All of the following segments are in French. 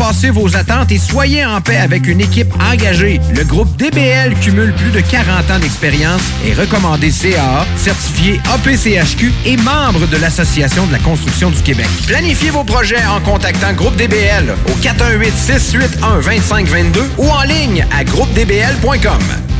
Passez vos attentes et soyez en paix avec une équipe engagée. Le groupe DBL cumule plus de 40 ans d'expérience et recommandé CAA, certifié APCHQ et membre de l'Association de la construction du Québec. Planifiez vos projets en contactant Groupe DBL au 418 681 2522 ou en ligne à groupedbl.com.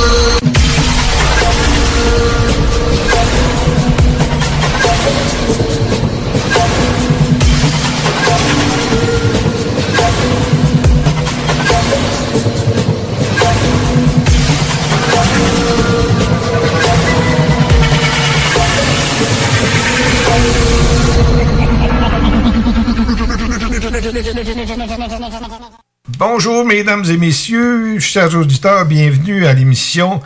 Bonjour, mesdames et messieurs, chers auditeurs, bienvenue à l'émission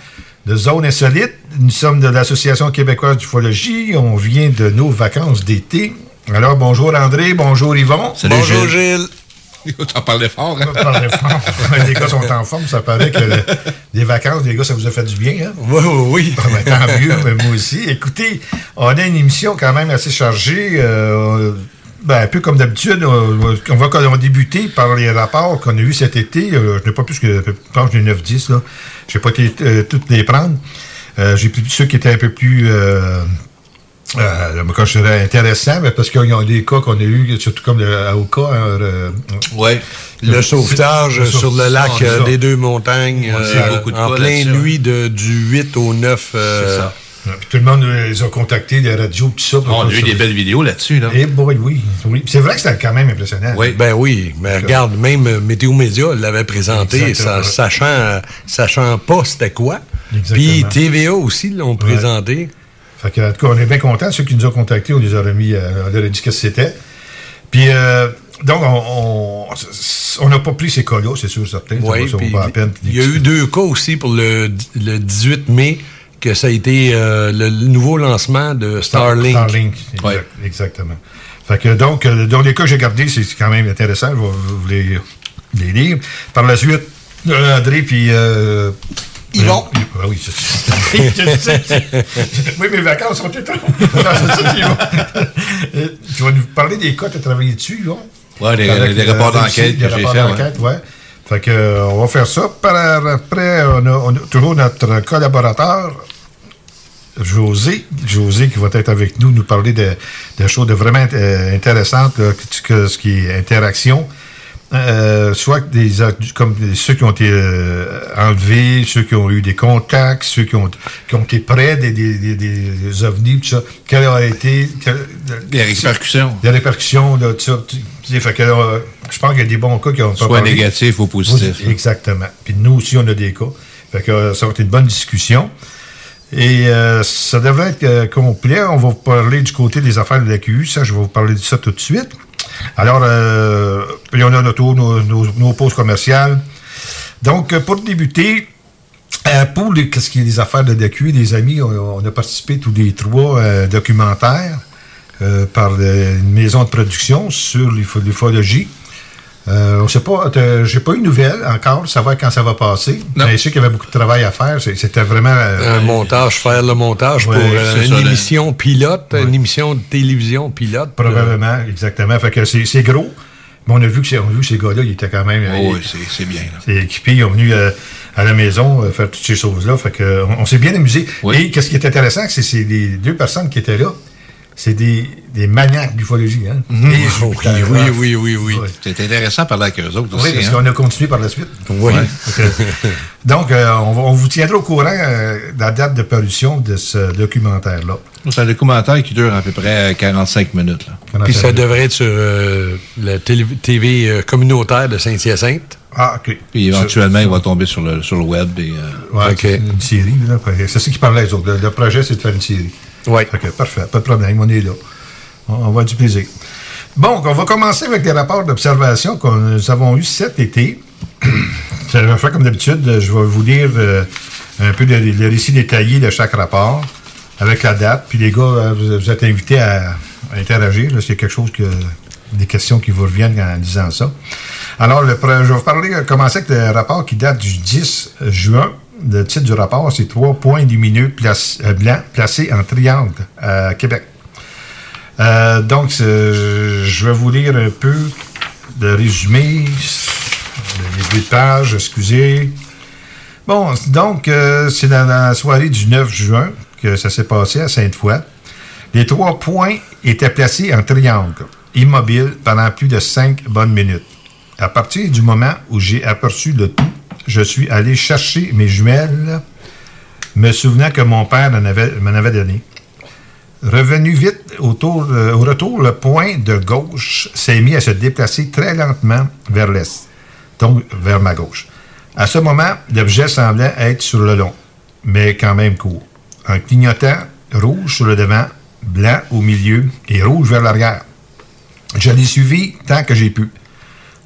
de Zone Insolite. Nous sommes de l'Association québécoise d'ufologie. On vient de nos vacances d'été. Alors, bonjour André, bonjour Yvon. bonjour Gilles. T'en parlais fort, hein? Fort. les gars sont en forme. Ça paraît que le- les vacances, les gars, ça vous a fait du bien, hein? Oui, oui, oui. Ah ben, tant mieux, ben, moi aussi. Écoutez, on a une émission quand même assez chargée. euh, ben, un peu comme d'habitude, on, on va, on va débuter par les rapports qu'on a eus cet été. Euh, je n'ai pas plus que, je pense j'ai 9-10, là. Je n'ai pas été euh, toutes les prendre. Euh, j'ai pris ceux qui étaient un peu plus... Quand je dirais intéressants, mais parce qu'il y a des cas qu'on a eu, surtout comme le Aoka. Oui. Le sauvetage le sur le lac des deux montagnes c'est beaucoup de en pleine nuit de, du 8 au 9. euh, C'est ça. Puis tout le monde les a contactés, les radios, tout ça. On a eu des belles vidéos là-dessus. Là. Eh boy, oui. oui. C'est vrai que c'était quand même impressionnant. Oui, ben oui. Mais regarde, même euh, Météo Média l'avait présenté, sa- sachant, sachant pas c'était quoi. Puis TVA aussi l'ont présenté. Fait que, en tout cas, on est bien contents. Ceux qui nous ont contactés, on les a remis, euh, on leur a dit ce que c'était. Puis, euh, donc, on on- on n'a pas pris ces cas-là, c'est sûr, certain. Ça Oui, va- ça vaut puis pas la peine. il y a eu deux cas aussi pour le, le 18 mai, que ça a été euh, le nouveau lancement de Starlink. Starlink, exact- exactement. Fait que, donc, euh, dans les cas que j'ai gardés, c'est quand même intéressant. Je vais vous les, les lire. Par la suite, euh, André, puis... Euh, Yvon. euh, ah oui. Oui, mes vacances sont étranges. Euh, Tu vas nous parler des cas que tu as travaillé dessus, Yvon? Les- les euh, rapports d'enquête que j'ai rapports fait, ouais. d'enquête, ouais. Fait que, euh, on va faire ça. Par après, on a, on a toujours notre collaborateur. José. José qui va être avec nous, nous parler de, de choses de vraiment euh, intéressantes, là, que, que ce qui est interaction. Euh, soit des, comme ceux qui ont été euh, enlevés, ceux qui ont eu des contacts, ceux qui ont, qui ont été près des, des, des, des ovnis, tout ça. Quelles ont été... quelles- Des répercussions. Des répercussions, là, tout ça. Tu- tu sais, fait que, je pense qu'il y a des bons cas qui ont pas Soit parlé. négatifs ou positifs. Oui, Exactement. Puis nous aussi, on a des cas. Fait que euh, ça va être une bonne discussion. Et euh, ça devrait être euh, complet. On va vous parler du côté des affaires de la QU. Ça, je vais vous parler de ça tout de suite. Alors, euh, puis on a notre, nos, nos, nos pauses commerciales. Donc, pour débuter, pour les, qu'est-ce qui est des affaires de DQ, des amis, on, on a participé tous les trois documentaires par une maison de production sur l'ufo- l'ufologie. Euh, on sait pas, t'as- j'ai pas eu de nouvelles encore, savoir quand ça va passer. Mais je sais qu'il y avait beaucoup de travail à faire. C'était vraiment. euh, Un montage, faire le montage Ouais, pour euh, une ça, émission pilote, une émission de télévision pilote. Probablement, exactement. Fait que c'est gros. Mais on a vu que, on a vu que ces gars-là, ils étaient quand même. Oh, euh, oui, c'est- bien. C'est équipé, ils sont venus euh, à la maison euh, faire toutes ces choses-là. Fait que, euh, on, on s'est bien amusé. Et qu'est-ce qui est intéressant, c'est c'est les deux personnes qui étaient là, c'est des, des maniaques d'ufologie. Hein? Mhm. Oui, oui, oui, oui, oui. Ouais. C'est intéressant de parler avec eux autres Oui, aussi. parce hein. qu'on a continué par la suite. Oui. Ouais. Donc, euh, on, va- on vous tiendra au courant euh, de la date de parution de ce documentaire-là. C'est un documentaire qui dure à peu près 45 minutes. là. Puis ça devrait être sur euh, la télé- TV euh, communautaire de Saint-Hyacinthe. Ah, OK. Puis éventuellement, il va tomber sur le, sur le web. Et, euh, Ouais, une série. là. C'est ça qui parlait, les autres. Le, le projet, c'est de faire une série. Oui. parfait, pas de problème, on est là. On, va du plaisir. Bon, on va commencer avec les rapports d'observation que nous avons eus cet été. Je vais faire comme d'habitude, je vais vous lire euh, un peu le, le récit détaillé de chaque rapport avec la date. Puis les gars, euh, vous, êtes invités à, à interagir là, a quelque chose que des questions qui vous reviennent en disant ça. Alors, le, je vais vous parler, euh, commencer avec le rapport qui date du 10 juin. Le titre du rapport, c'est trois points lumineux blancs placés en triangle à Québec. Euh, donc, je vais vous lire un peu de résumé, les deux pages, excusez. Bon, donc, euh, c'est dans la soirée du 9 juin que ça s'est passé à Sainte-Foy. Les trois points étaient placés en triangle, immobile, pendant plus de cinq bonnes minutes. À partir du moment où j'ai aperçu le tout, je suis allé chercher mes jumelles, me souvenant que mon père m'en avait, donné. Revenu vite euh, au retour, le point de gauche s'est mis à se déplacer très lentement vers l'est, donc vers ma gauche. À ce moment, l'objet semblait être sur le long, mais quand même court. Un clignotant rouge sur le devant, blanc au milieu et rouge vers l'arrière. Je l'ai suivi tant que j'ai pu.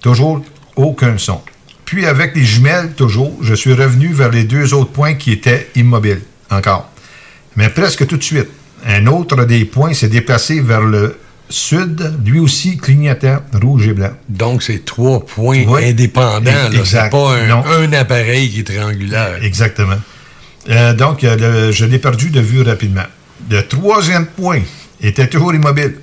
Toujours aucun son. Puis avec les jumelles, toujours, je suis revenu vers les deux autres points qui étaient immobiles, encore. Mais presque tout de suite, un autre des points s'est déplacé vers le sud, lui aussi clignotant rouge et blanc. Donc, c'est trois points Oui. indépendants. C'est pas un, Non. un appareil qui est triangulaire. Exactement. Euh, donc, euh, le- je l'ai perdu de vue rapidement. Le troisième point était toujours immobile.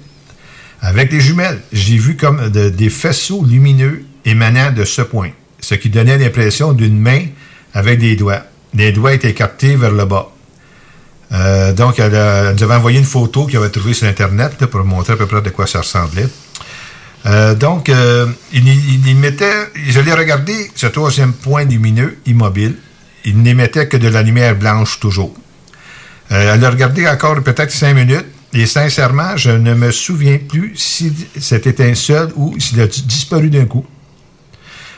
Avec les jumelles, j'ai vu comme de- des faisceaux lumineux émanant de ce point, ce qui donnait l'impression d'une main avec des doigts. Les doigts étaient écartés vers le bas. Euh, donc, elle, elle nous avait envoyé une photo qu'elle avait trouvée sur Internet pour montrer à peu près de quoi ça ressemblait. Euh, donc, euh, il, je l'ai regardé, ce troisième point lumineux, immobile, il n'émettait que de la lumière blanche toujours. Euh, elle a regardé encore peut-être cinq minutes, et sincèrement, je ne me souviens plus si c'était un seul ou s'il a di- disparu d'un coup.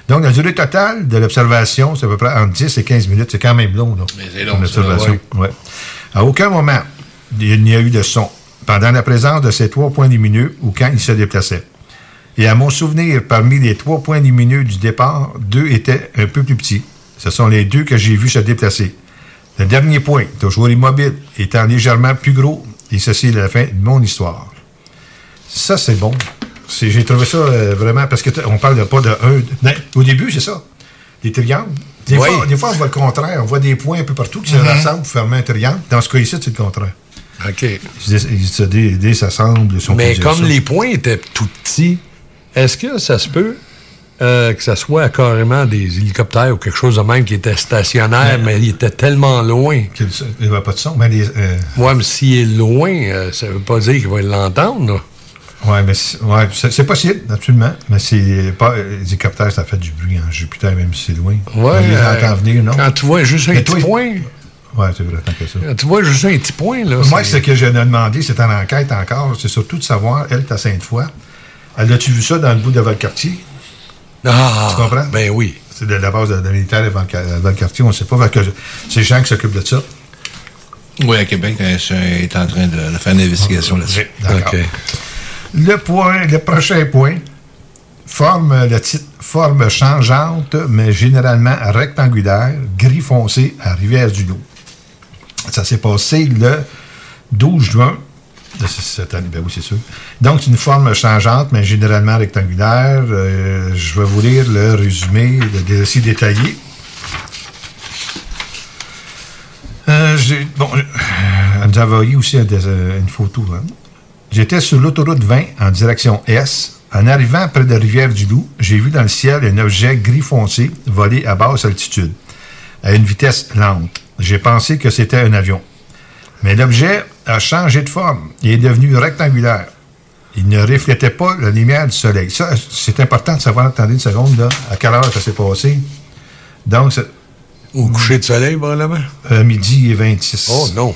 Donc, la durée totale de l'observation, c'est à peu près entre 10 et 15 minutes. C'est quand même long, là. Mais c'est long, ça. Ouais. À aucun moment, il n'y a eu de son pendant la présence de ces trois points lumineux ou quand ils se déplaçaient. Et à mon souvenir, parmi les trois points lumineux du départ, deux étaient un peu plus petits. Ce sont les deux que j'ai vus se déplacer. Le dernier point, toujours immobile, étant légèrement plus gros, et ceci est la fin de mon histoire. Ça, c'est bon. J'ai trouvé ça euh, vraiment, parce qu'on parle de pas de un. non, au début, c'est ça. Des triangles. Des, Oui. fois, des fois, on voit le contraire. On voit des points un peu partout qui se rassemblent pour former un triangle. Dans ce cas ici, c'est le contraire. OK. Ils, ils se dé- désassemblent. ils sont Mais comme ça. les points étaient tout petits, est-ce que ça se peut euh, que ce soit carrément des hélicoptères ou quelque chose de même qui était stationnaire, mais, il était tellement loin? Qu'il- Il n'y avait pas de son. Mais les, euh, Ouais, mais s'il est loin, euh, ça veut pas dire qu'il va l'entendre. Ouais, mais c'est ouais, c'est- c'est possible, absolument. Mais c'est pas. Les hélicoptères, ça fait du bruit en Jupiter, même si c'est loin. Ouais, On les euh, venir, non? Quand tu vois juste un Mais petit toi, point, Ouais, c'est vrai, tant que ça. quand tu vois juste un petit point, là. Moi, c'est- ce que je lui ai demandé, c'est en enquête encore, c'est surtout de savoir, elle, ta Sainte-Foy, elle a-tu vu ça dans le bout de Valcartier? Ah, Tu comprends? Ben oui. C'est de la base de, de militaire de Valca- Valcartier, on ne sait pas. C'est Jean qui s'occupe de ça. Oui, à Québec, euh, je est en train de, de faire une investigation là-dessus. D'accord. Le point, le prochain point, forme, le titre, forme changeante, mais généralement rectangulaire, gris foncé à Rivière-du-Loup. Ça s'est passé le 12 juin de cette année. Ben oui, c'est sûr. Donc, c'est une forme changeante, mais généralement rectangulaire. Euh, je vais vous lire le résumé, le récit détaillé. Euh, bon, euh, elle nous a envoyé aussi un des- euh, une photo. hein. J'étais sur l'autoroute 20 en direction Est. En arrivant près de Rivière-du-Loup, j'ai vu dans le ciel un objet gris foncé voler à basse altitude, à une vitesse lente. J'ai pensé que c'était un avion. Mais l'objet a changé de forme et est devenu rectangulaire. Il ne reflétait pas la lumière du soleil. Ça, c'est important de savoir, attendez une seconde, là, à quelle heure ça s'est passé? Donc, c'est- Au coucher de soleil, probablement. euh, midi et 26. Oh non,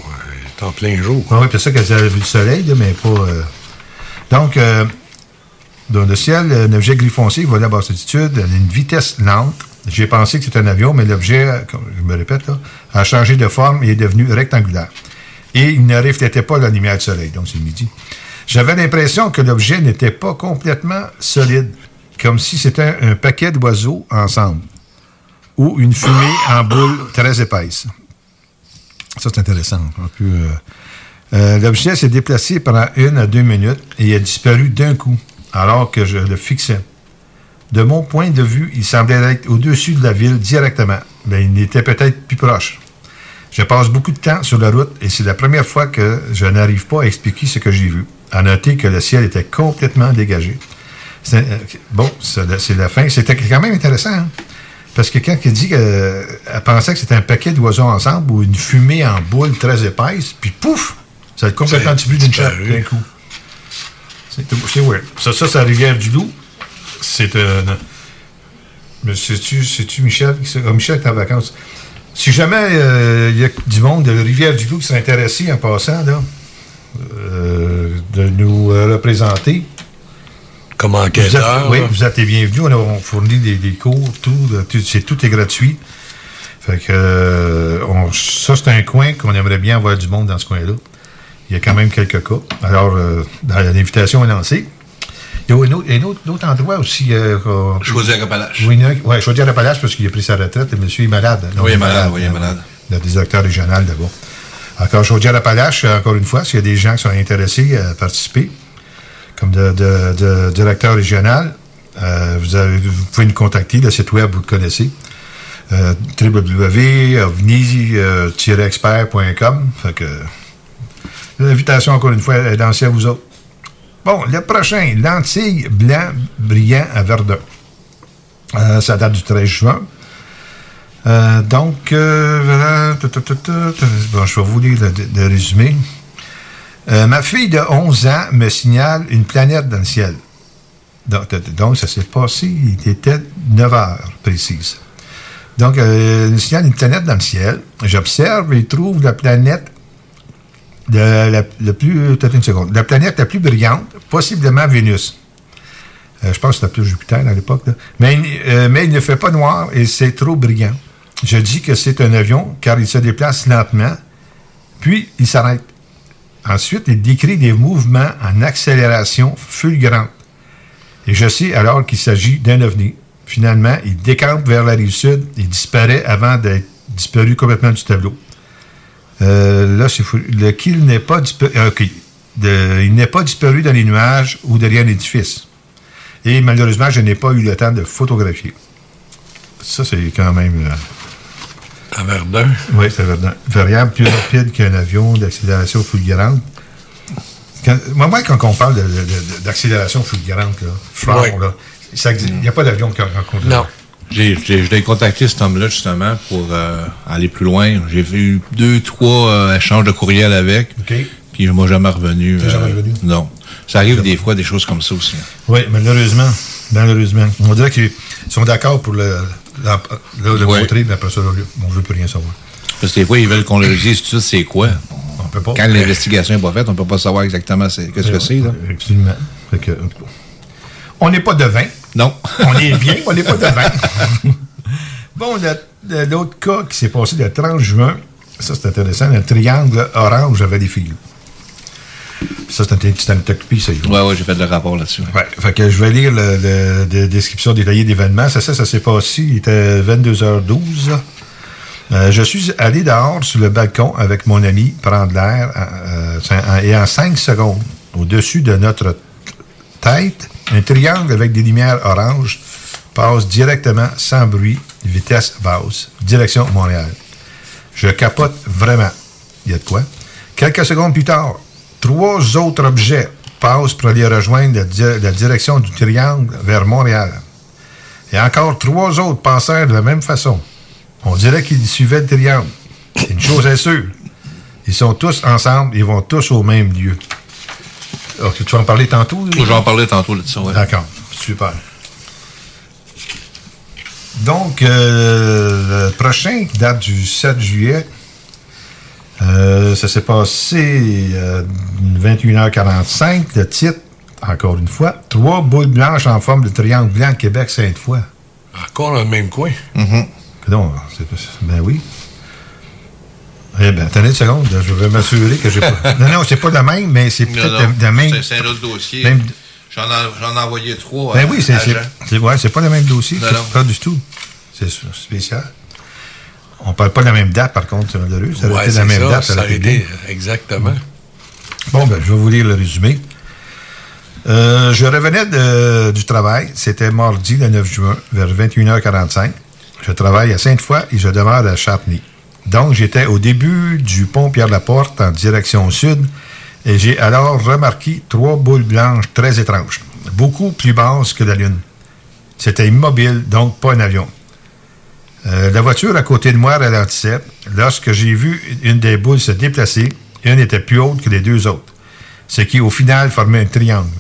en plein jour. Oui, c'est ça qu'elle avait vu le soleil, mais pas. euh, Donc, euh, dans le ciel, un objet gris foncé volait à basse altitude, à une vitesse lente. J'ai pensé que c'était un avion, mais l'objet, comme je me répète, a changé de forme et est devenu rectangulaire. Et il ne reflétait pas la lumière du soleil, donc c'est midi. J'avais l'impression que l'objet n'était pas complètement solide, comme si c'était un paquet d'oiseaux ensemble, ou une fumée en boule très épaisse. Ça, c'est intéressant. Euh, euh, L'objet s'est déplacé pendant une à deux minutes et a disparu d'un coup, alors que je le fixais. De mon point de vue, il semblait être au-dessus de la ville directement, mais il était peut-être plus proche. Je passe beaucoup de temps sur la route et c'est la première fois que je n'arrive pas à expliquer ce que j'ai vu. À noter que le ciel était complètement dégagé. Euh, bon, c'est la- c'est la fin. C'était quand même intéressant, hein? Parce que quand elle dit qu'elle pensait que c'était un paquet d'oiseaux ensemble ou une fumée en boule très épaisse, puis pouf, ça a complètement disparu d'une chape d'un coup. C'est weird. Ça, ça c'est la rivière du Loup. C'est un. Mais c'est-tu Michel qui ah, Michel est en vacances. Si jamais euh, il y a du monde de la rivière du Loup qui serait intéressé en passant, là, euh, de nous euh, représenter. Comme Vous enquêteur. êtes, oui, vous êtes les bienvenus. On, a, on fournit des, des cours, tout. tout- c'est, tout est gratuit. Fait que euh, on- ça, c'est un coin qu'on aimerait bien avoir du monde dans ce coin-là. Il y a quand même quelques cas. Alors, euh, l'invitation est lancée. Il y a un autre, un autre, autre endroit aussi. Euh, Chaudière-Appalaches. Oui, ouais, Chaudière-Appalaches, parce qu'il a pris sa retraite. Le monsieur est malade. Non, Oui, il est malade, oui, il est malade. Le directeur régional d'abord. Encore Chaudière-Appalaches, encore une fois, s'il y a des gens qui sont intéressés à participer, comme de, directeur régional, euh, vous, pouvez nous contacter. Le site web, vous le connaissez. Euh, www.ovni-expert.com. L'invitation, encore une fois, est lancée à vous autres. Bon, le prochain, lentilles blanc brillant à Verdun. Euh, ça date du 13 juin. Euh, donc, voilà. Bon, je vais vous lire le résumé. Euh, ma fille de 11 ans me signale une planète dans le ciel. Donc, ça s'est passé, il était 9 heures précises. Donc, euh, elle signale une planète dans le ciel. J'observe et trouve la planète de la, plus. Peut-être une seconde. La planète la plus brillante, possiblement Vénus. Euh, je pense que c'était plus Jupiter à l'époque. euh, mais il ne fait pas noir et c'est trop brillant. Je dis que c'est un avion car il se déplace lentement, puis il s'arrête. Ensuite, il décrit des mouvements en accélération fulgurante. Et je sais alors qu'il s'agit d'un ovni. Finalement, il décampe vers la rive sud et disparaît avant d'être disparu complètement du tableau. Euh, là, c'est fou. Le qu'il n'est pas disparu. De- il n'est pas disparu dans les nuages ou derrière l'édifice. Et malheureusement, je n'ai pas eu le temps de photographier. Ça, c'est quand même. euh, À Verdun. oui, c'est verdun. Variable plus rapide qu'un avion d'accélération fulgurante. Quand- moi, moi, quand on parle d'accélération fulgurante, là, fort, là, Il n'y a pas d'avion qui rencontre. Non. J'ai, j'ai, je l'ai contacté cet homme-là justement pour euh, aller plus loin. J'ai eu deux, trois euh, échanges de courriel avec. OK. Puis je m'ai jamais revenu. T'es jamais revenu? Non. Ça arrive des fois des choses comme ça aussi. Oui, malheureusement. Malheureusement. On dirait qu'ils sont d'accord pour le, la- le, le Ouais. montrer, mais après ça, on ne veut plus rien savoir. Parce que des fois, ils veulent qu'on leur dise tout de suite c'est quoi? On peut pas. Quand l'investigation n'est pas faite, on ne peut pas savoir exactement qu'est-ce que c'est. Là. Absolument. Que, on n'est pas devin. Non. On est bien, mais on n'est pas devin. bon, le- le- l'autre cas qui s'est passé le 30 juin, ça c'est intéressant, un triangle orange avec des fils. Ça, c'est une anecdote, ça. Ouais, ouais, j'ai fait le rapport là-dessus. Ouais, fait que je vais lire la description détaillée d'événements. Ça, ça, ça s'est passé, il était 22h12. Euh, je suis allé dehors sur le balcon avec mon ami prendre l'air euh, euh, et en 5 secondes, au-dessus de notre tête, un triangle avec des lumières oranges passe directement sans bruit, vitesse basse, direction Montréal. Je capote vraiment. Il y a de quoi? Quelques secondes plus tard, trois autres objets passent pour aller rejoindre la, di- la direction du triangle vers Montréal. Et encore trois autres passèrent de la même façon. On dirait qu'ils suivaient le triangle. Une chose est sûre. Ils sont tous ensemble, ils vont tous au même lieu. Ok, tu vas en parler tantôt? Je vais en parler tantôt là-dessus. Ouais. D'accord, super. Donc, euh, le prochain qui date du 7 juillet, euh, ça s'est passé euh, 21h45. Le titre, encore une fois, Trois boules blanches en forme de triangle blanc Québec-Sainte-Foy. Encore dans le même coin. Non, c'est pas- ben oui. Eh bien, attendez une seconde, je vais m'assurer que j'ai pas. Non, non, c'est pas le même, mais c'est peut-être non, le même. c'est, c'est un autre dossier. même- J'en, ai, j'en ai envoyé trois. Ben à- oui, c'est, à c'est, c'est- ouais, c'est pas le même dossier. Non, c'est non. Pas du tout. C'est spécial. On parle pas de la même date, par contre, c'est malheureux. Ça aurait Ouais, été la même ça, date, ça aurait été exactement. Bon, ben, je vais vous lire le résumé. Euh, je revenais de- du travail. C'était mardi, le 9 juin, vers 21h45. Je travaille à Sainte-Foy et je demeure à Charny. Donc, j'étais au début du pont Pierre-Laporte en direction sud et j'ai alors remarqué trois boules blanches très étranges, beaucoup plus basses que la Lune. C'était immobile, donc pas un avion. Euh, la voiture à côté de moi ralentissait. Lorsque j'ai vu une des boules se déplacer, une était plus haute que les deux autres, ce qui au final formait un triangle.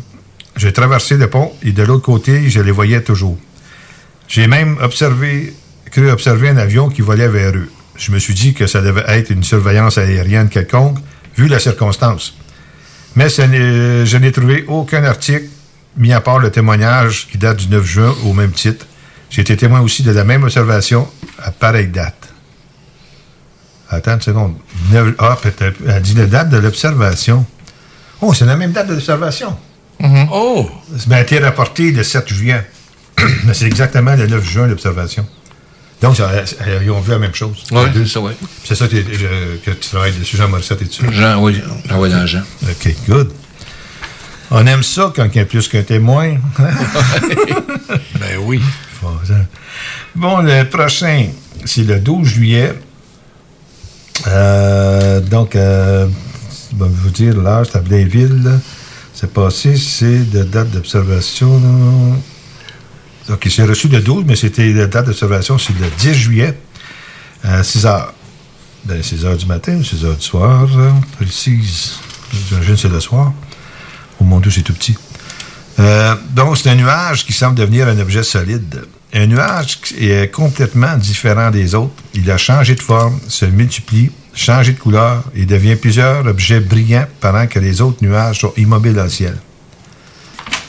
J'ai traversé le pont et de l'autre côté, je les voyais toujours. J'ai même observé, cru observer un avion qui volait vers eux. Je me suis dit que ça devait être une surveillance aérienne quelconque, vu la circonstance. Mais je n'ai trouvé aucun article, mis à part le témoignage qui date du 9 juin au même titre. J'ai été témoin aussi de la même observation à pareille date. Attends une seconde. Neuf- ah, peut-être. Elle dit la date de l'observation. Oh, c'est la même date de l'observation. Oh! Ça m'a été rapporté le 7 juillet. Mais c'est exactement le 9 juin l'observation. Donc, ça- euh, ils ont vu la même chose. Oui, c'est ça, oui. C'est ça que, je- que tu travailles dessus, Jean Morissette et dessus. Jean, oui, j'envoie dans Jean. OK, good. On aime ça quand il y a plus qu'un témoin. ben oui. Bon, le prochain, c'est le 12 juillet. Euh, donc, euh, je vais vous dire l'âge, c'est à Blainville. C'est passé, c'est de date d'observation. Donc, il s'est reçu le 12, mais c'était la date d'observation, c'est le 10 juillet, à 6 heures. Ben, 6 heures du matin ou 6 heures du soir. là. Précise. J'imagine que c'est le soir. Oh mon Dieu, c'est tout petit. Euh, donc, c'est un nuage qui semble devenir un objet solide. Un nuage qui est complètement différent des autres. Il a changé de forme, se multiplie, changé de couleur et devient plusieurs objets brillants pendant que les autres nuages sont immobiles dans le ciel.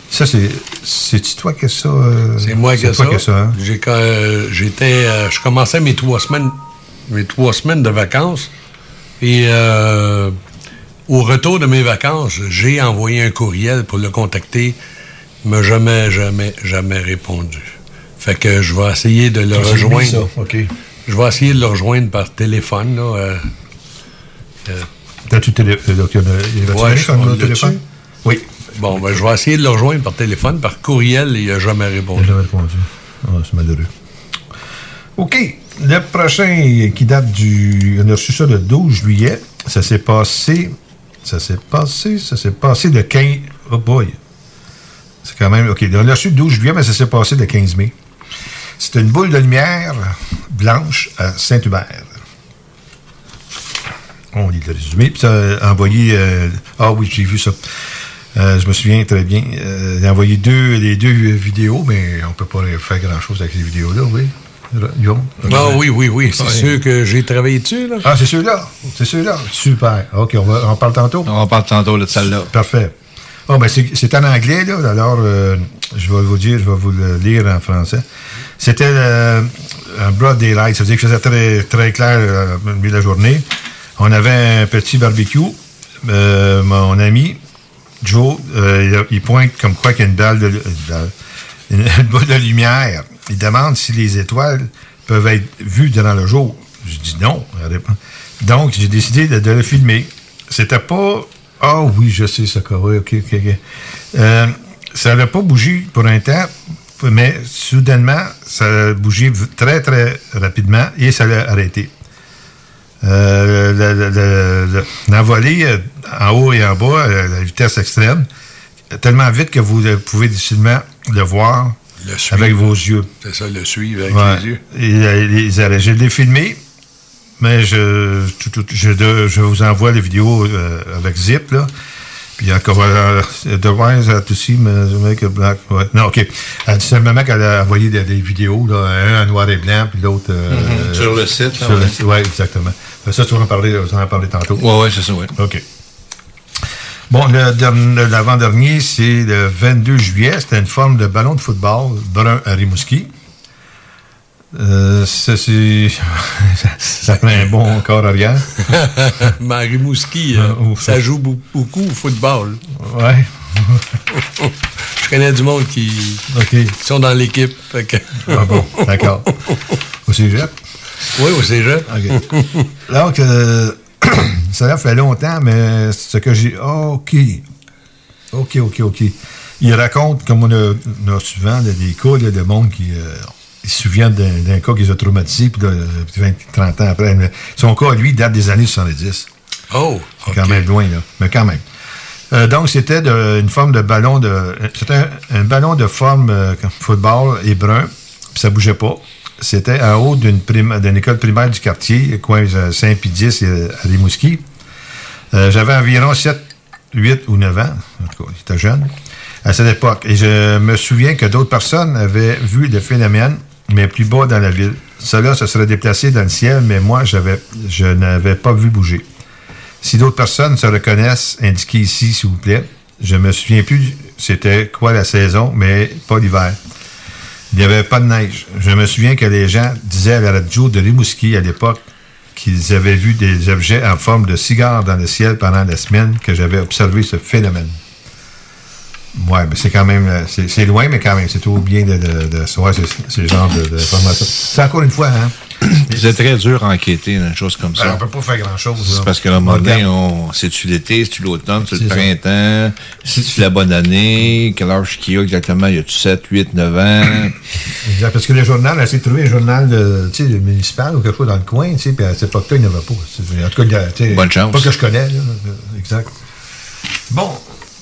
Ça, c'est. C'est-tu toi qui as ça? euh, C'est moi qui ça. as ça, hein? J'ai euh, j'étais, je commençais mes trois semaines, mes trois semaines de vacances. Et euh, au retour de mes vacances, j'ai envoyé un courriel pour le contacter. Il m'a jamais, jamais, jamais répondu. Fait que je vais essayer de le rejoindre. ça. Je vais essayer de le rejoindre par téléphone. Là, euh, euh, T'as-tu télé... donc, il il Ouais, téléphone? dessus? Oui. Bon, ben, je vais essayer de le rejoindre par téléphone, par courriel, et il n'a jamais Il répondu. n'a jamais répondu. Ah, c'est malheureux. OK. Le prochain qui date du. On a reçu ça le 12 juillet. Ça s'est passé. Ça s'est passé. Ça s'est passé le 15. Oh boy. C'est quand même. OK. On l'a reçu le 12 juillet, mais ça s'est passé le 15 mai. C'était une boule de lumière blanche à Saint-Hubert. On lit le résumé. Puis ça a envoyé. euh, ah oui, j'ai vu ça. Euh, je me souviens très bien. Euh, il a envoyé deux, les deux vidéos, mais on peut pas faire grand-chose avec ces vidéos-là, oui. Ah oui, oui, oui. C'est Ouais. sûr que j'ai travaillé dessus, là. Ah, c'est ceux-là. C'est ceux-là. Super. OK, on, va, on en parle tantôt. On parle tantôt de celle-là. Parfait. Oh, ben c'est en anglais, là. Alors, euh, je vais vous dire, je vais vous le lire en français. C'était euh, un broad daylight. Ça veut dire que c'était très, très clair euh, au milieu de la journée. On avait un petit barbecue. Euh, mon ami, Joe, euh, il, pointe comme quoi qu'il y a une balle de, une, balle- une- boule de lumière. Il demande si les étoiles peuvent être vues durant le jour. Je dis non. Donc, j'ai décidé de, de le filmer. C'était pas. Ah oui, je sais. Oui, OK, OK, OK. Euh, ça n'a pas bougé pour un temps, mais soudainement, ça a bougé très, très rapidement et ça l'a arrêté. Euh, le- le- le- le- L'envolée euh, en haut et en bas, à la vitesse extrême, tellement vite que vous pouvez difficilement le voir Le suivre. avec vos yeux. C'est ça, le suivre avec Ouais. les yeux. Et, euh, les arrêts. Je l'ai filmé, mais je, je, vous envoie les vidéos euh, avec Zip, là. Puis encore, euh, otherwise, uh, to see me make a black. ouais. Non, OK. Elle dit seulement qu'elle a envoyé des, des vidéos, là, un en noir et blanc, puis l'autre. euh, Mhm. Sur le site, là, le ouais. oui, exactement. Ça, tu vas en parler, vous en parler tantôt. Ouais, ouais, c'est ça, ouais. OK. Bon, l'avant-dernier, c'est le 22 juillet. C'était une forme de ballon de football brun à Rimouski. Euh, ça, prend un bon corps arrière. Marie Mouski, euh, ça joue beaucoup au football. Ouais. Je connais du monde qui, qui sont dans l'équipe. fait que- Ah bon, d'accord. Au cégep? Oui, au cégep. OK. Donc, euh, ça a fait longtemps, mais ce que j'ai. OK. OK, OK, OK. Il raconte, comme on a, on a souvent des cas là, de monde qui euh, ils se souviennent d'un cas qui les a traumatisés, puis là, 20, 30 ans après. Mais son cas, lui, date des années 70. Oh, quand même loin, là. Mais quand même. Euh, donc, c'était une forme de ballon de. C'était un, un ballon de forme euh, football et brun, puis ça bougeait pas. C'était en haut d'une prima- école primaire du quartier, coin euh, Saint-Pédis à Rimouski. Euh, J'avais environ 7, 8 ou 9 ans. En tout cas, j'étais jeune à cette époque. Et je me souviens que d'autres personnes avaient vu le phénomène, mais plus bas dans la ville. Cela se serait déplacé dans le ciel, mais moi, je n'avais pas vu bouger. Si d'autres personnes se reconnaissent, indiquez ici, s'il vous plaît. Je me souviens plus c'était quoi la saison, mais pas l'hiver. Il n'y avait pas de neige. Je me souviens que les gens disaient à la radio de Rimouski à l'époque qu'ils avaient vu des objets en forme de cigares dans le ciel pendant la semaine que j'avais observé ce phénomène. Ouais, mais c'est quand même. euh, C'est loin, mais quand même, c'est toujours bien de, de, de ce, genre de- d'informations. C'est encore une fois, hein? C'est très dur à enquêter une chose comme ça. Alors, on peut pas faire grand-chose. C'est parce que, un moment donné, on, c'est-tu l'été, c'est-tu l'automne, c'est le printemps, c'est-tu la bonne année, quel âge qu'il y a exactement, y a-tu 7, 8, 9 ans? Exact, parce que le journal, essaie de trouver un journal de, municipal ou quelque chose dans le coin, tu sais, puis à cette époque-là, il n'y en avait pas. En tout cas, il Bonne chance. Pas que je connais, là, exact. Bon,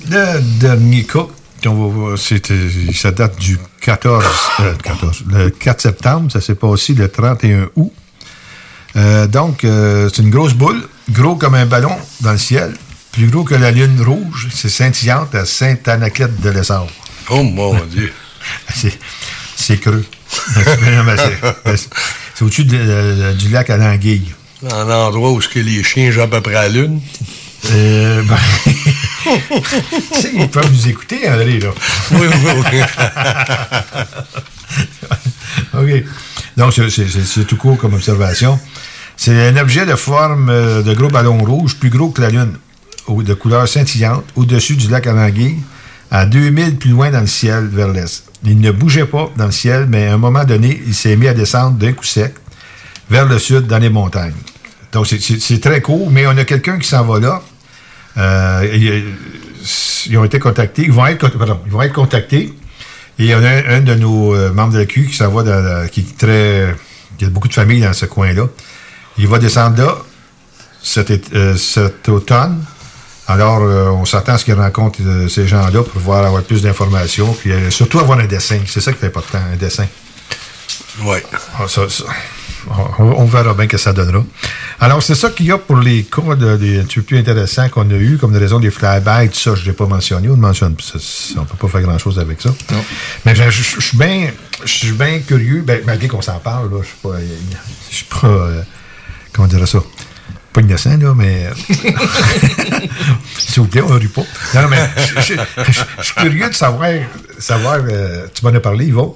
le dernier cas, ça date du 14, euh, 14, le 4 septembre, ça s'est passé le 31 août. Euh, donc, euh, c'est une grosse boule, gros comme un ballon dans le ciel, plus gros que la lune rouge, c'est scintillante à Sainte-Anaclette de l'Essor. Oh mon Dieu. C'est, creux. C'est, au-dessus de- de- du lac à l'Anguille. Dans l'endroit où ce que les chiens jouent à peu près à la lune. Euh, ben, ils peuvent nous écouter, André, là. Oui, oui, oui. OK. Donc, c'est, tout court comme observation. C'est un objet de forme euh, de gros ballon rouge, plus gros que la Lune, de couleur scintillante, au-dessus du lac à l'Anguille, à 2000 plus loin dans le ciel, vers l'est. Il ne bougeait pas dans le ciel, mais à un moment donné, il s'est mis à descendre d'un coup sec vers le sud, dans les montagnes. Donc, c'est très court, mais on a quelqu'un qui s'en va là. Euh, ils, ont été contactés. Ils vont être, pardon, ils vont être contactés. Et il y en a un, un de nos euh, membres de la Q qui s'en va dans la- qui est très. Il y a beaucoup de familles dans ce coin-là. Il va descendre là cet, euh, cet automne, Alors, euh, on s'attend à ce qu'ils rencontrent euh, ces gens-là pour pouvoir avoir plus d'informations, puis surtout avoir un dessin. C'est ça qui est important, un dessin. Oui. Ah, ça, ça. On, on verra bien que ça donnera. Alors, c'est ça qu'il y a pour les cas de, des peu plus intéressants qu'on a eu, comme de raison des flybys, tout ça, je ne l'ai pas mentionné. On ne mentionne on peut pas faire grand-chose avec ça. Mais je, je- je suis bien curieux, ben, malgré qu'on s'en parle, là, je suis pas... Je suis pas... euh, comment dire ça? Pas innocent, là, mais... S'il vous plaît, on ne rit pas. Non, mais je suis curieux de savoir, savoir euh, tu m'en as parlé, Yvon,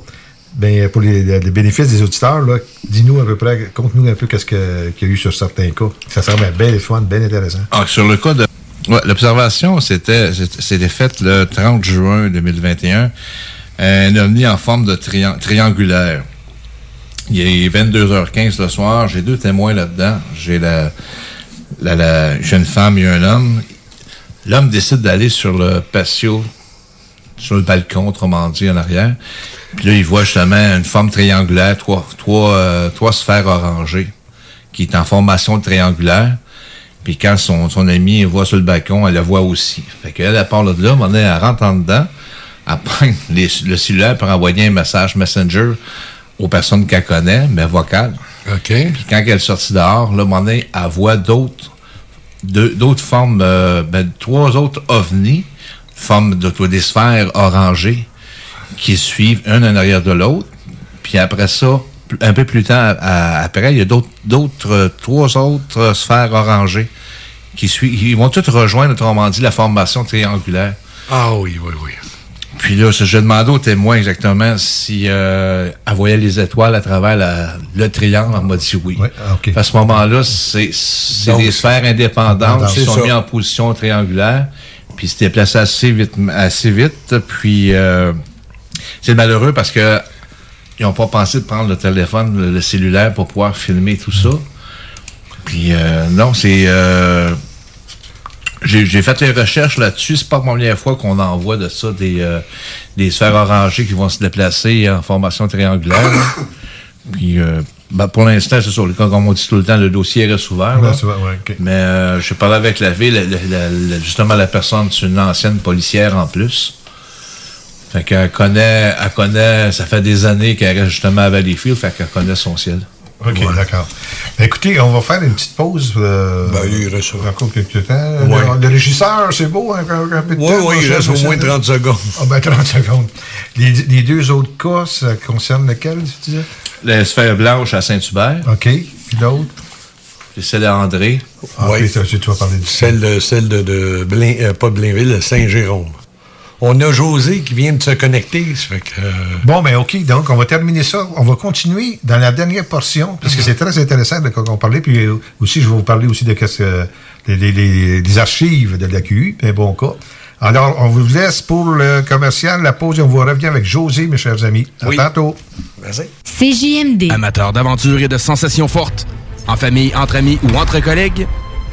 ben, pour les, bénéfices des auditeurs, dis-nous à peu près, conte-nous un peu qu'est-ce que- qu'il y a eu sur certains cas. Ça semble bien fun, bien intéressant. Ah, sur le cas de. L'observation, c'était faite le 30 juin 2021. Un ovni en forme de trian- triangulaire. Il est 22h15 le soir. J'ai deux témoins là-dedans. J'ai la, la jeune femme et un homme. L'homme décide d'aller sur le patio, sur le balcon, autrement dit, en arrière. Puis là, il voit justement une forme triangulaire, trois, trois, euh, trois sphères orangées, qui est en formation triangulaire. Puis quand son, son ami voit sur le balcon, elle la voit aussi. Fait qu'elle, elle part de là, donné, elle rentre en dedans, elle prend les- le cellulaire pour envoyer un message Messenger aux personnes qu'elle connaît, mais vocal. OK. Puis quand elle est sortie dehors, là, elle voit d'autres deux- d'autres formes, euh, ben, trois autres ovnis, formes de de- des sphères orangées, qui suivent un en arrière de l'autre. Puis après ça, un peu plus tard à- après, il y a d'autres, d'autres, euh, trois autres euh, sphères orangées qui suivent. Ils vont toutes rejoindre, autrement dit, la formation triangulaire. Ah oui, oui, oui. Puis là, je demandais au témoin exactement si euh, elle voyait les étoiles à travers la- le triangle. Elle m'a dit oui. À ce moment-là, c'est c'est Donc, des sphères indépendantes qui sont mises en position triangulaire. Puis c'était placé assez vite, assez vite. Puis euh, c'est malheureux parce que ils n'ont pas pensé de prendre le téléphone, le, le cellulaire pour pouvoir filmer tout ça. Puis euh, non, c'est euh, j'ai fait les recherches là-dessus. C'est pas la première fois qu'on envoie de ça des, euh, des sphères orangées qui vont se déplacer en formation triangulaire. Puis, euh, ben, pour l'instant, c'est sûr. Comme on dit tout le temps, le dossier reste ouvert. Ouais, vrai, ouais. Mais j'ai parlé avec la ville. la- la- la- justement, la personne, c'est une ancienne policière en plus. Fait qu'elle connaît, elle connaît, ça fait des années qu'elle reste justement à Valleyfield, fait qu'elle connaît son ciel. OK, d'accord. Ben, écoutez, on va faire une petite pause. Euh, Ben, il reste encore quelques temps. Ouais. Le, le régisseur, c'est beau, un, un- un peu de Oui, temps. oui, il ça, reste au moins ça. 30 secondes. Ah, ben 30 secondes. Les, les deux autres cas, ça concerne lequel, tu disais? La sphère blanche à Saint-Hubert. OK. Puis l'autre? Puis celle à André. Ah, Oui. tu vas parler de Celle de, celle de, de Blain- euh, pas Blainville, Saint-Jérôme. On a José qui vient de se connecter. Ça fait que, euh, Bon, ben OK, donc on va terminer ça. On va continuer dans la dernière portion, parce que c'est très intéressant de quoi on parlait. Puis euh, aussi, je vais vous parler aussi de qu'est-ce que les, les- les- les archives de l'AQU, un bon cas. Alors, on vous laisse pour le commercial, la pause, et on vous revient avec José, mes chers amis. À tantôt. CJMD. Amateur d'aventure et de sensations fortes, en famille, entre amis ou entre collègues,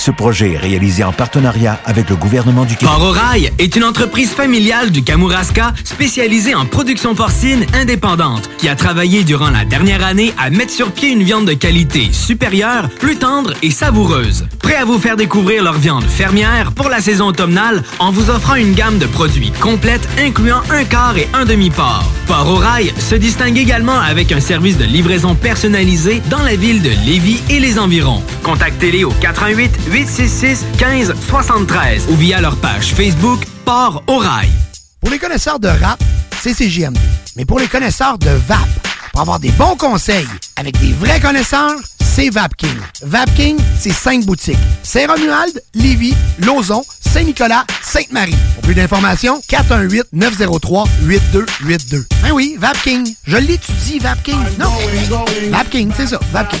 Ce projet est réalisé en partenariat avec le gouvernement du Québec. Port au est une entreprise familiale du Kamouraska spécialisée en production porcine indépendante qui a travaillé durant la dernière année à mettre sur pied une viande de qualité supérieure, plus tendre et savoureuse. Prêt à vous faire découvrir leur viande fermière pour la saison automnale en vous offrant une gamme de produits complète incluant un quart et un demi-port. Port au se distingue également avec un service de livraison personnalisé dans la ville de Lévis et les environs. Contactez-les au 88 866 15 73 ou via leur page Facebook Port au Rail. Pour les connaisseurs de rap, c'est CJMD. Mais pour les connaisseurs de VAP, Pour avoir des bons conseils avec des vrais connaisseurs, c'est Vapking. Vapking, c'est cinq boutiques. Saint-Romuald, Lévis, Lauson, Saint-Nicolas, Sainte-Marie. Pour plus d'informations, 418-903-8282. Ben oui, Vapking. Je l'étudie, Vapking. Non, Vapking, c'est ça, Vapking.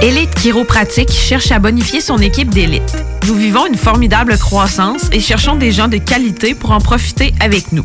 Élite Chiropratique cherche à bonifier son équipe d'élite. Nous vivons une formidable croissance et cherchons des gens de qualité pour en profiter avec nous.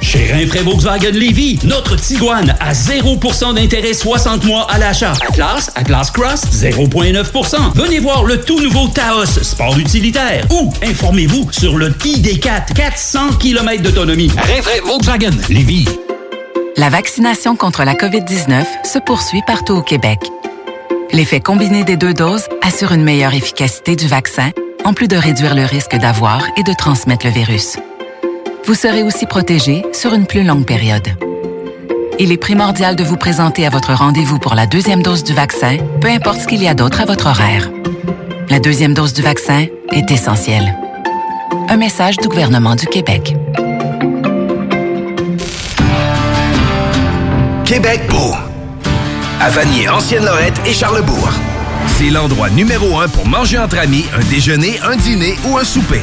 Chez Rinfraie Volkswagen Lévis, notre Tiguan à 0% d'intérêt 60 mois à l'achat. Atlas, Atlas Cross, 0,9%. Venez voir le tout nouveau Taos, sport utilitaire. Ou informez-vous sur le ID4, 400 km d'autonomie. Rinfraie Volkswagen Lévis. La vaccination contre la COVID-19 se poursuit partout au Québec. L'effet combiné des deux doses assure une meilleure efficacité du vaccin, en plus de réduire le risque d'avoir et de transmettre le virus vous serez aussi protégé sur une plus longue période. Il est primordial de vous présenter à votre rendez-vous pour la deuxième dose du vaccin, peu importe ce qu'il y a d'autre à votre horaire. La deuxième dose du vaccin est essentielle. Un message du gouvernement du Québec. Québec beau. À Vanier, Ancienne-Lorette et Charlebourg. C'est l'endroit numéro un pour manger entre amis, un déjeuner, un dîner ou un souper.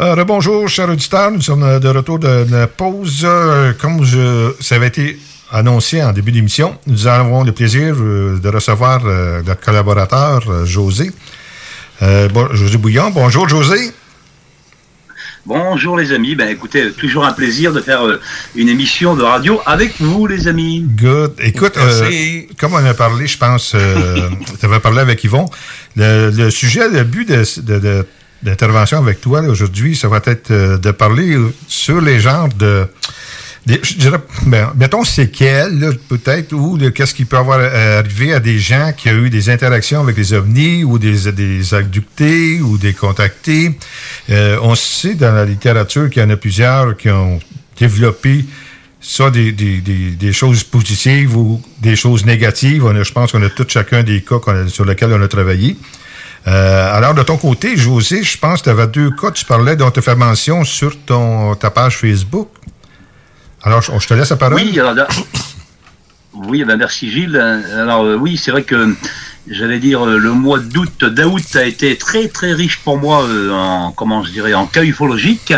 Euh, bonjour, chers auditeurs. Nous sommes de retour de la pause. Euh, comme je, ça avait été annoncé en début d'émission, nous avons le plaisir euh, de recevoir notre collaborateur, José. Bon, José Bouillon. Bonjour, José. Bonjour les amis, ben écoutez, toujours un plaisir de faire une émission de radio avec vous les amis. Good. Écoute, comme on a parlé, je pense, tu avais parlé avec Yvon, le, sujet, le but de d'intervention avec toi aujourd'hui, ça va être euh, de parler sur les genres de. je dirais, ben, mettons séquelles, peut-être, ou qu'est-ce qui peut avoir euh, arrivé à des gens qui ont eu des interactions avec les ovnis, ou des, des abductés, ou des contactés. Euh, on sait dans la littérature qu'il y en a plusieurs qui ont développé soit des, des, des, choses positives ou des choses négatives. On je pense qu'on a tout chacun des cas sur lesquels on a travaillé. Euh, alors, de ton côté, José, je pense que tu avais deux cas, tu parlais dont tu fait mention sur ton, ta page Facebook. Alors, je, te laisse la parole. Oui, ben, merci Gilles. Alors, euh, oui, c'est vrai que j'allais dire, euh, le mois d'août, d'août a été très très riche pour moi en, comment je dirais, en cas ufologique.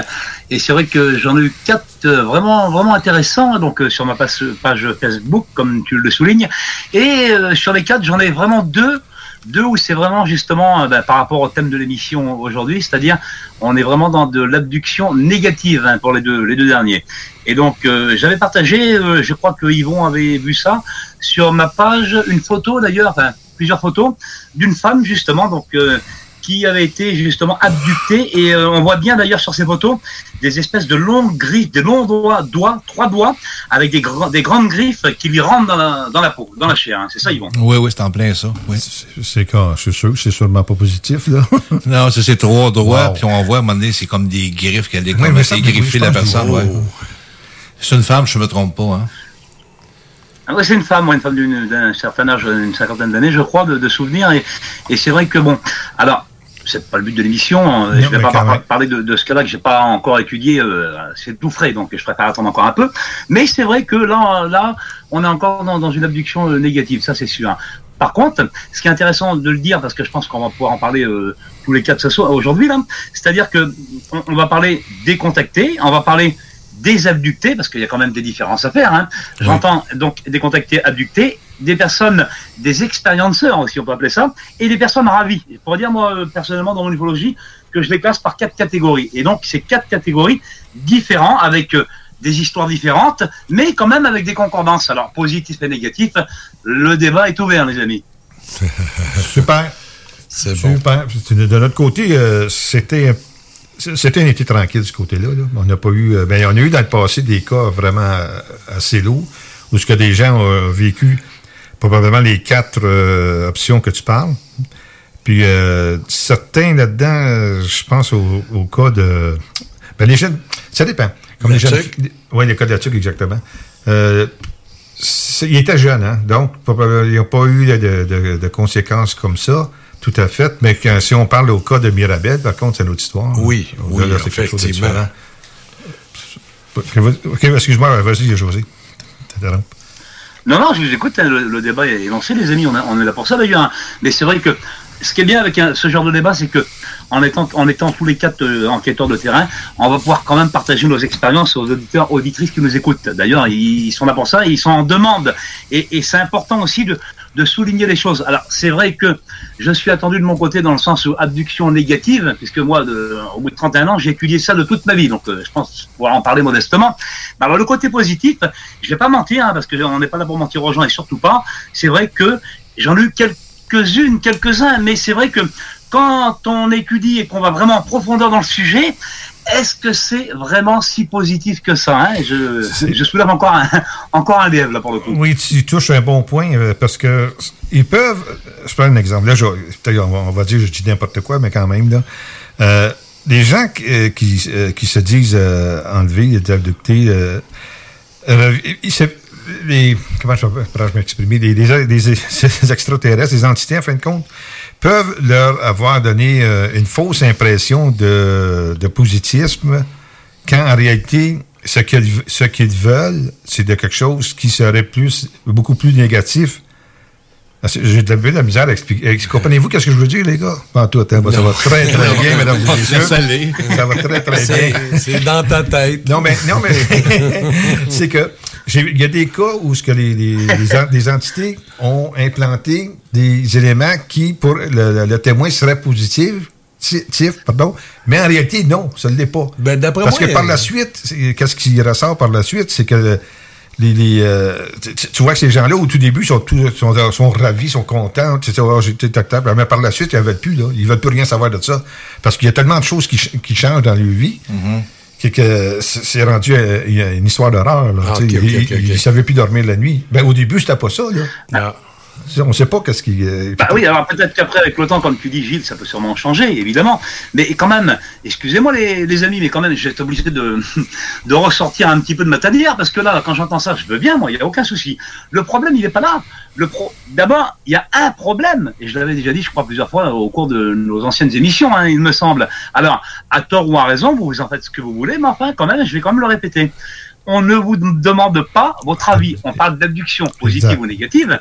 Et c'est vrai que j'en ai eu quatre vraiment vraiment intéressants, donc sur ma page, Facebook, comme tu le soulignes. Et sur les quatre, j'en ai vraiment deux. Deux où c'est vraiment justement euh, bah, par rapport au thème de l'émission aujourd'hui, c'est-à-dire on est vraiment dans de l'abduction négative hein, pour les deux les deux derniers. Et donc euh, j'avais partagé, euh, je crois que Yvon avait vu ça sur ma page, une photo d'ailleurs, enfin plusieurs photos d'une femme justement donc euh, qui avait été justement abductée et euh, on voit bien d'ailleurs sur ces photos des espèces de longues griffes, des longs doigts, doigts trois doigts avec des, grandes griffes qui lui rentrent dans la, dans la peau, dans la chair. hein. C'est ça Yvon? Oui, oui, c'est en plein ça. Oui. C'est quand, je suis sûr que c'est sûrement pas positif, là. Non, c'est ces trois doigts, Wow. puis on voit à un moment donné, c'est comme des griffes qu'elle est comme c'est oui, griffer la personne, oh. ouais. C'est une femme, je me trompe pas, hein. Ah ouais, c'est une femme, ouais, une femme d'une- d'un certain âge, une cinquantaine d'années, je crois, de, de souvenirs. Et, et c'est vrai que bon, alors c'est pas le but de l'émission. hein, je vais pas par- parler de, de ce cas-là que j'ai pas encore étudié. euh, c'est tout frais, donc je préfère attendre encore un peu. Mais c'est vrai que là, là, on est encore dans, dans une abduction euh, négative, ça c'est sûr. Par contre, ce qui est intéressant de le dire, parce que je pense qu'on va pouvoir en parler euh, tous les quatre ce soir aujourd'hui là, c'est-à-dire que on, on va parler des contactés, on va parler des abductés, parce qu'il y a quand même des différences à faire. Hein. J'entends donc des contactés abductés, des personnes, des expérienceurs aussi, on peut appeler ça, et des personnes ravies. Et pour dire, moi, euh, personnellement, dans mon ufologie, que je les classe par quatre catégories. Et donc, ces quatre catégories différentes, avec euh, des histoires différentes, mais quand même avec des concordances. Alors, positif et négatif, le débat est ouvert, les amis. Super. C'est Super. C'est- De notre côté, euh, c'était c'était un été tranquille de ce côté-là. là. On n'a pas eu. euh, Ben, on a eu dans le passé des cas vraiment assez lourds où ce que des gens ont vécu probablement les quatre euh, options que tu parles. Puis euh, certains là-dedans, euh, je pense au, au cas de. Ben, les jeunes. Ça dépend. Comme les jeunes. Oui, les cas de la tuque, exactement. Euh, il était jeune, hein? donc il n'y a pas eu de, de- de conséquences comme ça, tout à fait. Mais quand- si on parle au cas de Mirabel, par contre, c'est une autre histoire. Oui, oui, là, effectivement. différent. Ok, ok, excuse-moi, vas-y, José. Non, non, je vous écoute, hein, le, débat est lancé, les amis, on, est là pour ça d'ailleurs. hein. Mais c'est vrai que ce qui est bien avec un- ce genre de débat, c'est que en étant, tous les quatre euh, enquêteurs de terrain, on va pouvoir quand même partager nos expériences aux auditeurs, auditrices qui nous écoutent. D'ailleurs, ils, sont là pour ça, ils sont en demande. Et c'est important aussi de, de souligner les choses. Alors, c'est vrai que je suis attendu de mon côté dans le sens où abduction négative, puisque moi, au bout de 31 ans, j'ai étudié ça de toute ma vie. Donc, euh, je pense pouvoir en parler modestement. Mais Alors, le côté positif, je vais pas mentir, hein, parce que on n'est pas là pour mentir aux gens et surtout pas. C'est vrai que j'en ai eu quelques-unes, quelques-uns, mais c'est vrai que quand on étudie et qu'on va vraiment en profondeur dans le sujet, est-ce que c'est vraiment si positif que ça hein? Je, je soulève encore un, encore un là, pour le coup. Oui, tu touches un bon point euh, parce que ils peuvent. Je prends un exemple. Là, je- on va, on va dire je dis n'importe quoi, mais quand même là. Euh, les gens qui, euh, qui, qui se disent euh, enlevés, abductés, euh, les, comment je pourrais m'exprimer, les, les, les- les extraterrestres, les entités, en fin de compte, peuvent leur avoir donné euh, une fausse impression de, de positisme, quand en réalité, ce qu'ils ce qu'ils veulent, c'est de quelque chose qui serait plus, beaucoup plus négatif. J'ai de la, de la misère à expliquer. Comprenez-vous qu'est-ce que je veux dire, les gars? Pas tout, hein, ça va très, très Non. bien, mesdames et messieurs. Ça va très, très bien. c'est dans ta tête. Non, mais, non, mais c'est que il y a des cas où ce que les, les, les en- les entités ont implanté des éléments qui, pour le, témoin, seraient positifs. ti- tif, Pardon, mais en réalité, non, ça ne l'est pas. Ben, d'après Parce moi, que par euh, la suite, qu'est-ce qui ressort par la suite, c'est que les, les, euh, tu, vois que ces gens-là, au tout début, sont, tout, sont, sont ravis, sont contents. Tu sais, oh, tac. mais par la suite, ils ne veulent plus. Là. Ils ne veulent plus rien savoir de ça. Parce qu'il y a tellement de choses qui, qui changent dans leur vie que, que c'est rendu euh, il une histoire d'horreur. Ah, ok. ne savaient plus dormir la nuit. Ben, au début, c'était pas ça. Là. On ne sait pas qu'est-ce qui. euh, Bah oui, alors peut-être qu'après, avec le temps, comme tu dis, Gilles, ça peut sûrement changer, évidemment. Mais quand même, excusez-moi les, amis, mais quand même, j'ai été obligé de, de ressortir un petit peu de ma tanière, parce que là, quand j'entends ça, je veux bien, moi, il n'y a aucun souci. Le problème, il n'est pas là. Le pro... D'abord, il y a un problème, et je l'avais déjà dit, je crois, plusieurs fois au cours de nos anciennes émissions, hein, il me semble. Alors, à tort ou à raison, vous en faites ce que vous voulez, mais enfin, quand même, je vais quand même le répéter. On ne vous demande pas votre avis. On parle d'abduction positive Exact. ou négative.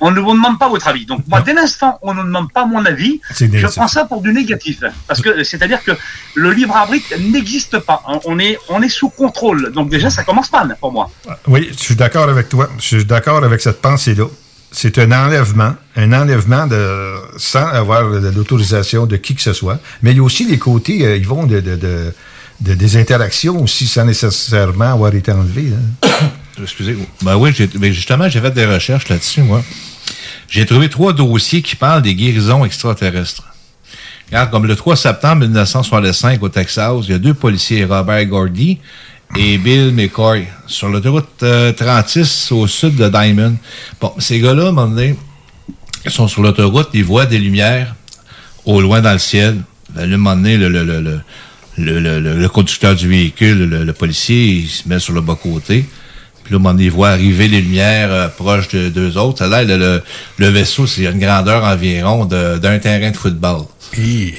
On ne vous demande pas votre avis. Donc, moi, dès l'instant où on ne demande pas mon avis, je prends ça pour du négatif. Parce que, c'est-à-dire que le libre arbitre n'existe pas. On est, on est sous contrôle. Donc, déjà, ça commence mal pour moi. Oui, je suis d'accord avec toi. Je suis d'accord avec cette pensée-là. C'est un enlèvement, un enlèvement de, sans avoir l'autorisation de qui que ce soit. Mais il y a aussi les côtés, euh, ils vont de, de- de- de- des interactions aussi sans nécessairement avoir été enlevés. hein. Excusez. Ben oui, ben justement, j'ai fait des recherches là-dessus, moi. J'ai trouvé trois dossiers qui parlent des guérisons extraterrestres. Regarde, comme le 3 septembre 1965 au Texas, il y a deux policiers, Robert Gordy et Bill McCoy, sur l'autoroute euh, 36 au sud de Diamond. Bon, ces gars-là, à un moment donné, ils sont sur l'autoroute, ils voient des lumières au loin dans le ciel. Ben, à un moment donné, le, le, le, le, le, le- le- conducteur du véhicule, le, le policier, il se met sur le bas-côté. Puis là, donné, il voit arriver les lumières euh, proches de deux autres. Ça a l'air, le, le, le vaisseau, c'est une grandeur environ d'un terrain de football.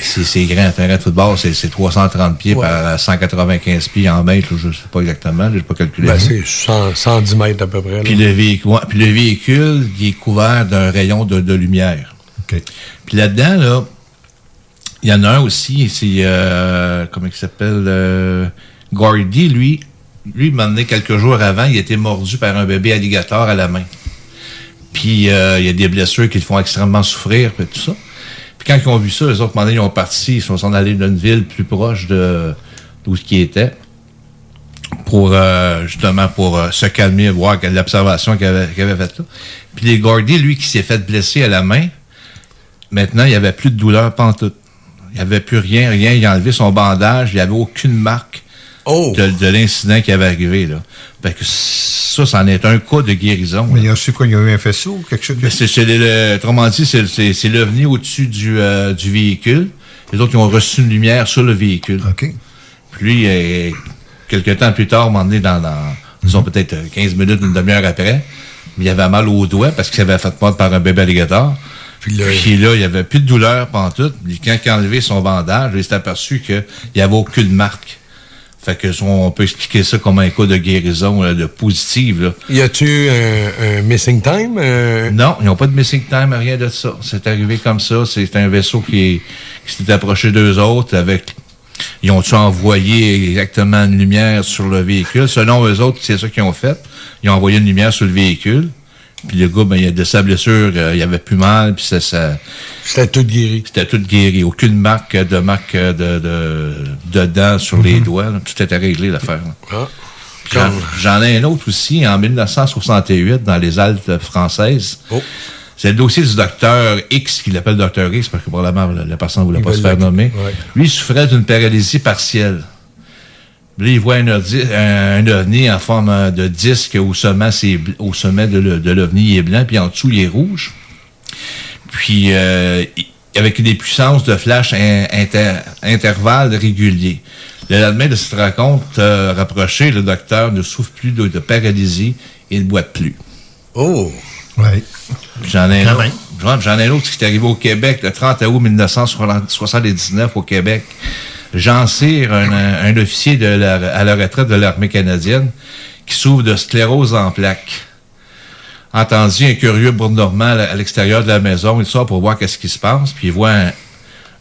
C'est c'est grand, un terrain de football, c'est c'est 330 pieds par 195 pieds en mètres, là, je ne sais pas exactement, je n'ai pas calculé. Ben, c'est 100 110 mètres à peu près. là. Puis le véhicule, ouais, puis le véhicule, il est couvert d'un rayon de, de lumière. Puis là-dedans, là, il y en a un aussi, c'est, euh, comment il s'appelle, euh, Gordy, lui, lui, m'a donné quelques jours avant, il a été mordu par un bébé alligator à la main. Puis euh, il y a des blessures qui le font extrêmement souffrir, puis tout ça. Puis quand ils ont vu ça, les autres, ils ont parti, ils sont s'en allés d'une ville plus proche de d'où ce qui était pour euh, justement pour euh, se calmer, voir l'observation qu'il avait, qu'il avait faite là. Puis les Gordy, lui, qui s'est fait blesser à la main, maintenant, il n'y avait plus de douleur pantoute. Il n'y avait plus rien, rien. Il a enlevé son bandage, il n'y avait aucune marque de, de l'incident qui avait arrivé. Là. Fait que ça, c'en est un cas de guérison. Mais il y a su quoi, il y a eu un faisceau ou quelque chose? Mais c'est, c'est le, autrement dit, c'est, c'est, c'est l'OVNI au-dessus du, euh, du véhicule. Les autres, ils ont reçu une lumière sur le véhicule. Puis lui, euh, quelques temps plus tard, moment donné, dans, dans, disons peut-être euh, 15 minutes, une demi-heure après, il avait mal au doigt parce qu'il s'avait fait mordre par un bébé alligator. Puis là, il n'y avait plus de douleur pendant tout. Puis quand il a enlevé son bandage, il s'est aperçu qu'il n'y avait aucune marque. Fait que on peut expliquer ça comme un cas de guérison là, de positive. Là. Y a-tu un, un missing time? euh? Non, ils n'ont pas de missing time, rien de ça. C'est arrivé comme ça. C'est un vaisseau qui, qui s'est approché d'eux autres avec. Ils ont-tu envoyé exactement une lumière sur le véhicule? Selon eux autres, c'est ça qu'ils ont fait. Ils ont envoyé une lumière sur le véhicule. Puis le gars, ben, il a de sa blessure, euh, il avait plus mal, puis ça, ça C'était tout guéri. C'était tout guéri. Aucune marque de marque de, de, de dents sur les doigts. là. Tout était réglé, l'affaire. Ah. J'en, ai un autre aussi, en 1968, dans les Alpes françaises. Oh. C'est le dossier du docteur X, qu'il appelle docteur X, parce que probablement la, personne ne voulait Il pas se faire nommer. ouais. Lui, il souffrait d'une paralysie partielle. Là, il voit un, ordi- un, un ovni en forme de disque au sommet, au sommet de, l'ovni, il est blanc, puis en dessous, il est rouge. Puis, euh, avec des puissances de flash in- inter- intervalles réguliers. Le lendemain de cette rencontre euh, rapprochée, le docteur ne souffre plus de, de paralysie et ne boite plus. Oh! Oui. J'en ai, un Quand autre- même. j'en- j'en ai un autre qui est arrivé au Québec le 30 août 1979 au Québec. Jean Cyr, un, un officier de la, à la retraite de l'armée canadienne, qui souffre de sclérose en plaques. Entendu un curieux bourdonnement à à l'extérieur de la maison, il sort pour voir qu'est-ce qui se passe, puis il voit un,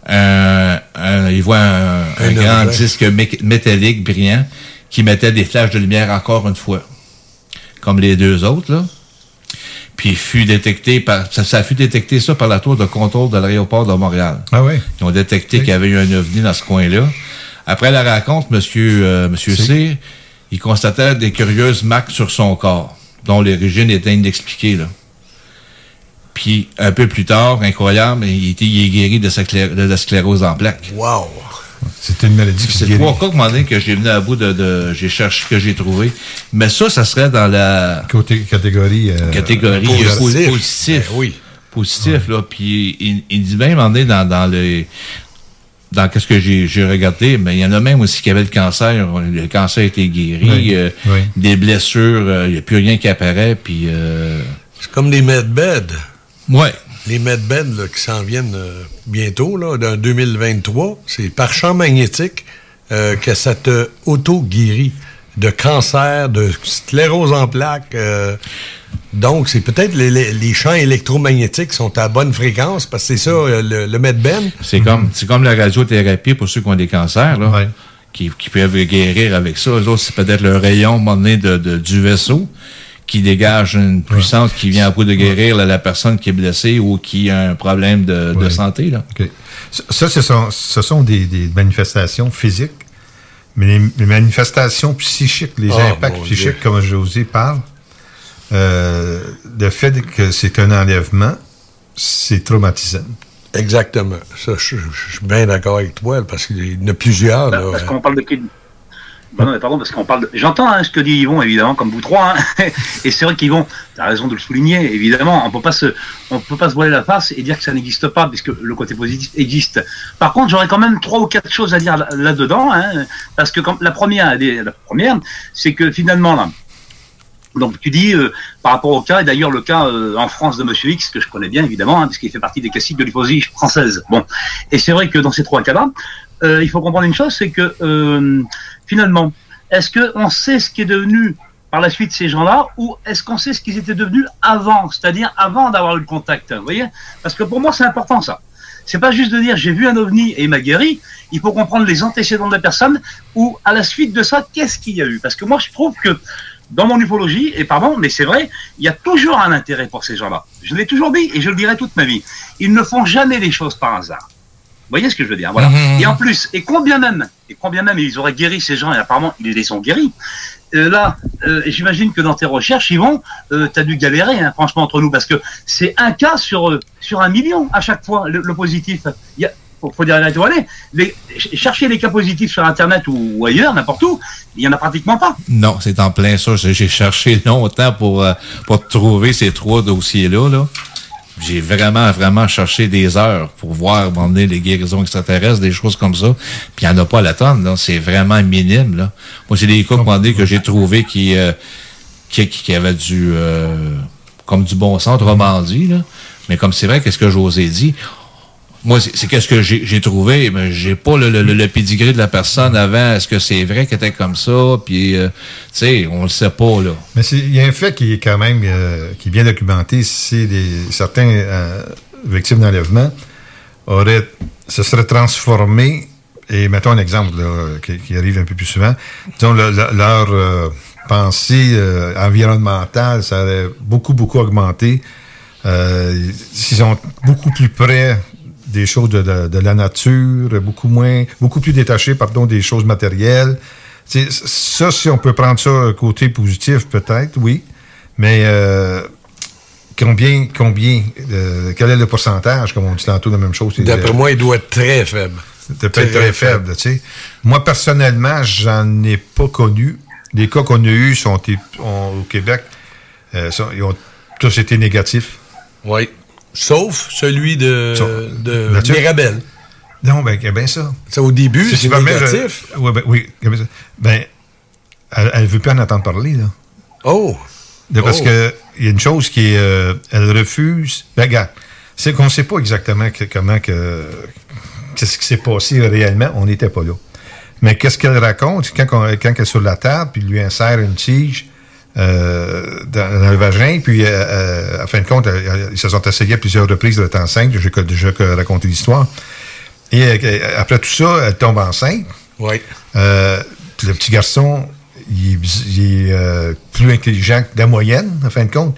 un- un- il voit un, un Un grand disque mé- métallique brillant qui mettait des flashs de lumière encore une fois, comme les deux autres là. Puis il fut détecté par ça, ça fut détecté ça par la tour de contrôle de l'aéroport de Montréal. Ah oui. Ils ont détecté qu'il y avait eu un ovni dans ce coin-là. Après la raconte, monsieur, euh, monsieur C, il constatait des curieuses marques sur son corps, dont l'origine était inexpliquée. Là. Puis un peu plus tard, incroyable, il, était, il est guéri de, sa clé- de la sclérose en plaques. Wow! C'était une maladie qui C'est trois cas que, que j'ai venu à bout de, de- j'ai cherché que j'ai trouvé. Mais ça, ça serait dans la Côté catégorie. euh, catégorie positif. euh, po- positif. oui. Positif, là. Puis il, il dit même, on est dans, dans les. Dans qu'est-ce que j'ai j'ai regardé, mais il y en a même aussi qui avaient le cancer. Le cancer a été guéri. Oui, euh, oui. Des blessures, euh, il n'y a plus rien qui apparaît. Puis. euh, C'est comme des medbeds. Ouais. Les medbeds là, qui s'en viennent euh, bientôt, là, dans 2023, c'est par champ magnétique euh, que ça te auto-guérit. de cancer, de sclérose en plaques. euh, donc, c'est peut-être les, les- les champs électromagnétiques sont à bonne fréquence, parce que c'est ça, le, le medben. C'est comme, c'est comme la radiothérapie pour ceux qui ont des cancers, là, qui, qui peuvent guérir avec ça. Eux autres, c'est peut-être le rayon donné, de, de- du vaisseau qui dégage une puissance qui vient à bout de guérir la, la personne qui est blessée ou qui a un problème de, santé. Là. Ça, ce sont, ce sont des, des manifestations physiques, mais les, les manifestations psychiques, les Ah, impacts psychiques, Dieu. comme José parle, euh, le fait que c'est un enlèvement, c'est traumatisant. Exactement. Ça, je, je suis bien d'accord avec toi, parce qu'il y en a plusieurs. Bah, là. parce qu'on parle de Bah non, mais pardon, parce qu'on parle de... J'entends hein, ce que dit Yvon, évidemment, comme vous trois. hein. et c'est vrai qu'Yvon, tu as raison de le souligner, évidemment. On peut pas se, on peut pas se voiler la face et dire que ça n'existe pas, puisque le côté positif existe. Par contre, j'aurais quand même trois ou quatre choses à dire là- là-dedans. hein, parce que la première, la première, c'est que finalement, là, donc tu dis euh, par rapport au cas, et d'ailleurs le cas euh, en France de Monsieur X, que je connais bien évidemment, hein, parce qu'il fait partie des classiques de l'hypothèse française. Bon, et c'est vrai que dans ces trois cas-là, euh, il faut comprendre une chose, c'est que euh, finalement, est-ce qu'on sait ce qui est devenu par la suite ces gens-là, ou est-ce qu'on sait ce qu'ils étaient devenus avant, c'est-à-dire avant d'avoir eu le contact, vous voyez? Parce que pour moi c'est important ça. C'est pas juste de dire j'ai vu un ovni et il m'a guéri. Il faut comprendre les antécédents de la personne ou à la suite de ça, qu'est-ce qu'il y a eu? Parce que moi, je trouve que dans mon ufologie, et pardon, mais c'est vrai, il y a toujours un intérêt pour ces gens-là. Je l'ai toujours dit et je le dirai toute ma vie. Ils ne font jamais les choses par hasard. Vous voyez ce que je veux dire Voilà. Mhm. Et en plus, et combien même, et combien même ils auraient guéri ces gens, et apparemment ils les ont guéris. euh, là, euh, j'imagine que dans tes recherches, Yvon, euh, tu as dû galérer, hein, franchement, entre nous, parce que c'est un cas sur, euh, sur un million à chaque fois, le, le positif. Il y a, faut, faut dire la vérité, les, ch- Chercher les cas positifs sur Internet ou, ou ailleurs, n'importe où, il y en a pratiquement pas. Non, c'est en plein ça. J'ai cherché longtemps pour, pour trouver ces trois dossiers-là. Là. J'ai vraiment, vraiment cherché des heures pour voir donné, les guérisons extraterrestres, des choses comme ça. Puis il n'y en a pas à la tonne. là. C'est vraiment minime. Là. Moi, c'est des cas donné, que j'ai trouvé qui, euh, qui, qui, qui avaient du, euh, comme du bon sens, autrement dit. Là. Mais comme c'est vrai, qu'est-ce que José dit, moi, c'est qu'est-ce que j'ai trouvé, mais j'ai pas le, le, pedigree de la personne avant. Est-ce que c'est vrai qu'elle était comme ça? Puis, euh, tu sais, on le sait pas, là. Mais il y a un fait qui est quand même euh, qui bien documenté, c'est certains euh, victimes d'enlèvement auraient se seraient transformés et mettons un exemple qui, arrive un peu plus souvent. Disons le- le- leur pensée environnementale, ça aurait beaucoup beaucoup augmenté. Euh, S'ils sont beaucoup plus près des choses de, de- de la nature, beaucoup moins, beaucoup plus détachés, pardon, des choses matérielles. C'est- ça, si on peut prendre ça côté positif, peut-être, oui. Mais euh, combien, combien, euh, quel est le pourcentage, comme on dit tantôt, la même chose? D'après euh, moi, il doit être très faible. de peut-être très faible, tu sais. Moi, personnellement, j'en ai pas connu. Les cas qu'on a eus sont, ont- au Québec, euh, sont- ils ont tous été négatifs. Oui. Sauf celui de? Mirabel. Non, ben, bien ça. Ça, au début, Si c'est permets, je- négatif. Ouais, ben, oui, bien ça. Ben, elle, elle veut plus en entendre parler, là. Oh! De- parce Oh. que il y a une chose qui est, euh, elle refuse. Ben, regarde, c'est qu'on ne sait pas exactement que- comment que qu'est-ce qui s'est passé réellement. On n'était pas là. Mais qu'est-ce qu'elle raconte? Quand, on- quand elle est sur la table, puis lui insère une tige dans, dans le vagin, puis euh, euh, à fin de compte, ils se sont essayés à plusieurs reprises d'être enceinte. J'ai déjà raconté l'histoire. Et euh, après tout ça, elle tombe enceinte. Oui. Euh, le petit garçon, il est, bis- il est, euh, plus intelligent que la moyenne, en fin de compte.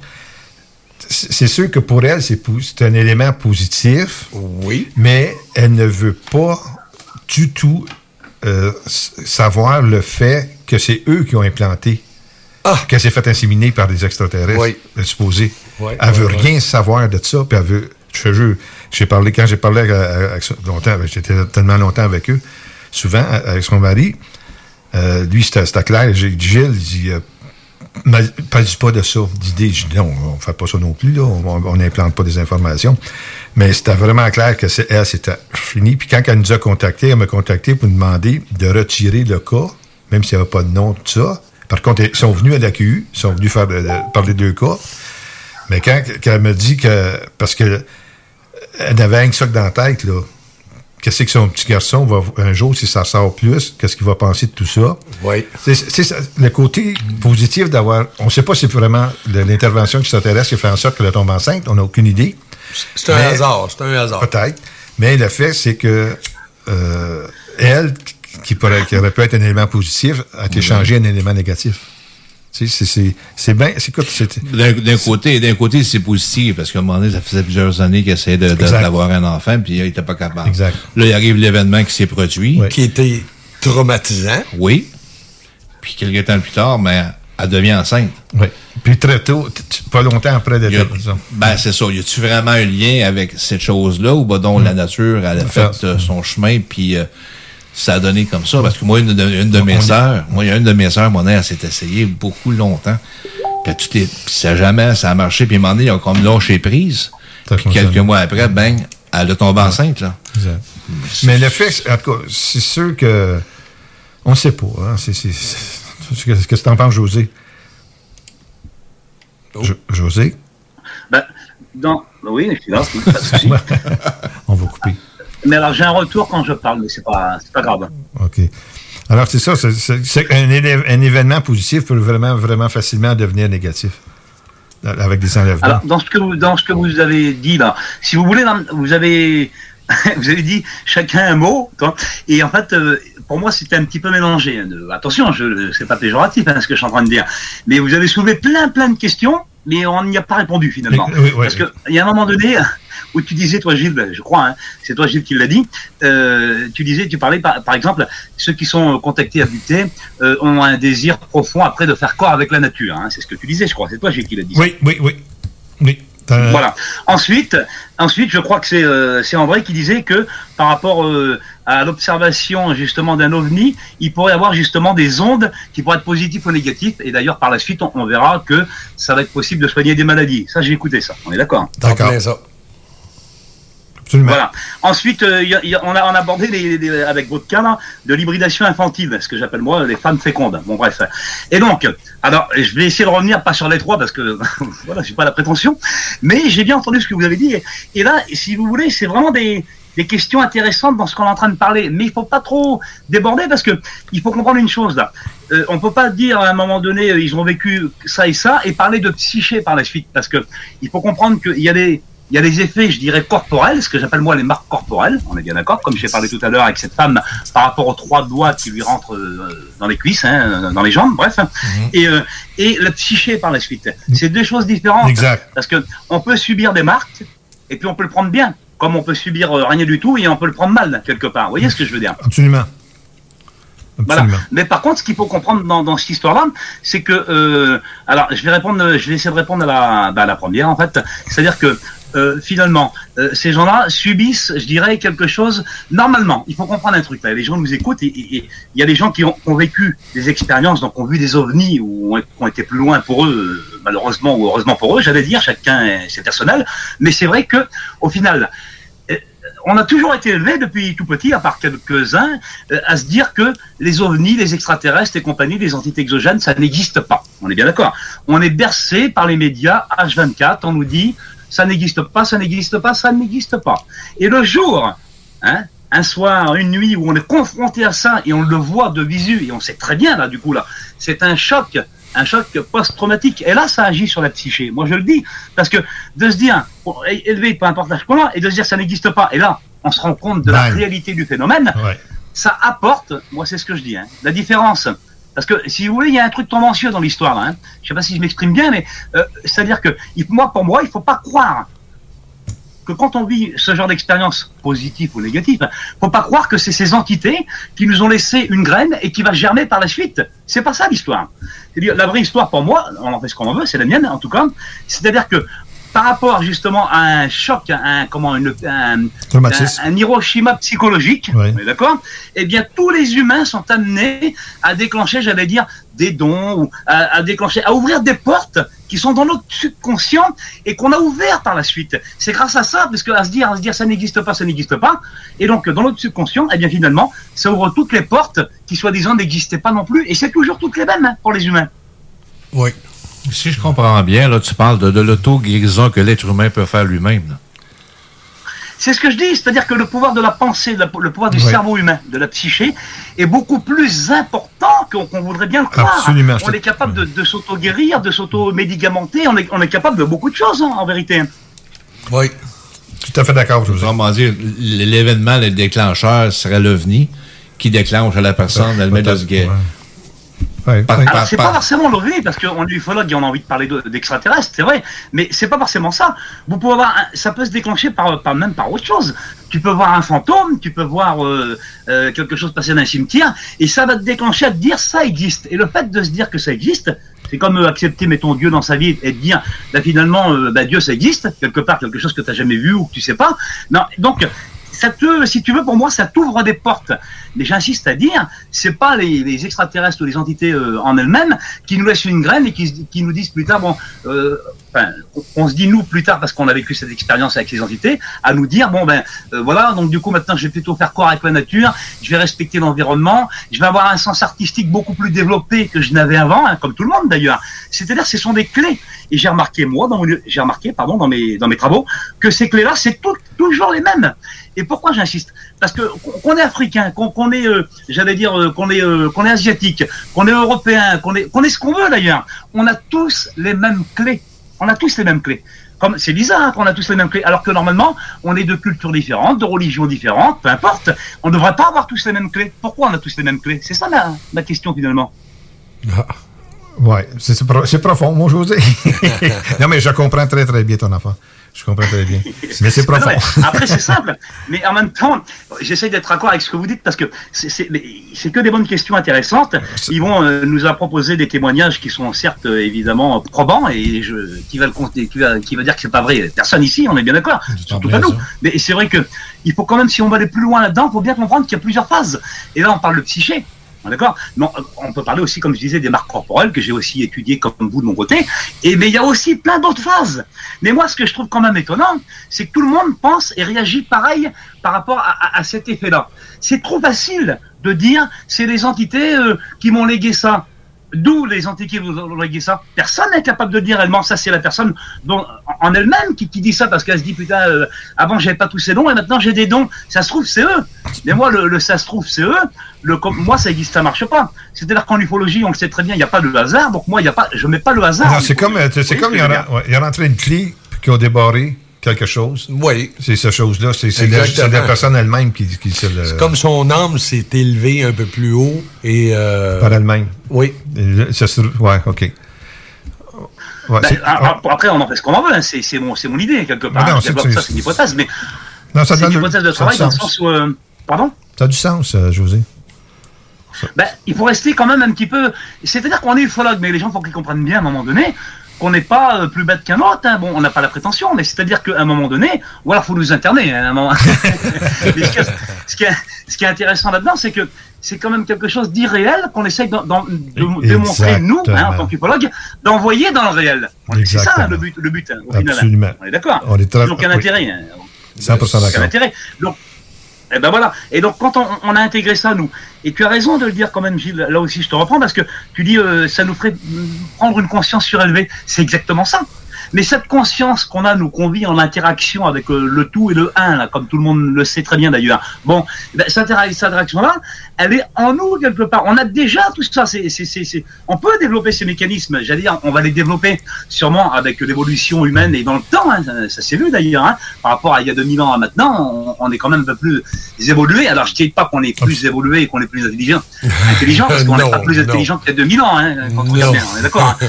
C'est sûr que pour elle, c'est un élément positif. Oui. Mais elle ne veut pas du tout euh, savoir le fait que c'est eux qui ont implanté. Qu'elle s'est fait inséminer par des extraterrestres, Oui. le supposé. Oui, elle oui, veut oui. rien savoir de ça, puis elle veut. Je te jure, j'ai parlé, quand j'ai parlé avec, longtemps, j'étais tellement longtemps avec eux, souvent avec son mari, euh, lui, c'était c'était clair. J'ai dit, Gilles, il dit, euh, parle pas de ça, d'idée. Je dis, non, on fait pas ça non plus, là. On n'implante pas des informations. Mais c'était vraiment clair que c'est elle, c'était fini. Puis quand elle nous a contactés, elle m'a contacté pour nous demander de retirer le cas, même s'il n'y avait pas de nom, tout ça. Par contre, ils sont venus à l'AQU, ils sont venus faire parler de deux cas. Mais quand, quand elle me dit que, parce que elle avait un sac dans la tête, là, qu'est-ce que son petit garçon va, un jour, si ça sort plus, qu'est-ce qu'il va penser de tout ça? Oui. C'est, le côté positif d'avoir. On ne sait pas si c'est vraiment l'intervention extraterrestre qui fait en sorte qu'elle tombe enceinte. On n'a aucune idée. C'est un hasard, c'est un hasard. Peut-être. Mais le fait, c'est que euh, elle, qui, pourrait, qui aurait pu être un élément positif, a été changée en élément négatif. C'est, bien. C'est quoi? C'est, D'un côté, d'un côté, c'est positif, parce qu'à un moment donné, ça faisait plusieurs années qu'il essayait de- de- d'avoir un enfant, puis il n'était pas capable. Exact. Là, il arrive l'événement qui s'est produit. Qui était traumatisant. Oui. Puis quelques temps plus tard, mais elle devient enceinte. Oui. Puis très tôt, pas longtemps après Il y a- d'être. disons. Ben, c'est ça. Y a-tu vraiment un lien avec cette chose-là ou ben donc la nature, elle a fait euh, son chemin, puis euh, ça a donné comme ça? Parce que moi, une de, une de mes sœurs, moi, il y a une de mes sœurs, mon elle s'est essayée beaucoup longtemps. Puis tout est, puis ça jamais, ça a marché. Puis à un moment donné, ils ont comme lâché prise. Puis quelques mois après, ben, elle a tombé enceinte, là. Exact. Mais le fait, c'est- en tout cas, c'est sûr que. On ne sait pas. Hein, c'est, c'est, c'est- qu'est-ce que tu en penses, José? Jo- José? Ben, dans... Oui, je suis là. On va couper. Mais alors, j'ai un retour quand je parle, mais c'est pas, c'est pas grave. OK. Alors, c'est ça. C'est, un, événement positif peut vraiment, vraiment facilement devenir négatif. euh, Avec des enlèvements. Alors, dans ce que vous, dans ce que vous avez dit là, si vous voulez, vous avez, vous avez dit chacun un mot, et en fait, euh, pour moi, c'était un petit peu mélangé. hein, attention, je, c'est pas péjoratif hein, ce que je suis en train de dire, mais vous avez soulevé plein, plein de questions, mais on n'y a pas répondu finalement. Oui, oui. Parce que il y a un moment donné où tu disais, toi Gilles, je crois, hein, c'est toi Gilles qui l'a dit, euh, tu disais, tu parlais par, par exemple, ceux qui sont contactés à buter euh, ont un désir profond après de faire corps avec la nature. hein, c'est ce que tu disais, je crois. C'est toi Gilles qui l'a dit. Oui, oui, oui. Oui. Voilà. Ensuite, ensuite, je crois que c'est euh, c'est André qui disait que par rapport euh, à l'observation justement d'un ovni, il pourrait y avoir justement des ondes qui pourraient être positives ou négatives. Et d'ailleurs, par la suite, on, on verra que ça va être possible de soigner des maladies. Ça, j'ai écouté ça. On est d'accord. D'accord. Voilà. Ensuite, euh, on, a, on a abordé les, les- avec votre cas là, de l'hybridation infantile, ce que j'appelle moi les femmes fécondes. Bon bref. Et donc, alors je vais essayer de revenir pas sur les trois parce que voilà, j'ai pas la prétention, mais j'ai bien entendu ce que vous avez dit. Et, et là, si vous voulez, c'est vraiment des, des questions intéressantes dans ce qu'on est en train de parler. Mais il faut pas trop déborder parce que il faut comprendre une chose là. Euh, on peut pas dire à un moment donné euh, ils ont vécu ça et ça et parler de psyché par la suite parce que il faut comprendre qu'il y a des il y a des effets, je dirais, corporels, ce que j'appelle moi les marques corporelles, on est bien d'accord, comme j'ai parlé tout à l'heure avec cette femme par rapport aux trois doigts qui lui rentrent euh, dans les cuisses, hein, dans les jambes, bref, et, euh, et la psyché par la suite. C'est deux choses différentes. Exact. Parce que on peut subir des marques, et puis on peut le prendre bien, comme on peut subir euh, rien du tout, et on peut le prendre mal, quelque part. Vous voyez ce que je veux dire? Absolument. voilà. Mais par contre, ce qu'il faut comprendre dans, dans cette histoire-là, c'est que, euh, alors, je vais répondre, je vais essayer de répondre à la, bah, à la première en fait. C'est-à-dire que euh, finalement, euh, ces gens-là subissent, je dirais, quelque chose. Normalement, il faut comprendre un truc. Là, les gens nous écoutent et il y a des gens qui ont, vécu des expériences, donc ont vu des ovnis ou ont, été plus loin pour eux, euh, malheureusement ou heureusement pour eux, j'allais dire. Chacun, est- c'est personnel. Mais c'est vrai que, au final, on a toujours été élevé depuis tout petit, à part quelques-uns, à se dire que les ovnis, les extraterrestres et compagnie, les entités exogènes, ça n'existe pas. On est bien d'accord. On est bercé par les médias H24, on nous dit ça n'existe pas, ça n'existe pas, ça n'existe pas. Et le jour, hein, un soir, une nuit où on est confronté à ça et on le voit de visu et on sait très bien là du coup là, c'est un choc, un choc post-traumatique. Et là, ça agit sur la psyché. Moi, je le dis parce que de se dire élevé, peu importe l'âge qu'on a, et de se dire ça n'existe pas. Et là, on se rend compte de la réalité du phénomène. Ouais. Ça apporte, moi, c'est ce que je dis, hein, la différence. Parce que si vous voulez, il y a un truc tendancieux dans l'histoire. Hein. Je sais pas si je m'exprime bien, mais euh, c'est-à-dire que moi, pour moi, il faut pas croire que quand on vit ce genre d'expérience positive ou négative, faut pas croire que c'est ces entités qui nous ont laissé une graine et qui va germer par la suite. C'est pas ça l'histoire. La vraie histoire pour moi, on en fait ce qu'on en veut, c'est la mienne en tout cas. C'est-à-dire que par rapport justement à un choc, un comment une, un, un- un Hiroshima psychologique, est d'accord? Eh bien, tous les humains sont amenés à déclencher, j'allais dire, des dons ou à, à déclencher, à ouvrir des portes qui sont dans notre subconscient et qu'on a ouvert par la suite. C'est grâce à ça, parce que à se dire, à se dire, ça n'existe pas, ça n'existe pas. Et donc, dans notre subconscient, eh bien, finalement, ça ouvre toutes les portes qui, soi-disant, n'existaient pas non plus. Et c'est toujours toutes les mêmes hein, pour les humains. Oui. Si je comprends bien, là, tu parles de, de l'auto-guérison que l'être humain peut faire lui-même. C'est ce que je dis, c'est-à-dire que le pouvoir de la pensée, le pouvoir du Oui. cerveau humain, de la psyché, est beaucoup plus important qu'on qu'on voudrait bien le croire. Absolument, je On est capable de, s'auto-guérir, de s'auto-médicamenter, on est, on est capable de beaucoup de choses, hein, en vérité. Oui. Tout à fait d'accord. Autrement dit, l- l'événement, le déclencheur serait l'OVNI qui déclenche à la personne, elle met de se guérir. Par- Alors, c'est pas forcément l'OVNI, parce qu'on est ufologue et on a envie de parler de- d'extraterrestres, c'est vrai, mais c'est pas forcément ça. Vous pouvez avoir un- ça peut se déclencher par, par même par autre chose. Tu peux voir un fantôme, tu peux voir euh, euh, quelque chose passer dans un cimetière, et ça va te déclencher à te dire ça existe. Et le fait de se dire que ça existe, c'est comme euh, accepter, mettons, Dieu dans sa vie et te dire, bah, finalement, euh, bah, Dieu, ça existe, quelque part, quelque chose que tu n'as jamais vu ou que tu sais pas. Non, donc, si tu veux, pour moi, ça t'ouvre des portes. Mais j'insiste à dire, c'est pas les, les extraterrestres ou les entités euh, en elles-mêmes qui nous laissent une graine et qui, nous disent plus tard, bon, euh, enfin, on, se dit nous plus tard parce qu'on a vécu cette expérience avec ces entités, à nous dire, bon ben, euh, voilà, donc du coup maintenant je vais plutôt faire corps avec la nature, je vais respecter l'environnement, je vais avoir un sens artistique beaucoup plus développé que je n'avais avant, hein, comme tout le monde d'ailleurs. C'est-à-dire, ce sont des clés. Et j'ai remarqué moi, j'ai remarqué, pardon, dans mes dans mes travaux, que ces clés-là, c'est toujours les mêmes. Et pourquoi j'insiste? Parce que qu'on est africain, qu'on est, euh, j'allais dire, euh, qu'on est, euh, est asiatique, qu'on est européen, qu'on est, est ce qu'on veut d'ailleurs, on a tous les mêmes clés. On a tous les mêmes clés. Comme c'est bizarre qu'on a tous les mêmes clés, alors que normalement, on est de cultures différentes, de religions différentes, peu importe. On ne devrait pas avoir tous les mêmes clés. Pourquoi on a tous les mêmes clés? C'est ça la, question finalement. Oui, c'est c'est pro- c'est profond, mon José. non, mais je comprends très, très bien ton enfant. Je comprends très bien. Mais c'est profond. Non, mais après, c'est simple. Mais en même temps, j'essaie d'être d'accord avec ce que vous dites parce que c'est- que des bonnes questions intéressantes. Ils vont euh, nous a proposé des témoignages qui sont certes euh, évidemment probants et je, qui va le qui va, qui va dire que c'est pas vrai. Personne ici, on est bien d'accord. Surtout pas nous. Mais c'est vrai que il faut quand même, si on va aller plus loin là-dedans, il faut bien comprendre qu'il y a plusieurs phases. Et là, on parle de psyché. D'accord? Non, euh, on peut parler aussi, comme je disais, des marques corporelles que j'ai aussi étudiées comme vous de mon côté. Mais il y a aussi plein d'autres phases. Mais moi, ce que je trouve quand même étonnant, c'est que tout le monde pense et réagit pareil par rapport à cet effet-là. C'est trop facile de dire c'est les entités euh, qui m'ont légué ça. D'où les entités vous ont légué ça Personne n'est capable de dire réellement ça. C'est la personne dont, en en elle-même qui, qui dit ça parce qu'elle se dit putain, euh, avant j'avais pas tous ces dons et maintenant j'ai des dons. Ça se trouve c'est eux. Mais moi le, le ça se trouve c'est eux. Le moi ça existe, ça marche pas. C'est-à-dire qu'en ufologie on le sait très bien, il n'y a pas de hasard. Donc moi il y a pas, je mets pas le hasard. En c'est comme, euh, c'est comme il y, voyez a, ouais, il y a rentré une clé puis qui a débarré quelque chose. Oui. C'est cette chose-là. C'est c'est la, la personne elle-même qui, qui se le. C'est comme son âme s'est élevée un peu plus haut et. euh, Par elle-même. Oui. Et Ça se, ouais, OK. Ouais, Ben, après, on en fait ce qu'on en veut. hein. C'est c'est mon, c'est mon idée, quelque part. Mais non, ça, c'est une hypothèse. Mais Non, ça c'est une hypothèse de travail a dans du le sens où. euh, pardon? Ça a du sens, euh, José. ben, Il faut rester quand même un petit peu. C'est-à-dire qu'on est ufologue, mais les gens, faut qu'ils comprennent bien à un moment donné qu'on n'est pas euh, plus bête qu'un autre. hein. Bon, on n'a pas la prétention, mais c'est-à-dire qu'à un moment donné, ou alors faut nous interner. hein, à un moment. Mais ce, qui est, ce qui est- ce qui est intéressant là-dedans, c'est que c'est quand même quelque chose d'irréel qu'on essaye de, de montrer, nous, hein, en tant qu'ufologue, d'envoyer dans le réel. C'est ça le but, le but au final. Absolument. On est d'accord On est Ils n'ont aucun oui. intérêt. 100% Aucun d'accord. intérêt. Donc, eh ben voilà. Et donc, quand on, a intégré ça, nous, et tu as raison de le dire quand même, Gilles, là aussi je te reprends, parce que tu dis, euh, ça nous ferait prendre une conscience surélevée. C'est exactement ça. Mais cette conscience qu'on a, nous, qu'on vit en interaction avec euh, le tout et le un, là, comme tout le monde le sait très bien d'ailleurs, bon, eh ben, cette, intera- cette interaction-là, elle est en nous quelque part. On a déjà tout ça. C'est, c'est, c'est, c'est- On peut développer ces mécanismes. J'allais dire, on va les développer sûrement avec l'évolution humaine et dans le temps. hein. Ça, ça s'est vu d'ailleurs. hein. Par rapport à il y a 2000 ans à maintenant, on, on est quand même un peu plus évolué. Alors je dis pas qu'on est plus évolué et qu'on est plus intelligent, intelligent parce qu'on n'est pas plus intelligent qu'il y a 2000 ans. Hein, quand on on est d'accord.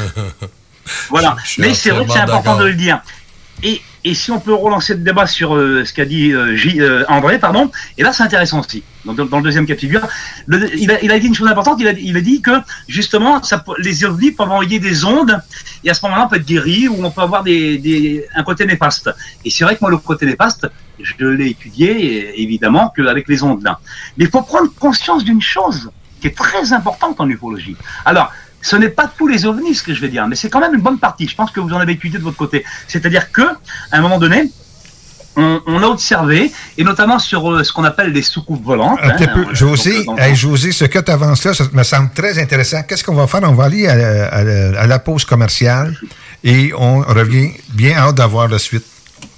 Voilà. Je Mais c'est vrai que c'est important de le dire. Et, et si on peut relancer le débat sur euh, ce qu'a dit euh, J- euh, André, pardon, et là c'est intéressant aussi. Donc, dans, dans le deuxième cas de figure, le- il, a, il a dit une chose importante, il a, il a dit que justement ça, les ovnis peuvent envoyer des ondes et à ce moment-là on peut être guéri ou on peut avoir des, des, un côté néfaste. Et c'est vrai que moi le côté néfaste, je l'ai étudié évidemment qu'avec les ondes là. Mais il faut prendre conscience d'une chose qui est très importante en ufologie. Alors, ce n'est pas tous les ovnis, ce que je vais dire, mais c'est quand même une bonne partie. Je pense que vous en avez étudié de votre côté. C'est-à-dire que, à un moment donné, on, on a observé, et notamment sur euh, ce qu'on appelle les soucoupes volantes. Un petit hein, peu. José, euh, hey, José, ce que tu avances là, ça me semble très intéressant. Qu'est-ce qu'on va faire? On va aller à, à- à la pause commerciale et on revient bien hâte d'avoir la suite.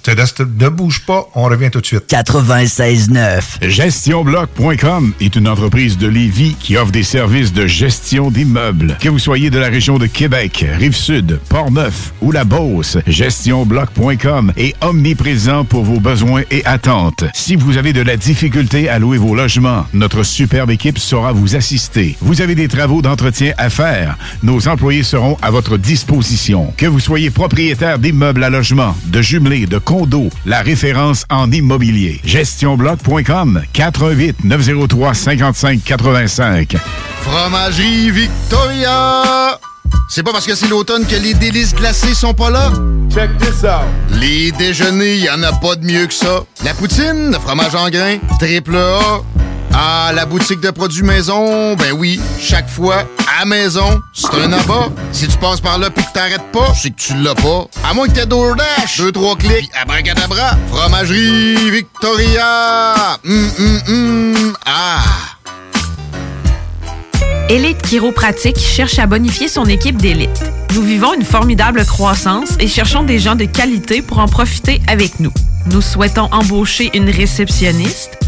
Te laisse, ne bouge pas, on revient tout de suite. 96.9. GestionBloc.com est une entreprise de Lévis qui offre des services de gestion d'immeubles. Que vous soyez de la région de Québec, Rive-Sud, Port-Neuf ou la Beauce, GestionBloc.com est omniprésent pour vos besoins et attentes. Si vous avez de la difficulté à louer vos logements, notre superbe équipe saura vous assister. Vous avez des travaux d'entretien à faire, nos employés seront à votre disposition. Que vous soyez propriétaire d'immeubles à logement, de jumelés, de condos, la référence en immobilier. GestionBloc.com 418 903 55 85. Fromagerie Victoria! C'est pas parce que c'est l'automne que les délices glacées sont pas là? Check this out! Les déjeuners, y en a pas de mieux que ça. La poutine, le fromage en grains, triple A. Ah, la boutique de produits maison, ben oui, chaque fois, à maison, c'est un abat. Si tu passes par là puis que t'arrêtes pas, c'est que tu l'as pas. À moins que t'aies DoorDash, deux, trois clics, abracadabra, fromagerie Victoria, hum, hum, hum, ah... Élite Chiropratique cherche à bonifier son équipe d'élite. Nous vivons une formidable croissance et cherchons des gens de qualité pour en profiter avec nous. Nous souhaitons embaucher une réceptionniste,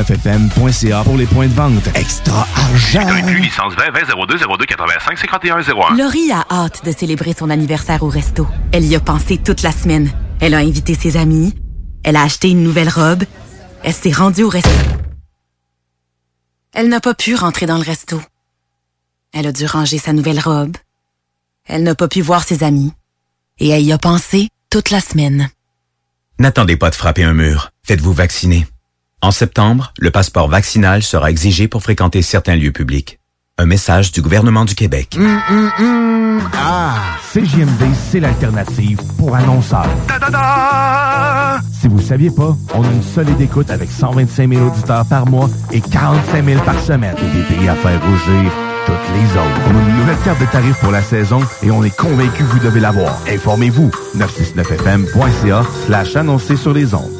fm.ca pour les points de vente. Extra argent. Inclus licence 20 20 02 02 85 51 01. Laurie a hâte de célébrer son anniversaire au resto. Elle y a pensé toute la semaine. Elle a invité ses amis. Elle a acheté une nouvelle robe. Elle s'est rendue au resto. Elle n'a pas pu rentrer dans le resto. Elle a dû ranger sa nouvelle robe. Elle n'a pas pu voir ses amis. Et elle y a pensé toute la semaine. N'attendez pas de frapper un mur. Faites-vous vacciner. En septembre, le passeport vaccinal sera exigé pour fréquenter certains lieux publics. Un message du gouvernement du Québec. Hum, hum, hum. Ah, CJMD, c'est l'alternative pour annonceurs. Si vous saviez pas, on a une solide écoute avec 125 000 auditeurs par mois et 45 000 par semaine. Et des prix à faire rougir toutes les autres. On a une nouvelle carte de tarifs pour la saison et on est convaincu que vous devez l'avoir. Informez-vous. 969fm.ca slash annoncer sur les ondes.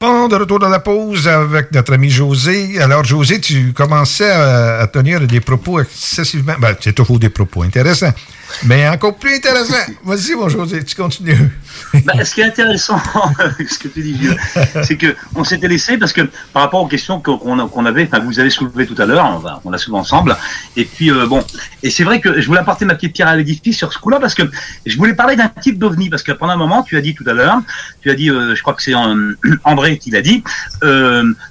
Bon, de retour dans la pause avec notre ami José. Alors, José, tu commençais à, tenir des propos excessivement... Ben, c'est toujours des propos intéressants, mais encore plus intéressants. Vas-y, mon José, tu continues. Ben, ce qui est intéressant, ce que tu dis, Gilles, c'est que on s'était laissé parce que par rapport aux questions qu'on qu'on avait, enfin vous avez soulevées tout à l'heure, on, va- on l'a soulevé ensemble. Et puis euh, bon, et c'est vrai que je voulais apporter ma petite pierre à l'édifice sur ce coup-là parce que je voulais parler d'un type d'ovni parce que pendant un moment tu as dit tout à l'heure, tu as dit, euh, je crois que c'est euh, André qui l'a dit,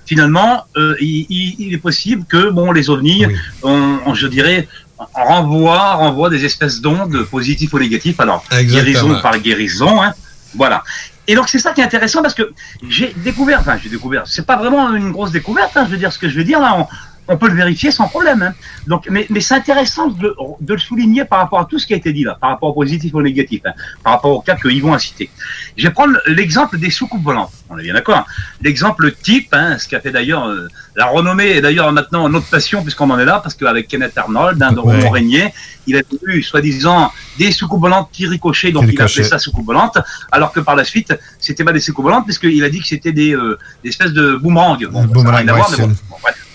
finalement il, est possible que bon les ovnis, on, on- je dirais renvoient renvoient des espèces d'ondes positives ou négatives. Alors Exactement. guérison par guérison, hein, voilà. Et donc c'est ça qui est intéressant parce que j'ai découvert, enfin j'ai découvert, c'est pas vraiment une grosse découverte, hein, je veux dire ce que je veux dire là. On- peut le vérifier sans problème. hein. Donc, mais, mais c'est intéressant de, de le souligner par rapport à tout ce qui a été dit là, par rapport au positif et au négatif, hein, par rapport au cas que Yvon a cité. Je vais prendre l'exemple des soucoupes volantes. On est bien d'accord. L'exemple type, hein, ce qu'a fait d'ailleurs euh, la renommée et d'ailleurs maintenant notre passion puisqu'on en est là, parce qu'avec Kenneth Arnold, hein, de Ouais. Roland Régnier, il a eu soi-disant des soucoupes volantes qui ricochaient, donc Qui il a appelé ricochaient. ça soucoupe volante, alors que par la suite, c'était pas des soucoupes volantes puisqu'il a dit que c'était des, euh, des espèces de boomerangs. Bon, ça n'a rien à voir, mais bon, bon, bref.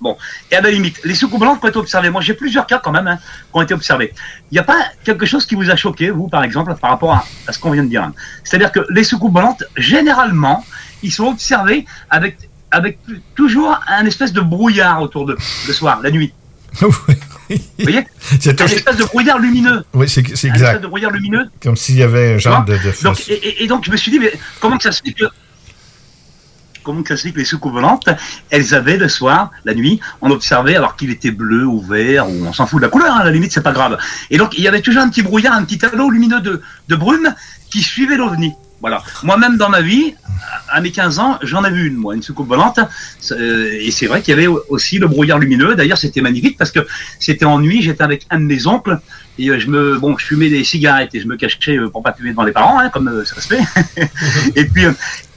Bon, et à la limite, les soucoupes volantes qui ont été observées, moi j'ai plusieurs cas quand même hein, qui ont été observés. Il n'y a pas quelque chose qui vous a choqué, vous par exemple, par rapport à, à ce qu'on vient de dire. hein. C'est-à-dire que les soucoupes volantes, généralement, ils sont observés avec, avec toujours un espèce de brouillard autour de le soir, la nuit. Vous voyez? C'est Un espèce de brouillard lumineux. Oui, c'est c'est Un exact. espèce de brouillard lumineux. Comme s'il y avait un genre de, de Donc, et, et- et donc, je me suis dit, mais comment que ça se fait que. Comment que ça se fait que les soucoupes volantes, elles avaient le soir, la nuit, on observait alors qu'il était bleu ou vert, ou on s'en fout de la couleur, hein, à la limite, c'est pas grave. Et donc, il y avait toujours un petit brouillard, un petit halo lumineux de, de brume qui suivait l'ovni. Voilà. Moi-même, dans ma vie, à mes 15 ans, j'en ai vu une, moi, une soucoupe volante. Euh, Et c'est vrai qu'il y avait aussi le brouillard lumineux. D'ailleurs, c'était magnifique parce que c'était en nuit. J'étais avec un de mes oncles et euh, je me, bon, je fumais des cigarettes et je me cachais euh, pour pas fumer devant les parents, hein, comme euh, ça se fait. et puis,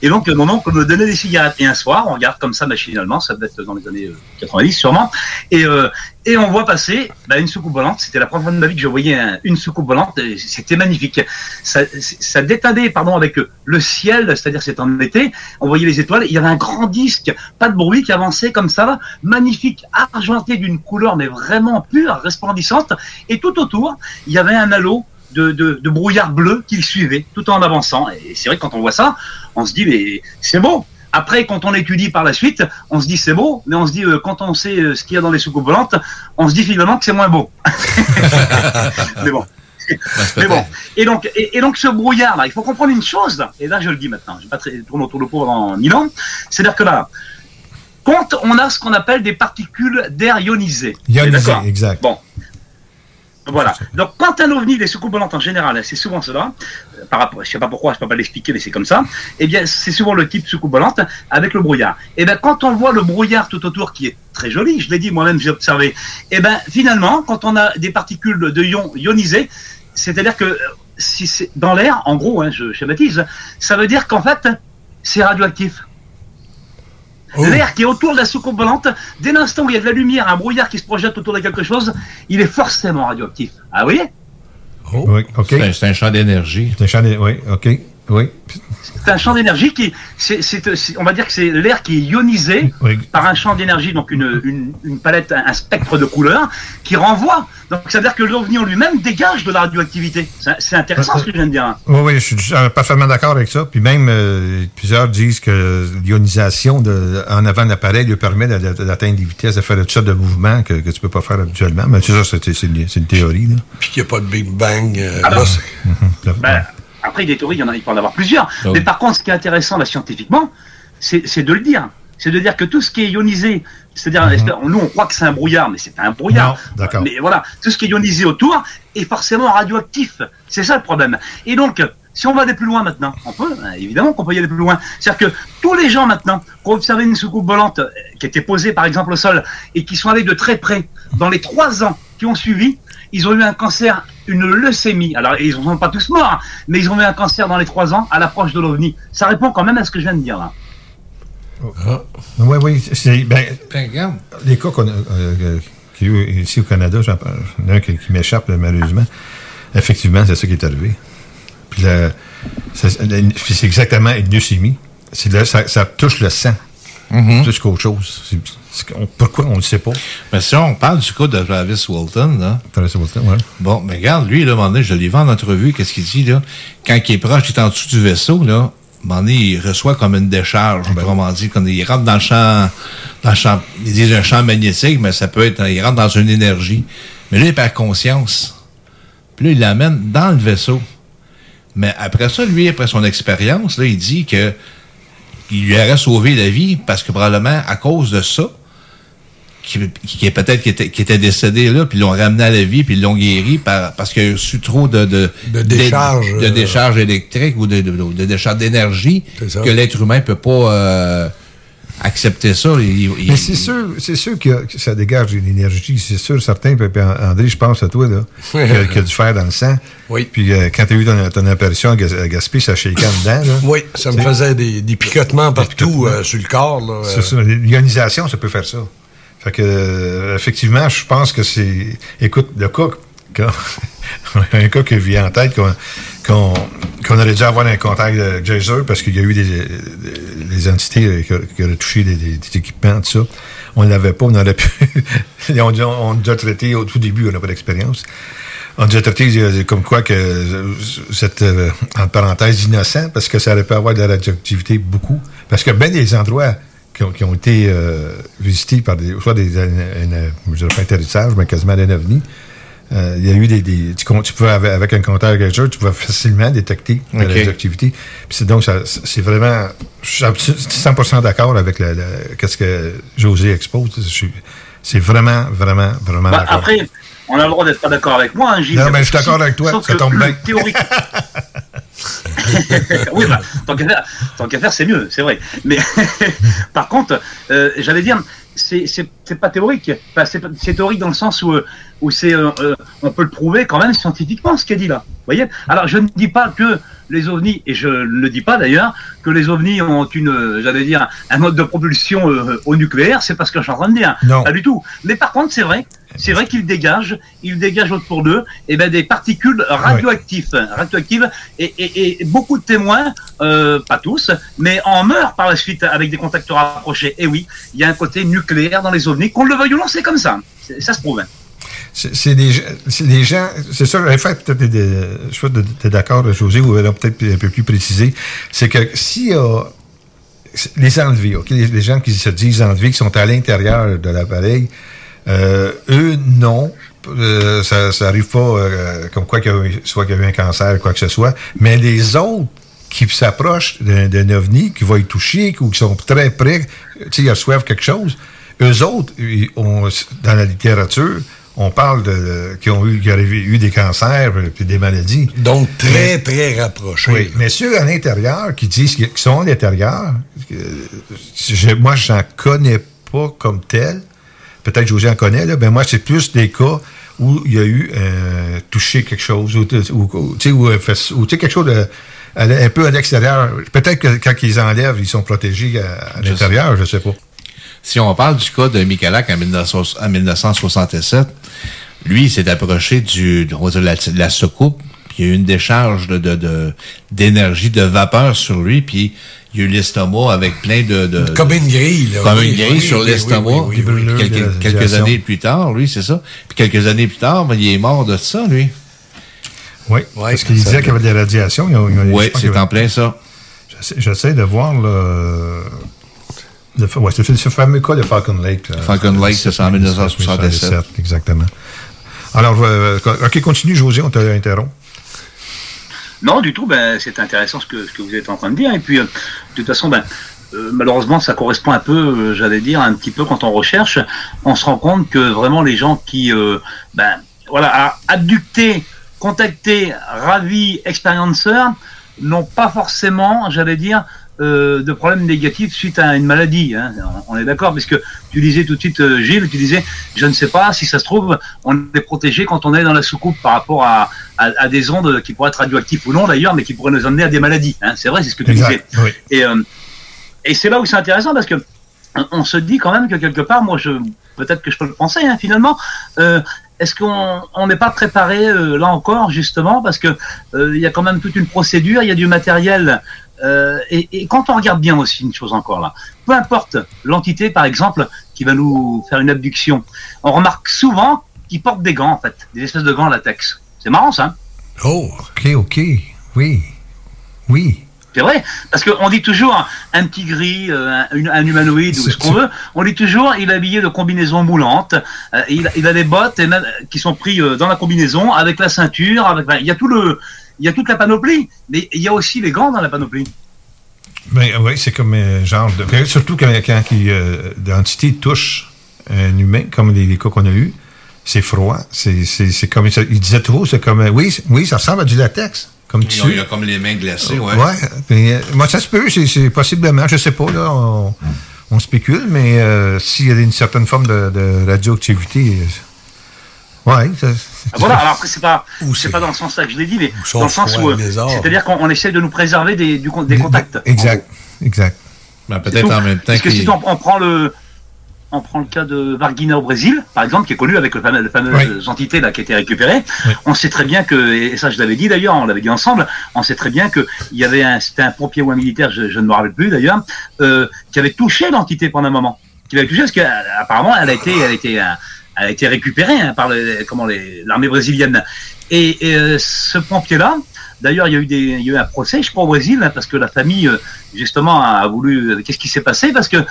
et donc, mon oncle me donnait des cigarettes. Et un soir, on regarde comme ça machinalement, ça devait être dans les années euh, 90 sûrement. Et, et on voit passer bah, une soucoupe volante. C'était la première fois de ma vie que je voyais un- une soucoupe volante. C'était magnifique. Ça, ça détalait, pardon, avec le ciel, c'est-à-dire c'était en été. On voyait les étoiles. Il y avait un grand disque, pas de bruit, qui avançait comme ça, magnifique, argenté d'une couleur mais vraiment pure, resplendissante. Et tout autour, il y avait un halo de, de, de brouillard bleu qui le suivait tout en avançant. Et c'est vrai que quand on voit ça, on se dit mais c'est beau. Après, quand on étudie par la suite, on se dit c'est beau, mais on se dit euh, quand on sait euh, ce qu'il y a dans les soucoupes volantes, on se dit finalement que c'est moins beau. mais bon. Mais bon, et donc, et, et donc ce brouillard là, il faut comprendre une chose, là, et là je le dis maintenant, je vais pas tourner autour de pot pendant mille ans, c'est-à-dire que là, quand on a ce qu'on appelle des particules d'air ionisé, Ionisé, d'accord exact. Bon, voilà. Donc, quand un ovni, les soucoupes volantes en général, hein, c'est souvent cela, euh, par rapport, je sais pas pourquoi, je peux pas l'expliquer, mais c'est comme ça, eh bien, c'est souvent le type soucoupe volante avec le brouillard. Eh bien, quand on voit le brouillard tout autour qui est très joli, je l'ai dit moi-même, j'ai observé, eh bien, finalement, quand on a des particules de ions ionisées, c'est-à-dire que euh, si c'est dans l'air, en gros, hein, je schématise, ça veut dire qu'en fait, c'est radioactif. L'air qui est autour de la soucoupe volante, dès l'instant où il y a de la lumière, un brouillard qui se projette autour de quelque chose, il est forcément radioactif. Ah, vous voyez Oui, OK. C'est un- C'est un champ d'énergie. C'est un champ d'énergie. Oui, OK. Oui. C'est un champ d'énergie qui, c'est, c'est- c'est- on va dire que c'est l'air qui est ionisé Oui. par un champ d'énergie, donc une, une, une palette, un, spectre de couleurs qui renvoie. Donc ça veut dire que l'ovni en lui-même dégage de la radioactivité. C'est, c'est intéressant ce que je viens de dire. hein. Oui, oui, je suis euh, parfaitement d'accord avec ça. Puis même, euh, plusieurs disent que l'ionisation de- en avant de l'appareil lui permet d'atteindre des vitesses, de faire toutes sortes de mouvements que, que tu peux pas faire habituellement. Mais c'est ça, c'est c'est une, c'est une théorie. Là. Puis qu'il n'y a pas de Big Bang. euh, Alors, là, c'est- Ben, après, des théories, il y en a, il peut en avoir plusieurs. Ah oui. Mais par contre, ce qui est intéressant là, scientifiquement, c'est de le dire. C'est de dire que tout ce qui est ionisé, c'est-à-dire, nous, on croit que c'est un brouillard, mais c'est pas un brouillard. Mhm. Non. Mais voilà, tout ce qui est ionisé autour est forcément radioactif. C'est ça le problème. Et donc, si on va aller plus loin maintenant, on peut, hein, évidemment qu'on peut y aller plus loin. C'est-à-dire que tous les gens maintenant qui ont observé une soucoupe volante euh, qui était posée par exemple au sol et qui sont allés de très près, dans les trois ans qui ont suivi, ils ont eu un cancer, une leucémie. Alors, ils ne sont pas tous morts, hein, mais ils ont eu un cancer dans les trois ans à l'approche de l'OVNI. Ça répond quand même à ce que je viens de dire là. Oui, oui. Ben, les cas qu'on a, euh, euh, eu ici au Canada, j'en parle- un qui, m'échappe malheureusement. Effectivement, c'est ça qui est arrivé. Puis, c'est exactement une leucémie. Ça, ça touche le sang. Plus qu'autre chose. C'est- c'est qu'on- pourquoi on ne le sait pas? Mais si on parle du cas de Travis Walton, là. Travis Walton, oui. Bon, mais regarde, lui, là, à un moment donné, je l'ai vu en entrevue, qu'est-ce qu'il dit, là? Quand il est proche, il est en dessous du vaisseau, là, à un moment donné, il reçoit comme une décharge, autrement dit, quand il rentre dans le champ, dans le champ, ils disent un champ magnétique, mais ça peut être, il rentre dans une énergie. Mais là, il perd conscience. Puis là, il l'amène dans le vaisseau. Mais après ça, lui, après son expérience, là, il dit que il lui aurait sauvé la vie parce que probablement, à cause de ça, qui, qui est peut-être qui était, qui était décédé là, puis ils l'ont ramené à la vie, puis ils l'ont guéri par, parce qu'il a reçu trop de, de, De décharge, de, de euh, décharge électrique ou de, de, de décharge d'énergie que l'être humain peut pas euh, accepter ça. Il- il- Mais c'est sûr, c'est sûr que ça dégage une énergie. C'est sûr, certain. Puis, puis, André, je pense à toi, là, qui a, du fer dans le sang. Oui. Puis euh, quand tu as eu ton, ton apparition à Gas- à Gaspé, ça shakeait dedans. Là. Oui, ça me faisait des, des picotements partout euh, sur le corps. euh. C'est ça. L'ionisation, ça peut faire ça. Fait que, euh, effectivement, je pense que c'est. Écoute, le cas, quand- un cas qui vient en tête qu'on aurait dû avoir un contact de Jazer parce qu'il y a eu des, entités qui, auraient touché des, équipements, tout ça. On ne l'avait pas, on aurait pu. on, dit- on, nous a traité au tout début, on n'a pas d'expérience. On nous a traité euh, comme quoi que euh, cette, euh, entre parenthèses, innocent, parce que ça aurait pu avoir de la radioactivité beaucoup. Parce que bien des endroits qui ont, qui ont été visités par des, soit des, un- dirais pas mais quasiment un ovni, euh, il y a eu des, des- tu, tu pouvais avec, avec un compteur gageur, tu pouvais facilement détecter la Ok. radioactivité. Puis c'est donc ça- c'est vraiment, je suis absolu- 100% d'accord avec le, le- qu'est-ce que José expose. Je suis- C'est vraiment, vraiment, vraiment d'accord. après, on a le droit d'être pas d'accord avec moi, hein, Gilles. Non, mais je suis d'accord avec toi, Sauf ça que tombe bien. Théorique. oui, bah, tant qu'à faire, tant qu'à faire, c'est mieux, c'est vrai. Mais par contre, euh, j'allais dire, c'est c'est- c'est pas théorique. Enfin, c'est théorique dans le sens où, où c'est, euh, euh, on peut le prouver quand même scientifiquement ce qu'il a dit là. Vous voyez? Alors, je ne dis pas que les ovnis, et je ne le dis pas d'ailleurs, que les ovnis ont une, j'allais dire, un mode de propulsion euh, au nucléaire. C'est pas ce que je suis en train de dire. Non. Pas du tout. Mais par contre, c'est vrai, c'est vrai qu'ils dégagent, ils dégagent autour d'eux, et ben des particules radioactives, radioactives, et, et, et beaucoup de témoins, euh, pas tous, mais en meurent par la suite avec des contacts rapprochés. Et oui, il y a un côté nucléaire dans les ovnis, qu'on le veuille ou non, c'est comme ça. Ça se prouve. C'est des, des gens, c'est ça, j'avais fait peut-être je sais pas, t'es d'accord, José, ou alors peut-être un peu plus précisé, c'est que si euh, les enlevés, OK, les, les gens qui se disent enlevés, qui sont à l'intérieur de l'appareil, eux, non, euh, ça, ça arrive pas euh, comme quoi qu'il y a eu, soit qu'il y a eu un cancer, quoi que ce soit, mais les autres qui s'approchent d'un ovni, qui vont y toucher, ou qui sont très près, tu sais, ils reçoivent quelque chose, eux autres, ils ont- dans la littérature, on parle de, qui ont eu, qui auraient eu des cancers euh, puis des maladies. Donc, très, très rapproché. Oui, mais ceux à l'intérieur qui disent qu'ils sont à l'intérieur, euh, je- moi, j'en connais pas comme tel. Peut-être José en connaît, là. Ben, moi, c'est plus des cas où il y a eu euh, touché quelque chose, ou, ou, ou, tu sais, ou, euh, tu sais, quelque chose de, à un peu à l'extérieur. Peut-être que quand ils enlèvent, ils sont protégés à, l'intérieur, je sais pas. Si on parle du cas de Michalak en, 1900 en 1967, lui, il s'est approché du, on va dire, la, de la soucoupe, puis il y a eu une décharge de, de, de- d'énergie, de, vapeur sur lui, puis il y a eu l'estomac avec plein de... de Comme une grille, là. Comme Oui, une grille oui, sur oui, l'estomac. oui, oui, oui, oui. Quelques, années plus tard, lui, c'est ça. Puis quelques années plus tard, ben, il est mort de ça, lui. Oui, parce qu'il disait qu'il y avait des radiations. Oui, c'est en plein ça. J'essaie- de voir le. le ouais, c'est ce fameux cas de Falcon Lake. là. Falcon Lake, c'est ça, en 1967. Exactement. Alors, euh, OK, continue, José, on t'a interrompu. Non, du tout, ben, c'est intéressant ce que, vous êtes en train de dire. Et puis, euh, de toute façon, ben, euh, malheureusement, ça correspond un peu, euh, j'allais dire, un petit peu quand on recherche, on se rend compte que vraiment les gens qui, euh, ben, voilà, abductés, contactés, ravis, expérienceurs, n'ont pas forcément, j'allais dire, euh, de problèmes négatifs suite à une maladie. hein. On est d'accord, parce que tu disais tout de suite, euh, Gilles, tu disais, je ne sais pas si ça se trouve, on est protégé quand on est dans la soucoupe par rapport à, à, à des ondes qui pourraient être radioactives ou non d'ailleurs, mais qui pourraient nous amener à des maladies. hein. C'est vrai, c'est ce que tu disais. Oui. Et, euh, et c'est là où c'est intéressant parce que on- se dit quand même que quelque part, moi, je peut-être que je peux le penser hein, finalement. est-ce qu'on on n'est pas préparé euh, là encore justement parce que euh, il y a quand même toute une procédure, il y a du matériel. Euh, et, et quand on regarde bien aussi une chose encore là, peu importe l'entité par exemple qui va nous faire une abduction, on remarque souvent qu'ils portent des gants en fait, des espèces de gants latex. C'est marrant ça. hein? Oh, OK, OK. Oui. Oui. C'est vrai, parce qu'on dit toujours un, un petit gris, euh, un, humanoïde ou ce qu'on veut, on dit toujours il est habillé de combinaisons moulantes, euh, il, a- il a des bottes et même, qui sont pris euh, dans la combinaison avec la ceinture, avec, ben, il y a tout le, il y a toute la panoplie, mais il y a aussi les gants dans la panoplie. Ben, oui, c'est comme un genre de. Surtout quand, quand qui, euh, l'entité touche un humain, comme les, les cas qu'on a eus, c'est froid. C'est, c'est, c'est comme. Il disait trop, c'est comme. euh, Oui, oui, ça ressemble à du latex. Comme Il y a- il y tu. a comme les mains glacées, ouais. Ouais. mais, euh, moi, ça se peut, c'est, possiblement, je sais pas, là. On, On spécule, mais euh, s'il y a une certaine forme de, de radioactivité, euh, ouais, ça- Ah, Voilà, alors après, c'est pas, c'est pas dans le sens là que je l'ai dit, mais dans le sens où. euh. C'est-à-dire qu'on on essaie de nous préserver des, du, con- des contacts. exact, exact. C'est peut-être en même temps Parce que si on, on prend le. On prend le cas de Varguina au Brésil, par exemple, qui est connu avec le fameux, la fameuse entité là qui a été récupérée. On sait très bien que, et ça je l'avais dit d'ailleurs, on l'avait dit ensemble, on sait très bien que il y avait un, c'était un pompier ou un militaire, je, je ne me rappelle plus d'ailleurs, euh, qui avait touché l'entité pendant un moment, qui l'avait touché parce qu'apparemment elle a été, elle a été, euh, a été récupérée hein, par comment l'armée brésilienne. Et, et, euh, ce pompier-là, d'ailleurs, il y a eu des, il y a eu un procès, je crois, au Brésil, hein, parce que la famille, euh, justement, a voulu. euh, Qu'est-ce qui s'est passé? Parce que, euh,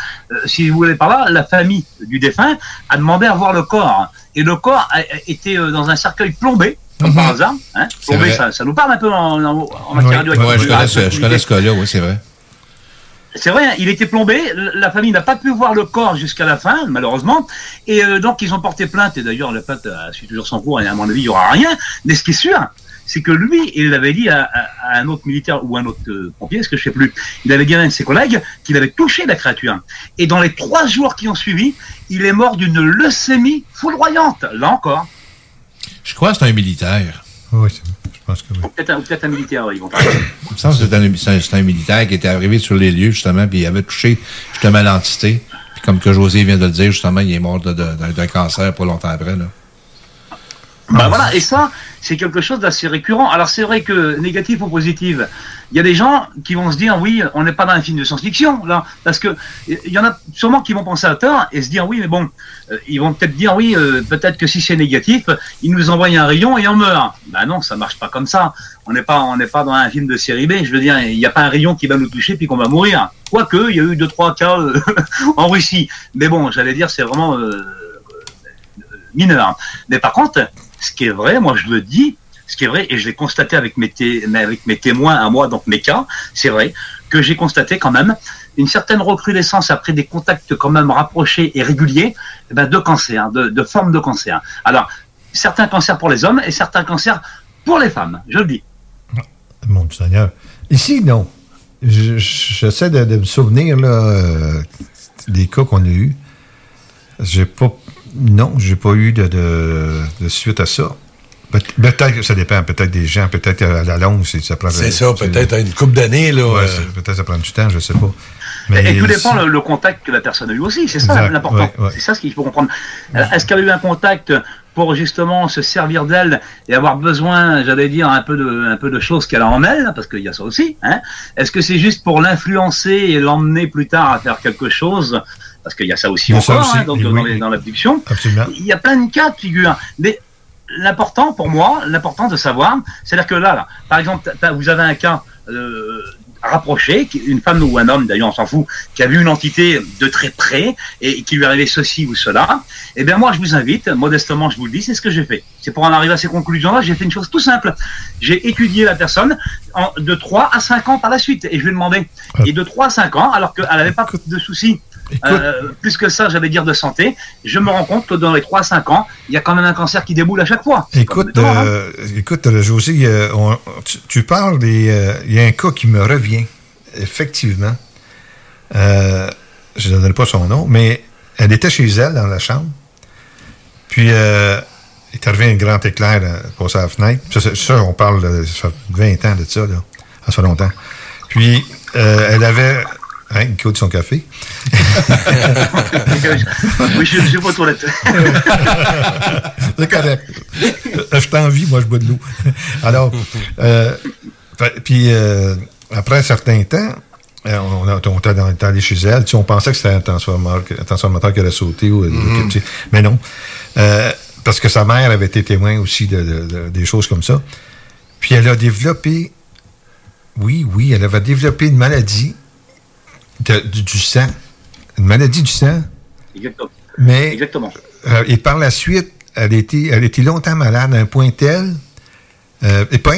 si vous voulez par là, la famille du défunt a demandé à voir le corps, et le corps a, été dans un cercueil plombé. Comme par hasard, hein. Plombé, ça, ça nous parle un peu en, en- en matière Ouais, radioactive. ouais, je connais ce, je connais ce cas-là, oui, c'est vrai. C'est vrai, hein, il était plombé. La famille n'a pas pu voir le corps jusqu'à la fin, malheureusement. Et euh, donc, ils ont porté plainte. Et d'ailleurs, la plainte a suivi toujours son cours. Et à mon avis, il n'y aura rien. Mais ce qui est sûr, c'est que lui, il avait dit à, un autre militaire ou un autre euh, pompier, ce que je sais plus, il avait dit à un de ses collègues qu'il avait touché la créature. Et dans les trois jours qui ont suivi, il est mort d'une leucémie foudroyante. Là encore. Je crois que c'est un militaire. Oui, je pense que oui. Ou peut-être un, militaire, ils vont parler. Il me semble que c'est un, militaire qui était arrivé sur les lieux, justement, puis il avait touché justement l'entité. Puis comme que José vient de le dire, justement, il est mort de- de- d'un d'un cancer pas longtemps après. Là. Ben voilà, et ça, c'est quelque chose d'assez récurrent. Alors c'est vrai que négatif ou positif, il y a des gens qui vont se dire oui, on n'est pas dans un film de science-fiction là, parce que il y en a sûrement qui vont penser à tort et se dire oui, mais bon, euh, ils vont peut-être dire oui, euh, peut-être que si c'est négatif, ils nous envoient un rayon et on meurt. Ben non, ça marche pas comme ça. On n'est pas, on n'est pas dans un film de série B. Je veux dire, il n'y a pas un rayon qui va nous toucher puis qu'on va mourir. Quoique, il y a eu deux trois cas euh, en Russie. Mais bon, j'allais dire, c'est vraiment mineur. Mais par contre, ce qui est vrai, moi je le dis, ce qui est vrai, et je l'ai constaté avec mes, avec mes témoins à moi, donc mes cas, c'est vrai, que j'ai constaté quand même une certaine recrudescence après des contacts quand même rapprochés et réguliers eh ben, de cancer, de, de formes de cancer. Alors, certains cancers pour les hommes et certains cancers pour les femmes, je le dis. Mon Seigneur. Ici, non. Je- je- J'essaie de, me souvenir euh, des cas qu'on a eus. J'ai pas. Non, j'ai pas eu de, de- de suite à ça. Peut- Peut-être que ça dépend, peut-être des gens, peut-être à la longue, c'est- ça prend. C'est ça, peut-être à une couple d'années, là. Ouais, euh, peut-être ça prend du temps, je sais pas. et tout dépend le, le contact que la personne a eu aussi, c'est ça l'important. ouais, ouais. C'est ça ce qu'il faut comprendre. Euh, Est-ce qu'elle a eu un contact pour justement se servir d'elle et avoir besoin, j'allais dire, un peu de, un peu de choses qu'elle a en elle, parce qu'il y a ça aussi. Hein? Est-ce que c'est juste pour l'influencer et l'emmener plus tard à faire quelque chose Parce qu'il y a ça aussi encore, aussi, hein, donc, oui, dans, oui. les- dans l'abduction. Absolument. Il y a plein de cas de figure. Mais l'important pour moi, l'important de savoir, c'est-à-dire que là, là, par exemple, vous avez un cas euh, rapproché, une femme ou un homme, d'ailleurs on s'en fout, qui a vu une entité de très près et qui lui arrivait ceci ou cela, eh bien moi je vous invite, modestement je vous le dis, c'est ce que j'ai fait. C'est pour en arriver à ces conclusions-là, j'ai fait une chose tout simple. J'ai étudié la personne en- de 3 à 5 ans par la suite et je lui ai demandé, et de 3 à 5 ans, alors qu'elle n'avait pas de soucis, euh, plus que ça, j'allais dire de santé, je me rends compte que dans les 3 à 5 ans, il y a quand même un cancer qui déboule à chaque fois. Écoute, euh, écoute, José, euh, on- tu, tu parles des. Il y a un cas qui me revient, effectivement. Je ne donnerai pas son nom, mais elle était chez elle dans la chambre. Puis, il est arrivé un grand éclair à la fenêtre. Ça, ça, ça, on parle de ça fait 20 ans de ça, là. Ça fait longtemps. Puis, euh, elle avait. Hein, il coûte son café. oui, je suis pas aux toilettes. C'est correct. Euh, Je t'envie, moi, je bois de l'eau. Alors, euh, puis euh, après un certain temps, euh, on, a- on était allé chez elle. Tu sais, on pensait que c'était un transformateur, un transformateur qui allait sauter. Ou, Mhm. tu sais, mais non. Euh, parce que sa mère avait été témoin aussi de, de- de- des choses comme ça. Puis elle a développé, oui, oui, elle avait développé une maladie du, du sang. Une maladie du sang. Exactement. Mais, Exactement. euh, et par la suite, elle était, elle était longtemps malade à un point tel, euh, et pas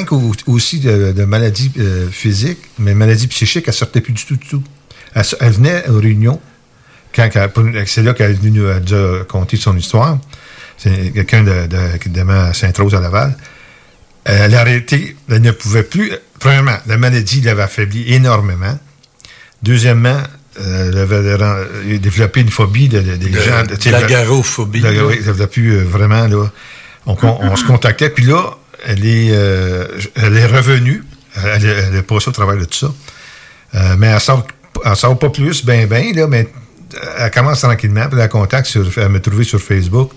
aussi de, de maladies euh, physiques, mais maladies psychiques, elle sortait plus du tout, du tout. Elle, venait aux réunions, quand, c'est là qu'elle est venue nous a déjà conter son histoire. C'est quelqu'un de, de, qui demeure à Sainte-Rose à Laval. Elle a arrêté, elle ne pouvait plus. Premièrement, la maladie l'avait affaibli énormément. Deuxièmement, euh, elle avait ren- euh, développé une phobie de, de- des De- gens. de sais, l'agarophobie, la- oui, elle a pu euh, vraiment, là. On, on- on se contactait, puis là, elle est, euh, elle est revenue. Elle, est- elle est passée au travers de tout ça. Euh, mais elle sort, elle sort pas plus, ben, ben, là, mais elle commence tranquillement, puis elle a contact sur, elle m'a trouvé sur Facebook,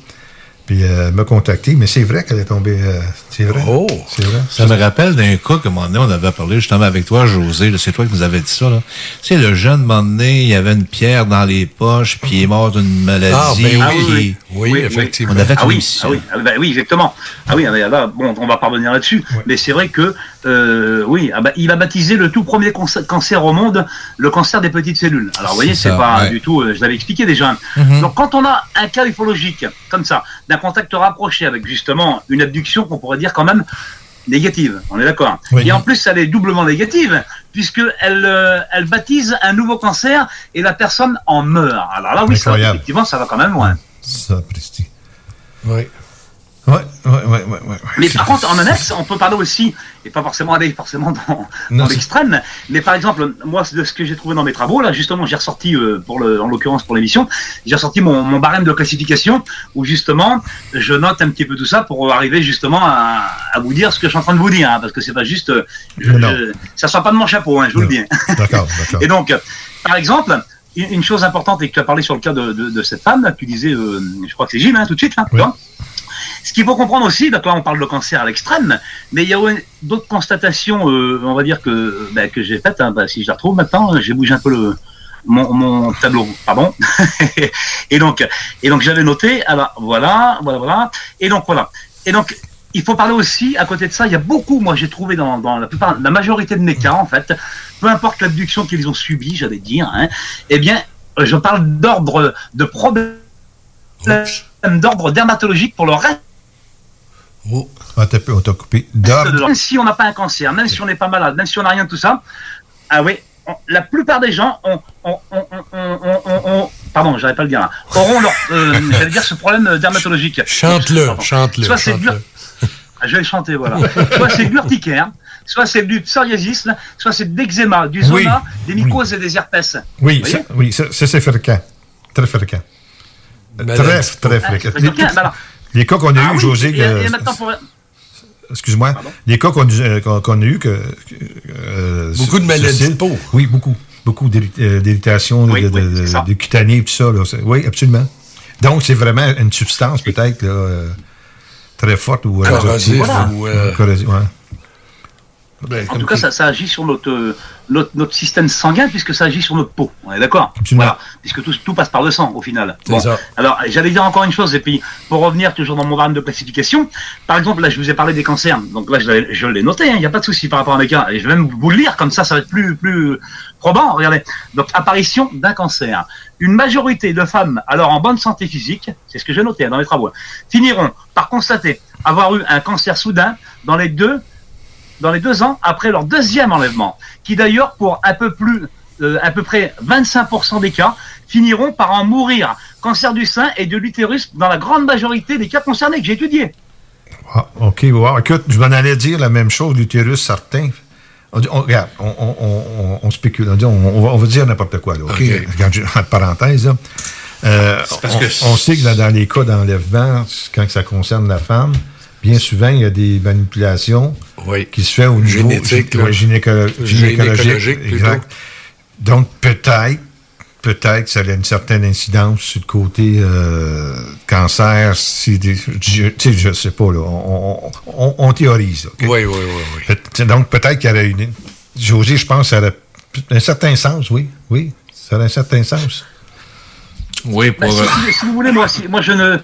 puis euh, elle m'a contacté, mais c'est vrai qu'elle est tombée, euh, c'est vrai. Oh! C'est vrai. Ça me rappelle d'un cas qu'à un moment donné, on avait parlé justement avec toi, José. C'est toi qui nous avais dit ça. Là. Tu sais, le jeune, un moment donné, il avait une pierre dans les poches, puis il est mort d'une maladie. Ah, ben oui. puis- Oui, effectivement. On a fait ah une oui, ah oui, ah bah oui, exactement. Ah oui, ah bah là, bon, on va pas revenir là-dessus, mais c'est vrai que euh, oui, ah bah, il a baptisé le tout premier cancer, au monde, le cancer des petites cellules. Alors vous voyez, C'est pas ouais. du tout, euh, je l'avais expliqué déjà. Mhm. Donc quand on a un cas ufologique comme ça, d'un contact rapproché avec justement une abduction qu'on pourrait dire quand même négative, on est d'accord. Oui. Et en plus, elle est doublement négative puisque elle, euh, elle baptise un nouveau cancer et la personne en meurt. Alors là, oui, ça, effectivement, ça va quand même loin. Ça, Presti. Oui. Ouais, ouais, ouais, ouais. Mais par contre, en annexe, on peut parler aussi, et pas forcément aller forcément dans, l'extrême, mais par exemple, moi, de ce que j'ai trouvé dans mes travaux, là, justement, j'ai ressorti, euh, pour le, en l'occurrence pour l'émission, j'ai ressorti mon, barème de classification, où justement, je note un petit peu tout ça pour arriver justement à, vous dire ce que je suis en train de vous dire, hein, parce que c'est pas juste, euh, ça sort pas de mon chapeau, hein, je vous le dis. D'accord, d'accord. Et donc, euh, par exemple, une chose importante, et que tu as parlé sur le cas de, cette femme, là, tu disais, euh, je crois que c'est Gilles, hein, tout de suite, là, ce qu'il faut comprendre aussi, donc là on parle de cancer à l'extrême, mais il y a d'autres constatations, euh, on va dire que, bah, que j'ai faites, hein, bah, si je la retrouve maintenant, j'ai bougé un peu le, mon, tableau, pardon. et donc, et donc j'avais noté, alors voilà, voilà, voilà, et donc voilà. Et donc, il faut parler aussi, à côté de ça, il y a beaucoup, moi j'ai trouvé dans, la plupart, la majorité de mes cas en fait, peu importe l'abduction qu'ils ont subie, j'allais dire, hein, eh bien, je parle d'ordre de problème d'ordre dermatologique pour le reste Ah, t'as peu- on t'a coupé. Même si on n'a pas un cancer, même si on n'est pas malade, même si on n'a rien de tout ça, ah oui, on- la plupart des gens ont, pardon, j'arrive pas à le dire, hein, auront leur, euh, j'allais dire ce problème euh, dermatologique. Chante-le, chante-le, Soit c'est Ah, je vais le chanter, voilà. soit c'est de l'urticaire, soit c'est du psoriasis, soit c'est de l'eczéma, du Oui. zona, des mycoses et des herpès. Oui, ça, oui, ça, c'est fréquent. Très fréquent. Maladie. Très, très Ah, fréquent. Les, ben alors. les cas qu'on a Ah eu, oui, José, pour- excuse-moi, les cas qu'on euh, qu'on a eu, que, euh, Beaucoup de maladies de peau. Oui, beaucoup. Beaucoup d'irri- euh, d'irritation, de, Oui, de, oui, de- c'est ça. de cutané, tout ça. Là. Oui, absolument. Donc, c'est vraiment une substance, peut-être, euh, très forte ou euh, euh, corrosive, ouais. Ben, En tout cas, ça, ça agit sur notre, notre, notre système sanguin puisque ça agit sur notre peau. On est d'accord. Voilà. Puisque tout, tout passe par le sang au final. C'est ça. Alors, j'allais dire encore une chose, et puis pour revenir toujours dans mon barème de classification, par exemple, là, je vous ai parlé des cancers. Donc là, je l'ai- noté, hein, il n'y a pas de souci par rapport à mes cas. Et je vais même vous le lire, comme ça, ça va être plus, plus probant. Regardez. Donc, apparition d'un cancer. Une majorité de femmes, alors en bonne santé physique, c'est ce que j'ai noté hein, dans les travaux, finiront par constater avoir eu un cancer soudain dans les deux dans les deux ans après leur deuxième enlèvement, qui d'ailleurs, pour un peu plus, euh, à peu près 25% des cas, finiront par en mourir. Cancer du sein et de l'utérus dans la grande majorité des cas concernés que j'ai étudiés. Ah, OK, wow. Écoute, je m'en allais dire la même chose, l'utérus, certain. On, regarde, on, on- on- on spécule, on, dit- on- va, on va dire n'importe quoi, là, OK? OK. Regarde, je- en parenthèse, là. Euh, parce on, que- on sait que là, dans les cas d'enlèvement, quand ça concerne la femme, bien souvent, il y a des manipulations Oui. qui se font au niveau Génétique, ouais, gynécolo- gynécologique. Gynécologique, plutôt. exact. Donc, peut-être, peut-être que ça a une certaine incidence sur le côté euh, cancer. Si des, je, tu sais, je sais pas, là. On, on- on- théorise. OK? Oui, oui, oui, oui. Peut- Donc, peut-être qu'il y aurait une. José, je pense que ça aurait un certain sens, oui. Oui, ça aurait un certain sens. Oui, pour. si, euh, si- si vous voulez, moi, si- moi je, ne,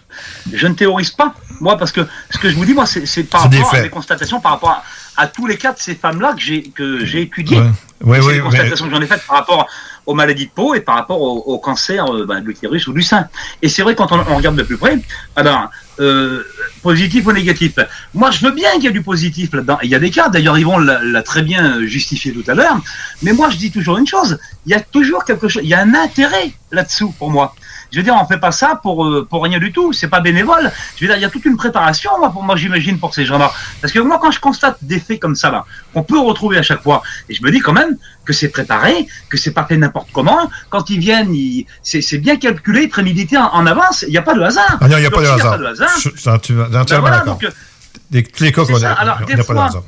je ne théorise pas, moi, parce que ce que je vous dis, moi, c'est par des rapport à mes constatations, par rapport à, à tous les cas de ces femmes-là que j'ai que j'ai étudiés. Ouais. Oui, c'est les mais- constatations que j'en ai faites par rapport aux maladies de peau et par rapport au, au cancer euh, ben, de l'utérus ou du sein. Et c'est vrai, quand on, on regarde de plus près, alors, euh, positif ou négatif. Moi, je veux bien qu'il y ait du positif là-dedans. Il y a des cas, d'ailleurs, Yvon l'a l'a très bien justifié tout à l'heure. Mais moi, je dis toujours une chose il y a toujours quelque chose, il y a un intérêt là-dessous pour moi. Je veux dire, on fait pas ça pour euh, pour rien du tout. C'est pas bénévole. Je veux dire, il y a toute une préparation, moi, pour moi, j'imagine, pour ces gens-là. Parce que moi, quand je constate des faits comme ça, là, qu'on peut retrouver à chaque fois, et je me dis quand même que c'est préparé, que c'est pas fait n'importe comment. Quand ils viennent, ils- c'est c'est bien calculé, prémédité en, en avance. Il n'y a pas de hasard. Ah non, il n'y a pas de hasard. Je suis entièrement ben voilà, donc, euh, Des- les c'est pas de hasard.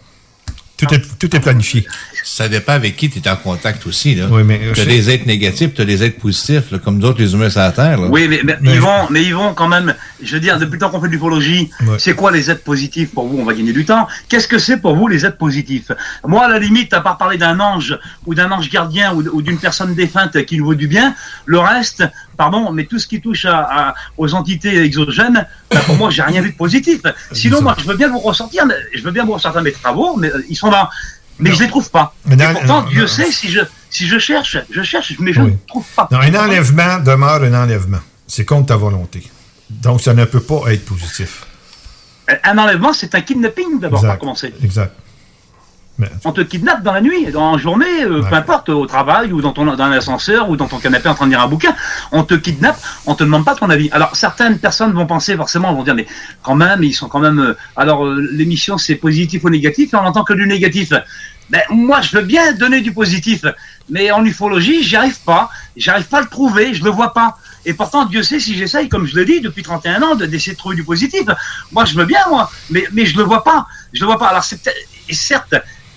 Tout est, tout est planifié. Ça dépend avec qui tu es en contact aussi. Là. Oui, mais- tu as des êtres négatifs, tu as des êtres positifs, là, comme d'autres, les humains sur la Terre. Là. Oui, mais, mais, ils vont, mais ils vont quand même. Je veux dire, depuis le temps qu'on fait de l'ufologie, Ouais. c'est quoi les aides positifs pour vous? On va gagner du temps. Qu'est-ce que c'est pour vous les aides positifs? Moi, à la limite, à part parler d'un ange ou d'un ange gardien ou, ou d'une personne défunte qui nous vaut du bien, le reste, pardon, mais tout ce qui touche à, à- aux entités exogènes, bah, pour moi, j'ai rien vu de positif. Sinon, moi, je veux bien vous ressortir, je veux bien vous ressortir mes travaux, mais euh, ils sont là. Mais je les trouve pas. Mais Et pourtant, non, Dieu non. sait si je si je cherche, je cherche, mais je ne trouve pas. Non, un enlèvement demeure un enlèvement. C'est contre ta volonté. Donc, ça ne peut pas être positif. Un enlèvement, c'est un kidnapping d'abord, par commencer. Exact. On te kidnappe dans la nuit, en journée, euh, peu importe, au travail ou dans ton dans l'ascenseur ou dans ton canapé en train de lire un bouquin, on te kidnappe, on te demande pas ton avis. Alors certaines personnes vont penser forcément, vont dire mais quand même, ils sont quand même. euh, alors euh, l'émission c'est positif ou négatif et on entend que du négatif. Ben moi je veux bien donner du positif, mais en ufologie j'y arrive pas, j'arrive pas à le trouver, je le vois pas. Et pourtant Dieu sait si j'essaye, comme je l'ai dit depuis 31 ans, de- d'essayer de trouver du positif. Moi je veux bien moi, mais mais je le vois pas, je le vois pas. Alors c'est certes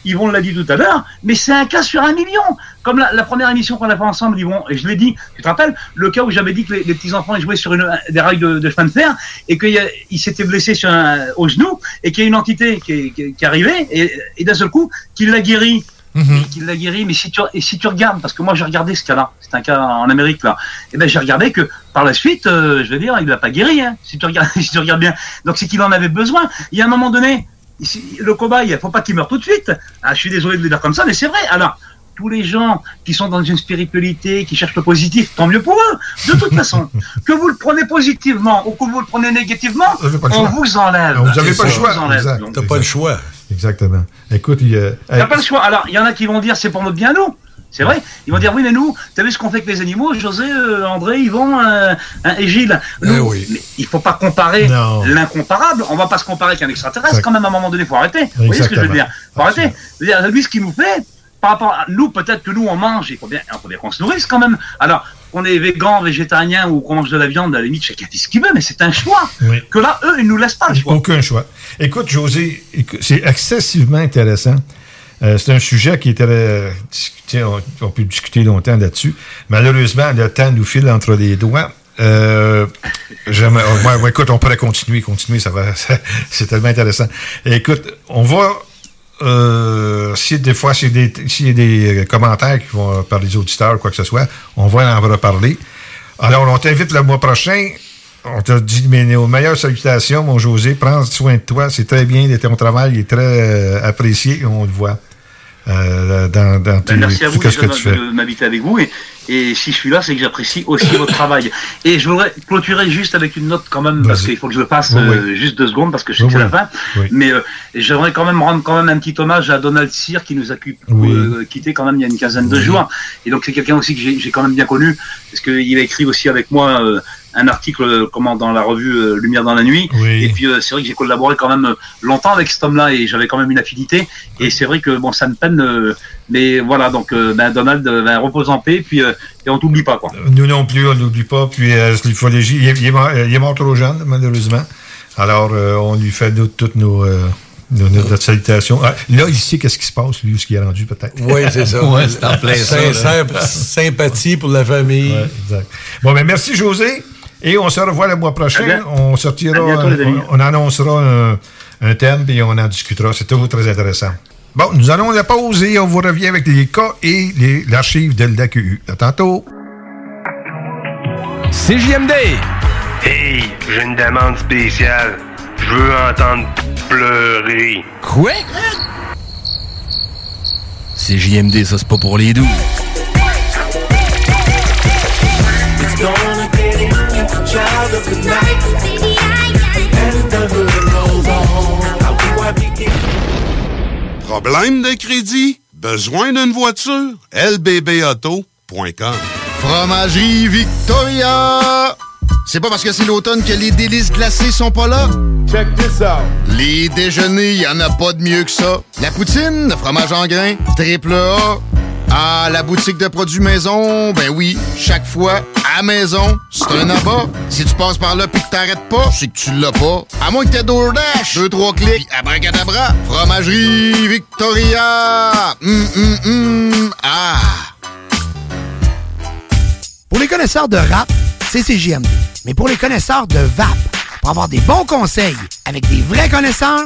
Yvon l'a dit tout à l'heure, mais c'est un cas sur un million. Comme la, la première émission qu'on a fait ensemble, Yvon, et je l'ai dit, tu te rappelles, le cas où j'avais dit que les, les petits-enfants jouaient sur une, des rails de, de chemin de fer et qu'ils s'étaient blessés sur un- au genou et qu'il y a une entité qui est, qui est- qui est arrivée et, et d'un seul coup, qui l'a guéri. Qui l'a guéri, mais si tu, et si tu regardes, parce que moi j'ai regardé ce cas-là, c'est un cas en Amérique là, et ben j'ai regardé que par la suite, euh, je veux dire, il l'a pas guéri, hein, si tu regardes, si tu regardes bien. Donc c'est qu'il en avait besoin. Il y a un moment donné, le cobaye, faut pas qu'il meure tout de suite. Ah, je suis désolé de le dire comme ça, mais c'est vrai. Alors, tous les gens qui sont dans une spiritualité, qui cherchent le positif, tant mieux pour eux. De toute façon, que vous le prenez positivement ou que vous le prenez négativement, le on choix. vous enlève. Vous n'avez pas le choix. T'as pas le choix. Exactement. Écoute, il y a. a pas le choix. Alors, il y en a qui vont dire c'est pour notre bien, nous. C'est vrai. Ils vont dire oui, mais nous, t'as vu ce qu'on fait avec les animaux, José, euh, André, Yvon euh, hein, et Gilles. Nous, mais il faut pas comparer l'incomparable. On va pas se comparer avec un extraterrestre. Quand même, à un moment donné, faut arrêter. Vous voyez ce que je veux Exactement. dire? Faut arrêter. Dire, lui, ce qu'il nous fait, par rapport à nous, peut-être que nous, on mange. Il faut bien, qu'on se nourrisse quand même. Alors, qu'on est végan, végétarien ou qu'on mange de la viande, à la limite, chacun fait ce qu'il veut, mais c'est un choix. Oui. Que là, eux, ils nous laissent pas le choix. Aucun choix. Écoute, José, c'est excessivement intéressant. Euh, c'est un sujet qui était euh, discuté, on, on peut discuter longtemps là-dessus. Malheureusement, le temps nous file entre les doigts. Euh, ouais, ouais, écoute, on pourrait continuer, continuer, ça va, c'est tellement intéressant. Écoute, on va, euh, si des fois, s'il y, a des- s'il y a des commentaires qui vont par les auditeurs ou quoi que ce soit, on va en reparler. Alors, on t'invite le mois prochain. On t'a dit mes, nos meilleures salutations, mon José. Prends soin de toi. C'est très bien. Ton travail est très euh, apprécié. On le voit euh, dans, dans Ben, tes- merci à vous déjà de, m'inviter avec vous. Et, et si je suis là, c'est que j'apprécie aussi votre travail. Et je voudrais clôturer juste avec une note quand même, parce qu'il faut que je le fasse Oui, euh, juste deux secondes, parce que je sais que c'est la fin. Oui. Mais euh, j'aimerais quand même rendre quand même un petit hommage à Donald Cyr qui nous a quitté quand même il y a une quinzaine de jours. Et donc c'est quelqu'un aussi que j'ai quand même bien connu, parce qu'il a écrit aussi avec moi un article euh, comment dans la revue euh, Lumière dans la nuit. Oui. Et puis euh, c'est vrai que j'ai collaboré quand même longtemps avec cet homme-là et j'avais quand même une affinité. Et c'est vrai que bon, ça me peine, euh, mais voilà. Donc euh, ben, Donald, ben, repose en paix, puis euh, et on t'oublie pas quoi. Nous non plus, on n'oublie pas. Puis euh, l'ufologie, il, est- il est mort, il est mort trop jeune, malheureusement. Alors, euh, on lui fait nous, toutes nos, euh, nos- nos- notre salutation. Ah, là, il sait qu'est-ce qui se passe, lui, où ce qui est rendu, peut-être. Oui, c'est ça. Ouais, c'est en plein ça. Sincère sympathie pour la famille. Ouais, exact. Bon, ben merci, José. Et on se revoit le mois prochain. Bien- On sortira, bientôt, on, on annoncera un, un thème et on en discutera. C'est toujours très intéressant. Bon, nous allons la pause et on vous revient avec les cas et les- l'archive de l'AQU. À tantôt. CJMD! Hey, j'ai une demande spéciale. Je veux entendre pleurer. Quoi? CJMD, ça c'est pas pour les doux. Problème de crédit? Besoin d'une voiture? lbbauto.com Fromagerie Victoria! C'est pas parce que c'est l'automne que les délices glacées sont pas là. Check this out. Les déjeuners, y en a pas de mieux que ça. La poutine, le fromage en grains, triple A. Ah, la boutique de produits maison, ben oui, chaque fois, à maison, c'est un abat. Si tu passes par là pis que t'arrêtes pas, c'est que tu l'as pas. À moins que t'aies DoorDash, deux, trois clics, pis abracadabra, fromagerie Victoria! Hum, hum, hum, ah! Pour les connaisseurs de rap, c'est CJMD. Mais pour les connaisseurs de VAP, pour avoir des bons conseils avec des vrais connaisseurs,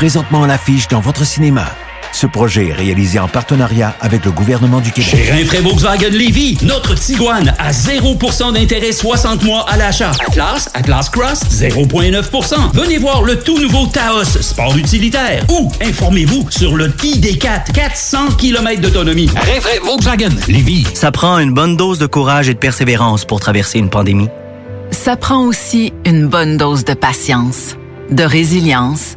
Présentement à l'affiche dans votre cinéma. Ce projet est réalisé en partenariat avec le gouvernement du Québec. Chez Rinfraie Volkswagen Lévy, notre Tiguan à 0% d'intérêt 60 mois à l'achat. Atlas, Atlas Cross, 0,9%. Venez voir le tout nouveau Taos, sport utilitaire. Ou informez-vous sur le ID4, 400 km d'autonomie. Rinfraie Volkswagen Lévy. Ça prend une bonne dose de courage et de persévérance pour traverser une pandémie. Ça prend aussi une bonne dose de patience, de résilience,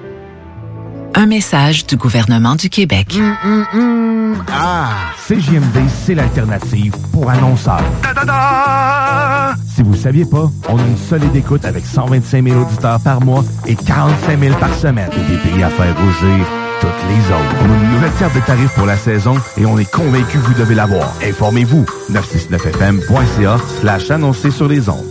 Un message du gouvernement du Québec. Ah, CJMD, c'est l'alternative pour annonceurs. Si vous saviez pas, on a une solide écoute avec 125 000 auditeurs par mois et 45 000 par semaine. Et des pays à faire rougir toutes les autres. On a une nouvelle carte de tarifs pour la saison et on est convaincu que vous devez l'avoir. Informez-vous. 969fm.ca slash annoncer sur les ondes.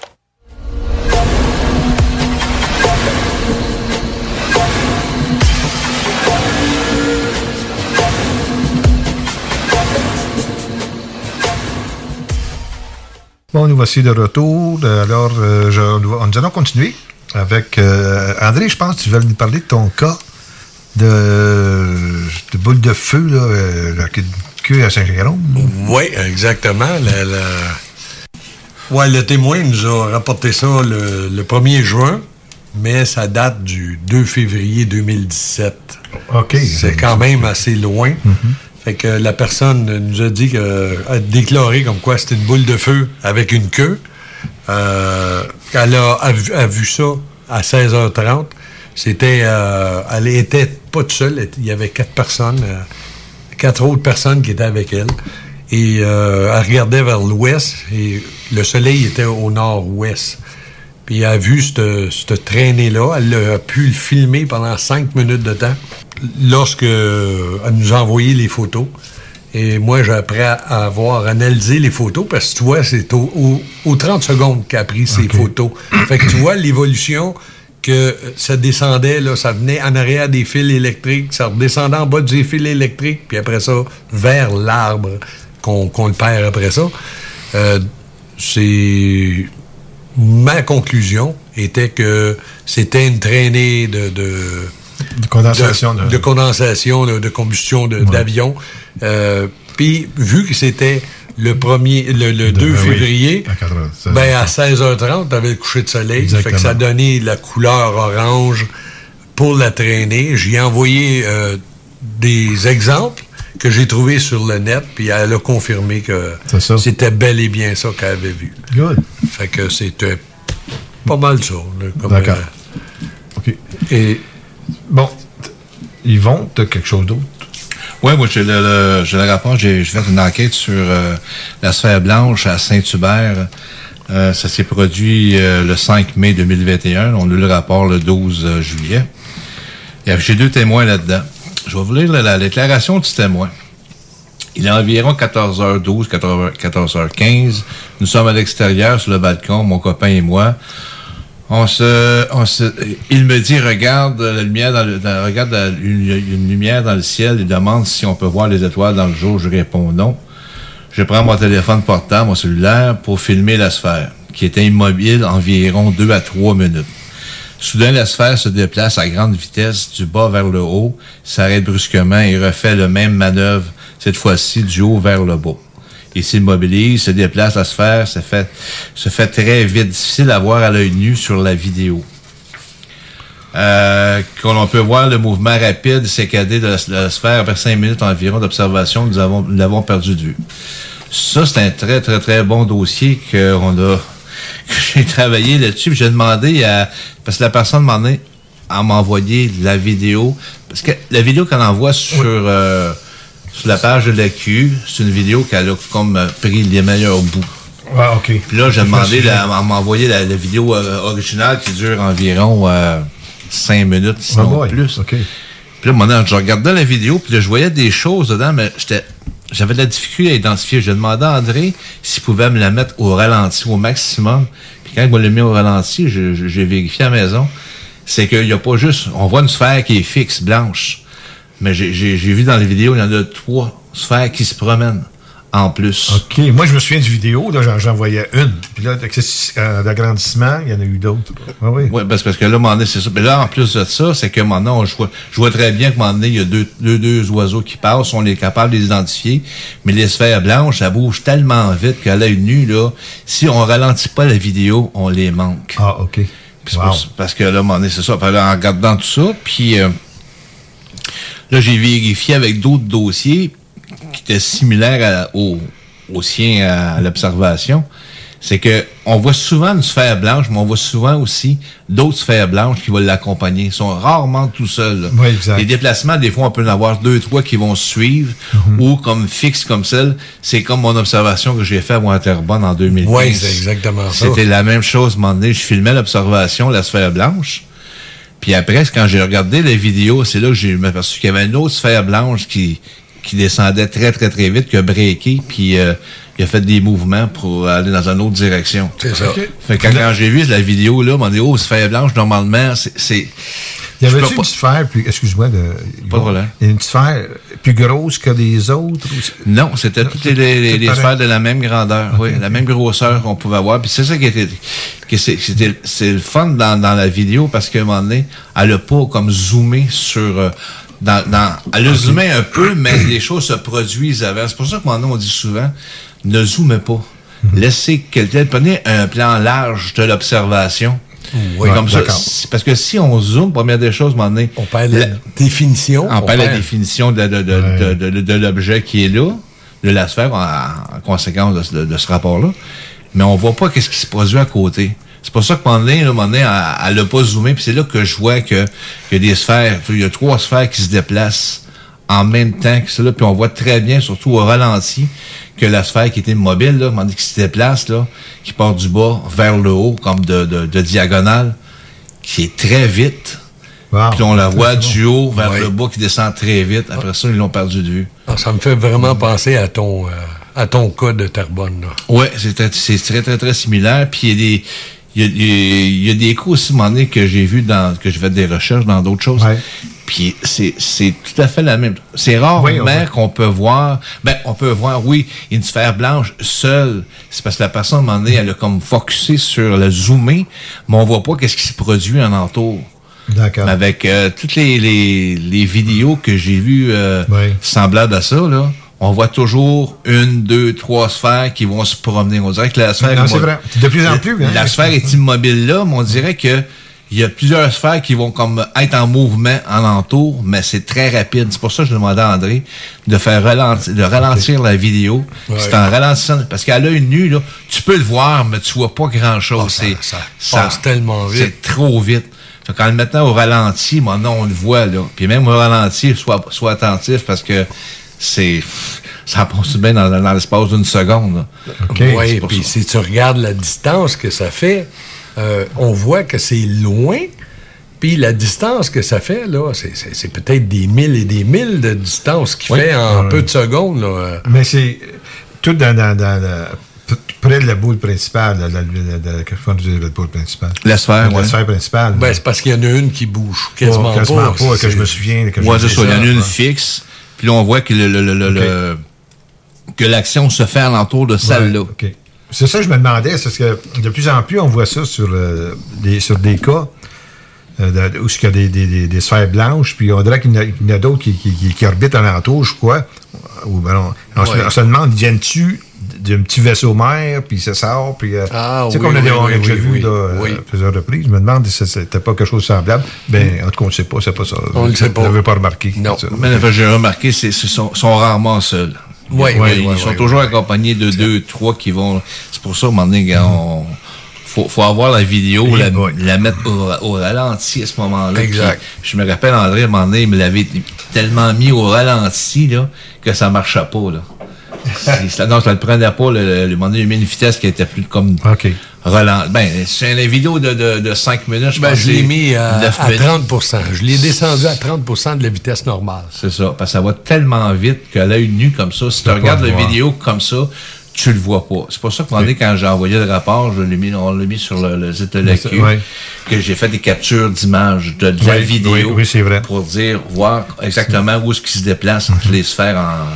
Bon, nous voici de retour. Alors, euh, je- nous allons continuer avec euh, André. Je pense que tu vas nous parler de ton cas de, de boule de feu, là, euh, la queue- à Saint-Jérôme. Oui, exactement. La- la- Ouais, le témoin nous a rapporté ça le, le 1er juin, mais ça date du 2 février 2017. OK. C'est quand même assez loin. Fait que la personne nous a dit que, a déclaré comme quoi c'était une boule de feu avec une queue. Euh, elle a, vu, ça à 16h30. C'était, euh, elle était pas toute seule. Il y avait quatre personnes, euh, quatre autres personnes qui étaient avec elle. Et euh, elle regardait vers l'ouest et le soleil était au nord-ouest. Puis elle a vu cette traînée-là. Elle a pu le filmer pendant cinq minutes de temps lorsque euh, elle nous a envoyé les photos. Et moi, j'ai appris à avoir analysé les photos parce que tu vois, c'est au, au- aux 30 secondes qu'elle a pris ces photos. Fait que tu vois l'évolution que euh, ça descendait, là, ça venait en arrière des fils électriques, ça redescendait en bas des fils électriques, puis après ça, vers l'arbre qu'on qu'on le perd après ça. Euh, c'est ma conclusion était que c'était une traînée de, de, De condensation. de, de- de condensation, de, de combustion de- d'avion. Euh, Puis, vu que c'était le premier, le, le 2 ben oui, février, à 80, ben à 16h30, tu avais le coucher de soleil. Ça fait que ça a donné la couleur orange pour la traînée. J'ai envoyé euh, des exemples que j'ai trouvés sur le net, puis elle a confirmé que c'était bel et bien ça qu'elle avait vu. Good. Fait que c'était pas mal ça. D'accord. euh, OK. Et. Bon. Yvon, tu as quelque chose d'autre? Oui, moi, j'ai le, j'ai le rapport. J'ai fait une enquête sur euh, la sphère blanche à Saint-Hubert. Euh, ça s'est produit euh, le 5 mai 2021. On a eu le rapport le 12 euh, juillet. Et J'ai deux témoins là-dedans. Je vais vous lire la, la déclaration du témoin. Il est environ 14h12, 14h 14h15. Nous sommes à l'extérieur, sur le balcon, mon copain et moi. On se, il me dit, regarde la lumière dans le, regarde une, lumière dans le ciel. Il demande si on peut voir les étoiles dans le jour. Je réponds non. Je prends mon téléphone portable, mon cellulaire, pour filmer la sphère, qui était immobile environ deux à trois minutes. Soudain, la sphère se déplace à grande vitesse du bas vers le haut, s'arrête brusquement et refait le même manœuvre, cette fois-ci du haut vers le bas. Il s'immobilise, se déplace, la sphère se fait, se fait très vite, difficile à voir à l'œil nu sur la vidéo. Euh, qu'on on peut voir le mouvement rapide sécadé de la, de la sphère après cinq minutes environ d'observation, nous avons, nous l'avons perdu de vue. Ça, c'est un très, très, très bon dossier qu'on a, que j'ai travaillé là-dessus. J'ai demandé à, parce que la personne m'en est, à m'envoyer la vidéo. Parce que la vidéo qu'on envoie sur, euh, sur la page de l'AQ, c'est une vidéo qu'elle a comme euh, pris les meilleurs bouts. Ah, OK. Puis là, j'ai demandé à m'envoyer la, la vidéo euh, originale qui dure environ euh, cinq minutes, sinon Ah, plus. OK. Puis là, maintenant, je regardais la vidéo, puis là, je voyais des choses dedans, mais j'étais, j'avais de la difficulté à identifier. J'ai demandé à André s'il pouvait me la mettre au ralenti, au maximum. Puis quand il m'a le mis au ralenti, j'ai vérifié à la maison. C'est qu'il n'y a pas juste... On voit une sphère qui est fixe, blanche. Mais j'ai, vu dans les vidéos, il y en a trois sphères qui se promènent en plus. OK. Moi, je me souviens du vidéo, là, j'en, voyais une. Puis là, euh, l'agrandissement, il y en a eu d'autres. Ah oui. Oui, parce, parce que là, donné, c'est ça. Mais là, en plus de ça, c'est que maintenant, je, vois, je vois très bien qu'à un moment donné, il y a deux, deux, deux oiseaux qui passent, on est capable de les identifier. Mais les sphères blanches, ça bouge tellement vite qu'à l'œil nu, là, si on ralentit pas la vidéo, on les manque. Ah, OK. Wow. parce que là, à un moment donné, c'est ça. Puis là, en regardant tout ça, puis euh, là, j'ai vérifié avec d'autres dossiers qui étaient similaires à- au, au sien à l'observation. C'est que on voit souvent une sphère blanche, mais on voit souvent aussi d'autres sphères blanches qui vont l'accompagner. Ils sont rarement tout seuls. là. Oui, exact. Les déplacements, des fois, on peut en avoir deux, trois qui vont suivre, Mhm. ou comme fixe comme celle. C'est comme mon observation que j'ai fait à Winterbonne en 2015. Oui, c'est exactement ça. C'était la même chose, à un moment donné, je filmais l'observation, la sphère blanche. Puis après, quand j'ai regardé la vidéo, c'est là que j'ai aperçu qu'il y avait une autre sphère blanche qui, qui descendait très, très, très vite, qui a breaké, euh, il a fait des mouvements pour aller dans une autre direction. C'est ça. Fait que quand, j'ai vu la vidéo, là, on m'a dit, oh, sphère blanche, normalement, c'est... Il y avait une pas- sphère plus, excuse-moi, de, Pas de problème. Il y a une sphère plus grosse que les autres? ou- Non, c'était toutes les, les, les- Tout les pareil. sphères de la même grandeur, oui, la même grosseur qu'on pouvait avoir. Puis c'est ça qui était, que c'était, c'est le fun dans, dans la vidéo parce qu'à un moment donné, elle a pas comme zoomé sur, euh, dans, dans, elle a zoomé un peu, mais les choses se produisent avant. C'est pour ça que maintenant on dit souvent, ne zoomez pas. Mhm. Laissez quelqu'un, prenez un plan large de l'observation. Oui, comme ça, parce que si on zoome, première des choses, à un moment donné, On perd la définition. on, perd la définition de, de, de, de, l'objet qui est là, de la sphère, en, en conséquence de, ce- rapport-là. Mais on voit pas qu'est-ce qui se produit à côté. C'est pour ça que moment donné, là, donné, elle, elle a pas zoomé, puis c'est là que je vois que qu'il y a des sphères, il y a trois sphères qui se déplacent en même temps que cela, puis on voit très bien, surtout au ralenti, que la sphère qui était mobile, là, qui se déplace, là, qui part du bas vers le haut, comme de, de, de diagonale, qui est très vite. Puis on la voit du haut vers le bas qui descend très vite. Après ça, ils l'ont perdu de vue. Ah, ça me fait vraiment penser à ton, euh, à ton cas de Terrebonne. Là. Oui, c'est très, c'est très, très, très similaire. Puis il y a des. Il y a, il y a- des coups aussi, donné, que j'ai vu dans, que j'ai fait des recherches dans d'autres choses. Puis c'est, c'est tout à fait la même. C'est rarement Oui, qu'on peut voir, ben, on peut voir, oui, une sphère blanche seule. C'est parce que la personne, à un moment donné, elle a comme focusé sur le zoomer, mais on voit pas qu'est-ce qui se produit en entour. D'accord. Avec euh, toutes les, les, les vidéos que j'ai vues euh, Oui. semblables à ça, là, on voit toujours une, deux, trois sphères qui vont se promener. On dirait que la sphère... Non, c'est vrai. De plus en plus, hein. La sphère est immobile là, mais on dirait que il y a plusieurs sphères qui vont comme être en mouvement en entour, mais c'est très rapide. C'est pour ça que je demandais à André de faire ralentir, de ralentir la vidéo. Ouais. C'est en ralentissant, parce qu'à l'œil nu, là, tu peux le voir, mais tu vois pas grand-chose. Ah, ça- ça passe tellement vite. C'est trop vite. Fait qu'en le mettant au ralenti, maintenant on le voit là. Puis même au ralenti, sois, sois attentif parce que c'est ça passe bien dans, dans l'espace d'une seconde. C'est Oui, puis si tu regardes la distance que ça fait, euh, on voit que c'est loin. Puis la distance que ça fait, là, c'est- c'est c'est peut-être des milles et des milles de distance qu'il Oui. fait en peu de secondes. Là. Mais c'est tout dans, dans, dans la- p- près de la boule principale. La, la, la, la- boule principale? La sphère, La sphère principale. Ben, c'est parce qu'il y en a une qui bouge quasiment, Oh, quasiment pas, que je me souviens. Que Ouais, j'ai c'est dit ça. Il y en a une fixe. Puis là, on voit que le, le- le- le- le- que l'action se fait alentour de celle-là. C'est ça que je me demandais, c'est parce que de plus en plus, on voit ça sur, euh, des, sur des cas de- où il y a des, des, des, des sphères blanches, puis on dirait qu'il y en a, d'autres qui, qui, qui, qui orbitent alentour, je crois. Ou, ben, on, on se, Ouais. on se demande, viennent-tu d'un petit vaisseau mère, puis ça sort, puis... euh, Ah, tu sais, oui, comme on a, oui, on a oui, déjà oui, vu oui. là, euh, Oui. à plusieurs reprises. Je me demande si c'était pas quelque chose de semblable. Ben, en tout cas, on ne sait pas, c'est pas ça. On le sait pas. Je l'avais pas remarqué. Non. Ça. Mais enfin, j'ai remarqué, c'est, ce sont, sont rarement seuls. Ouais, ils ouais, ils ouais, sont ouais, toujours accompagnés de deux, trois qui vont. C'est pour ça, à un moment donné, on- faut, faut avoir la vidéo, la, la mettre au, au ralenti à ce moment-là. Exact. Puis, je me rappelle, André, à un moment donné, il me l'avait tellement mis au ralenti là, que ça marchait pas. Là. Ça- non, ça le prenait pas. Le, le, moment donné, il mis une vitesse qui était plus comme OK. relent. Ben, c'est une vidéo de, de, de 5 minutes, je Ben, je l'ai mis à, à minutes. 30 Je l'ai descendu à 30% de la vitesse normale. C'est ça, parce que ça va tellement vite qu'à l'œil nu comme ça, si tu regardes la voir. vidéo comme ça, tu le vois pas. C'est pour ça que okay. quand j'ai envoyé le rapport, je l'ai mis, on l'a mis sur le, le site de la Q, Ouais. que j'ai fait des captures d'images de, de la vidéo oui, c'est vrai. pour dire, voir exactement où est-ce qu'il se déplace entre les sphères en.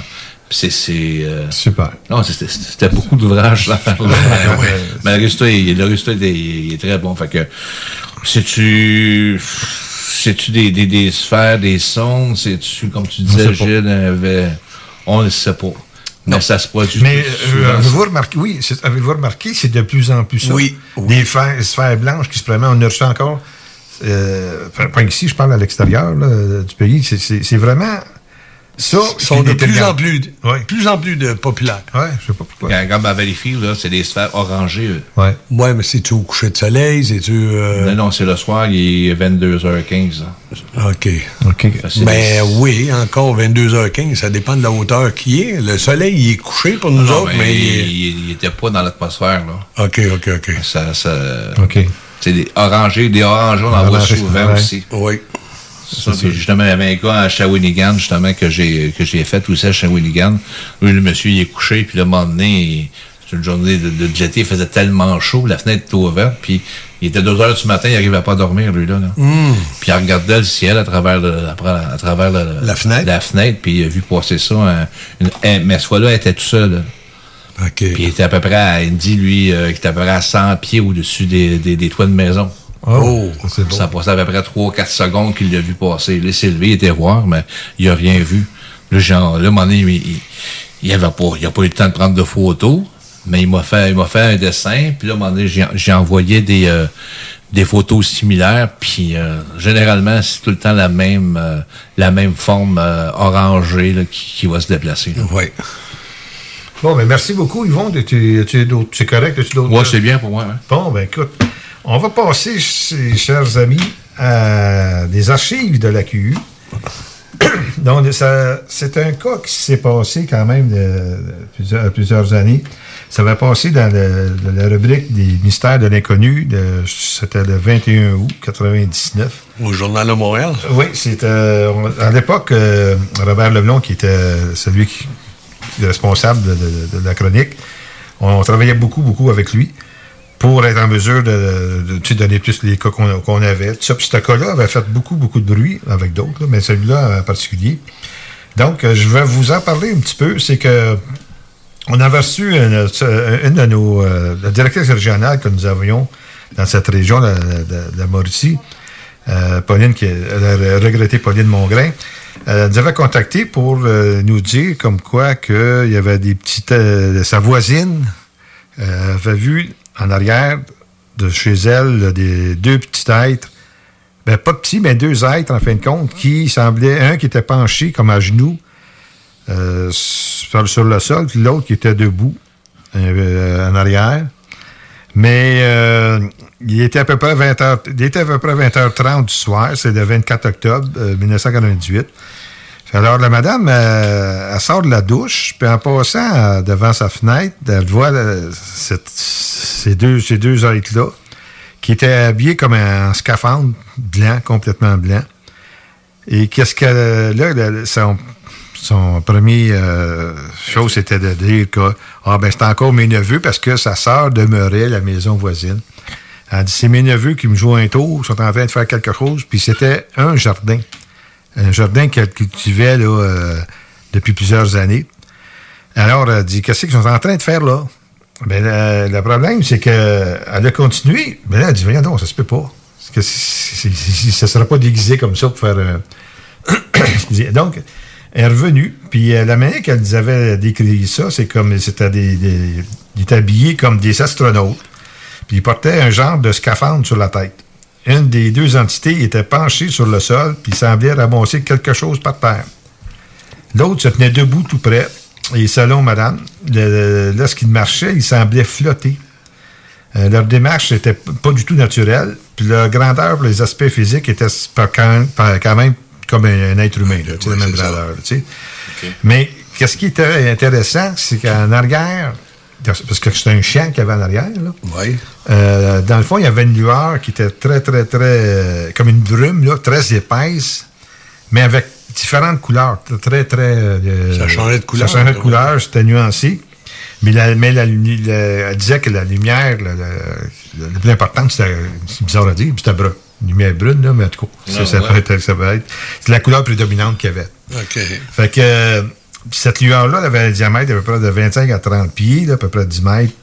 C'est. c'est, euh, Super. Non, c'était- c'était beaucoup d'ouvrages, là. Mais le résultat, il, le résultat il est, il est très bon. Fait que, c'est-tu. C'est-tu des, des, des sphères, des sondes? C'est-tu, comme tu disais. Gilles, avait- on ne sait pas. Mais ça se produit. Mais euh, avez-vous remarqué, oui, c'est- avez-vous remarqué, c'est de plus en plus ça. Oui, Des sphères, sphères blanches qui se promènent. On a reçu encore, euh, pas ici, je parle à l'extérieur du pays. C'est vraiment ça. Sont de plus en plus, plus en plus de populaires. Ouais, je sais pas pourquoi. Quand, quand à Valleyfield, là, c'est des sphères orangées. Ouais. Ouais, mais c'est-tu au coucher de soleil? C'est-tu. euh, Non, non, c'est le soir, il est 22h15. là. OK. OK. Mais des- oui, encore 22h15, ça dépend de la hauteur qui est. Le soleil, il est couché pour nous Non, autres, mais mais. il, il était pas dans l'atmosphère, là. OK, OK, OK. Ça, ça, OK. c'est des orangés, des oranges, on en voit Orangés, souvent ouais. aussi. Oui. Ça, puis justement, il y avait un gars à Shawinigan, justement, que j'ai que j'ai fait aussi à Shawinigan. Lui, le monsieur, il est couché, puis le moment donné, c'est une journée de, de, de l'été, il faisait tellement chaud, la fenêtre était ouverte, puis il était 2 heures du matin, il n'arrivait pas à dormir, lui, là. là. Mm. Puis il regardait le ciel à travers, le, à, à travers le- La fenêtre? la fenêtre, puis il a vu passer ça. un- une- un- mais ce fois-là, il était tout seul. là. OK. Puis il était à peu près, à, il me dit, lui, euh, qu'il était à peu près à 100 pieds au-dessus des, des, des toits de maison. Oh, c'est beau. Ça passait à peu près 3-4 secondes qu'il l'a vu passer. Là, il s'est levé, il était voir, mais il a rien vu. Là, genre, là, donné, il, il, il avait pas, il a pas eu le temps de prendre de photos, mais il m'a fait, il m'a fait un dessin, puis là, à un moment donné, j'ai, envoyé des, euh, des photos similaires, puis euh, généralement, c'est tout le temps la même euh, la même forme euh, orangée là, qui, qui va se déplacer. Oui. Bon, ben merci beaucoup, Yvon. Tu, tu, d'autres- c'est correct? D'autres- Ouais, c'est bien pour moi. hein. Bon, ben écoute, on va passer, ch- chers amis, à des archives de la QU. Donc, c'est un cas qui s'est passé quand même de, de plusieurs, plusieurs années. Ça va passer dans le- la rubrique des mystères de l'inconnu. C'était le 21 août 99. Au Journal de Montréal. Oui, c'était on- à l'époque euh, Robert Leblon qui était celui qui le responsable de, de- de la chronique. On, travaillait beaucoup, beaucoup avec lui pour être en mesure de, donner plus les cas qu'on avait. Ça. Puis ce cas-là avait fait beaucoup, beaucoup de bruit avec d'autres, mais celui-là en particulier. Donc, euh, je vais vous en parler un petit peu. C'est que on avait reçu une, une de nos euh, la directrice régionale que nous avions dans cette région de la Mauricie, euh, Pauline, qui a regretté Pauline Mongrain, euh, nous avait contacté pour euh, nous dire comme quoi qu'il y avait des petites. euh, sa voisine euh, avait vu en arrière de chez elle des deux petits êtres. Ben, pas petits, mais deux êtres, en fin de compte, qui semblaient. Un qui était penché comme à genoux euh, sur, le sol, l'autre qui était debout euh, en arrière. Mais euh, il était à peu près 20 heures, il était à peu près 20h30 du soir, c'est le 24 octobre euh, 1998. Alors la madame, euh, elle sort de la douche, puis en passant euh, devant sa fenêtre, elle voit euh, ces deux, ces deux êtres-là, qui étaient habillés comme un scaphandre blanc, complètement blanc. Et qu'est-ce que là, son, son premier chose, c'était de dire que ah ben c'est encore mes neveux parce que sa sœur demeurait à la maison voisine. Elle dit c'est mes neveux qui me jouent un tour, sont en train de faire quelque chose, puis c'était un jardin. Un jardin qu'elle cultivait là, euh, depuis plusieurs années. Alors, elle dit Qu'est-ce qu'ils sont en train de faire là? Ben, le, le problème, c'est qu'elle a continué. Mais là, elle dit Voyons donc, ça se peut pas. Que ça ne sera pas déguisé comme ça pour faire. euh. Donc, elle est revenue. Puis euh, la manière qu'elle avait décrit ça, c'est comme c'était des, des. Comme des astronautes. Puis ils portaient un genre de scaphandre sur la tête. Une des deux entités était penchée sur le sol, puis semblait ramasser quelque chose par terre. L'autre se tenait debout tout près. Et selon madame, lorsqu'il marchait, il semblait flotter. Euh, leur démarche n'était pas du tout naturelle. Puis leur grandeur, les aspects physiques, pas quand même, comme un, être humain, là, la même grandeur. là. Mais qu'est-ce qui était intéressant, c'est qu'en arrière, parce que c'était un chien qu'il y avait en arrière, là, euh, dans le fond, il y avait une lueur qui était très, très, très. euh, comme une brume, là, très épaisse, mais avec différentes couleurs. Très, très. euh, Ça changeait de couleur, Ça changeait de couleur, c'était nuancé. Mais, la, mais la, elle disait que la lumière, la, plus importante, c'était. C'est bizarre à dire, c'était brun. Une lumière brune, là, mais en tout cas, ça, Ah, ça ouais. peut être. Ça peut être. C'est la couleur prédominante qu'il y avait. OK. Fait que euh, cette lueur-là elle avait un diamètre d'à peu près de 25 à 30 pieds, là, à peu près 10 mètres.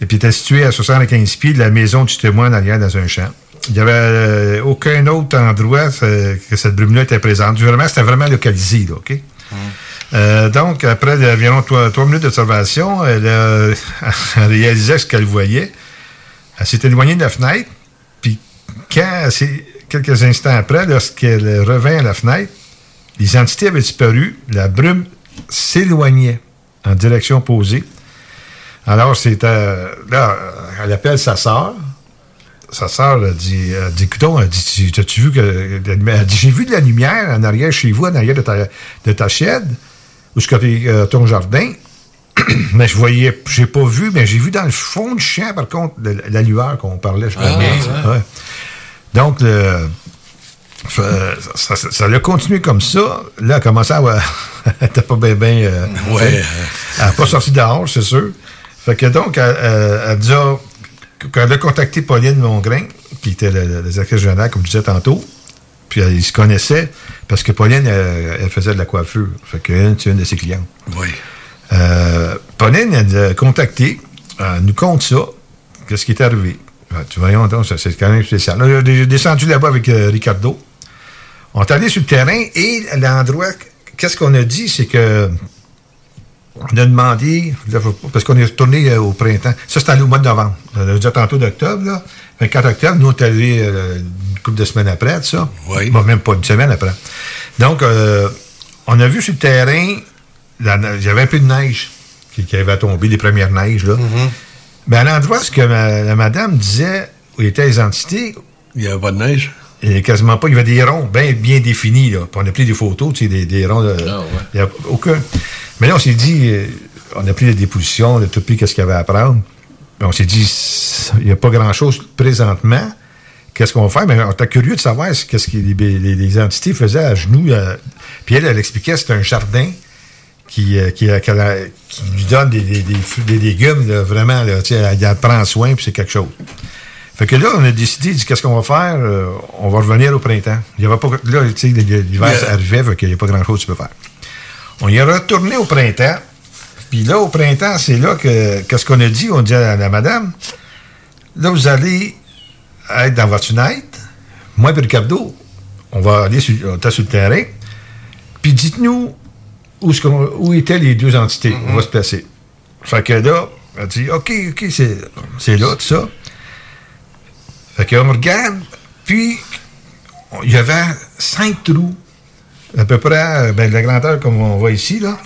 Et puis était située à 75 pieds de la maison du témoin en arrière dans un champ. Il n'y avait euh, aucun autre endroit euh, que cette brume-là était présente. Vraiment, c'était vraiment localisé, là, OK? Euh, donc, après environ trois, trois minutes d'observation, elle, elle réalisait ce qu'elle voyait. Elle s'est éloignée de la fenêtre, puis quand, elle quelques instants après, lorsqu'elle revint à la fenêtre, les entités avaient disparu, la brume s'éloignait en direction opposée. Alors, c'était. Là, elle appelle sa sœur. Sa sœur dit, elle dit Coudon, elle dit, Tu- as-tu vu que. Elle dit, j'ai vu de la lumière en arrière chez vous, en arrière de ta, de ta est-ce que t'es, euh, ton jardin? mais je voyais, j'ai pas vu, mais j'ai vu dans le fond du champ, par contre, la, la lueur qu'on parlait, je Ah, ouais. Ouais. Donc, le, ça, ça, ça- ça a continué comme ça. Là, elle commençait à avoir. elle était pas bien, euh, Ouais. Elle n'a pas sorti dehors, c'est sûr. Fait que donc, elle, elle, elle dit, ah, quand elle a contacté Pauline Mongrain, qui était le, le, le directeur général, comme je disais tantôt, puis elle, ils se connaissaient, parce que Pauline, elle, faisait de la coiffure. Fait que c'est une de ses clientes. Oui. Euh, Pauline, elle a contacté, elle nous compte ça, qu'est-ce qui est arrivé? Ah, tu ça, c'est quand même spécial. Là, j'ai descendu là-bas avec euh, Ricardo. On est allé sur le terrain et l'endroit, qu'est-ce qu'on a dit, c'est que on a demandé, parce qu'on est retourné euh, au printemps. Ça, c'était allé au mois de novembre. On a dit tantôt d'octobre, là. 24 octobre, nous, on est allé euh, une couple de semaines après, ça. Oui. Bon, même pas une semaine après. Donc, euh, on a vu sur le terrain, il y avait un peu de neige qui, qui avait tombé, les premières neiges, là. Mais à l'endroit où que ma- la madame disait où étaient les entités. Il n'y avait pas de neige? Il n'y quasiment pas. Il y avait des ronds bien, bien définis. Là. Puis on a pris des photos, tu sais, des, des ronds. de- Il n'y a aucun. Mais là, on s'est dit, euh, on a pris les dépositions, on a tout pris qu'est-ce qu'il y avait à prendre. On s'est dit, il n'y a pas grand-chose présentement. Qu'est-ce qu'on va faire? Mais on était curieux de savoir ce qu'est-ce que les, les- les entités faisaient à genoux. euh. Puis elle, elle expliquait que c'était un jardin qui, euh, qui, lui donne des, des- des légumes, là, vraiment. Là, elle prend soin, puis c'est quelque chose. Fait que là, on a décidé, dit, qu'est-ce qu'on va faire? Euh, on va revenir au printemps. Il y avait pas, là, tu sais, l'hiver Yeah. arrivait, fait qu'il n'y a pas grand-chose que tu peux faire. On y est retourné au printemps. Puis là, au printemps, c'est là que, qu'est-ce qu'on a dit? On dit à la madame, là, vous allez être dans votre fenêtre. Moi et Ricardo, on va aller sur, on sur le terrain. Puis dites-nous où, qu'on- où étaient les deux entités. On va se placer. Fait que là, elle dit, OK, OK, c'est, c'est là, tout ça. Fait qu'on me regarde, puis il y avait cinq trous, à peu près euh, ben, de la grandeur comme on voit ici, là.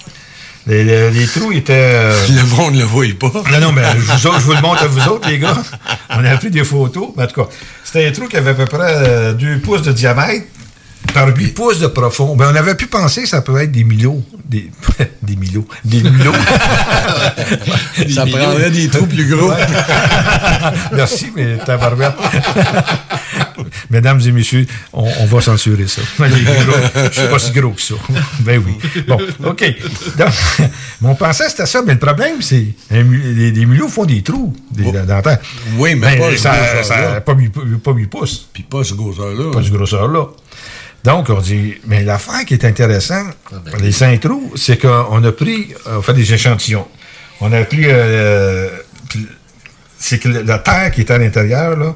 Les, les- les trous étaient... euh, Le monde ne le voit pas. non, non, mais je vous, autres, je vous le montre à vous autres, les gars. On a pris des photos. Mais en tout cas, c'était un trou qui avait à peu près 2 pouces de diamètre par 8 pouces de profond. Ben, on avait pu penser que ça peut être des milots. Des, des milots. Des milots. Ça prendrait des trous plus gros. Ouais. Merci, mais tabarouette. Mesdames et messieurs, on, on va censurer ça. Je suis pas si gros que ça. Ben oui. Bon, OK. Donc, on pensait que c'était ça, mais le problème, c'est mu- les, les mulots font des trous des, dans la terre. Oui, mais Ben, pas ça, ça- pas, pas huit pouces. Puis pas ce grosseur-là. Pas ce grosseur-là. Donc, on dit, mais l'affaire qui est intéressante, les cinq trous, c'est qu'on a pris, on fait des échantillons. On a pris, euh, c'est que la terre qui était à l'intérieur, là,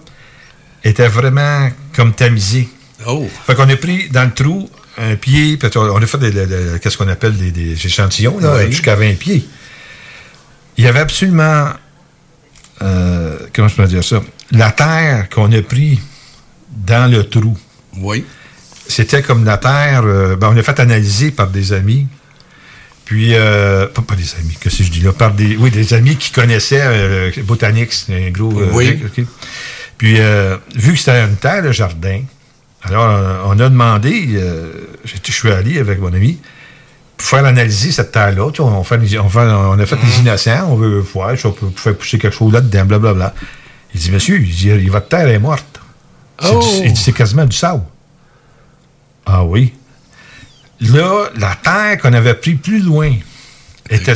était vraiment comme tamisée. Oh. Fait qu'on a pris dans le trou un pied, puis on a fait des, des- des- qu'est-ce qu'on appelle des, des échantillons, là, Oui. jusqu'à 20 pieds. Il y avait absolument, euh, comment je peux dire ça, la terre qu'on a pris dans le trou. Oui. C'était comme la terre, euh, ben, on a fait analyser par des amis. Puis, euh, pas, pas des amis, que si je dis là, par des, oui, des amis qui connaissaient euh, Botanix, un gros. euh, Oui. ok. Puis, euh, vu que c'était une terre de jardin, alors on a demandé, euh, je suis allé avec mon ami, pour faire analyser cette terre-là. Tu sais, On, fait, on, fait- on a fait des innocents, on veut voir si on peut faire pousser quelque chose là-dedans, blablabla. Il dit, monsieur, il dit, votre terre est morte. C'est Oh! il dit, c'est quasiment du sable. Ah oui. Là, la terre qu'on avait pris plus loin était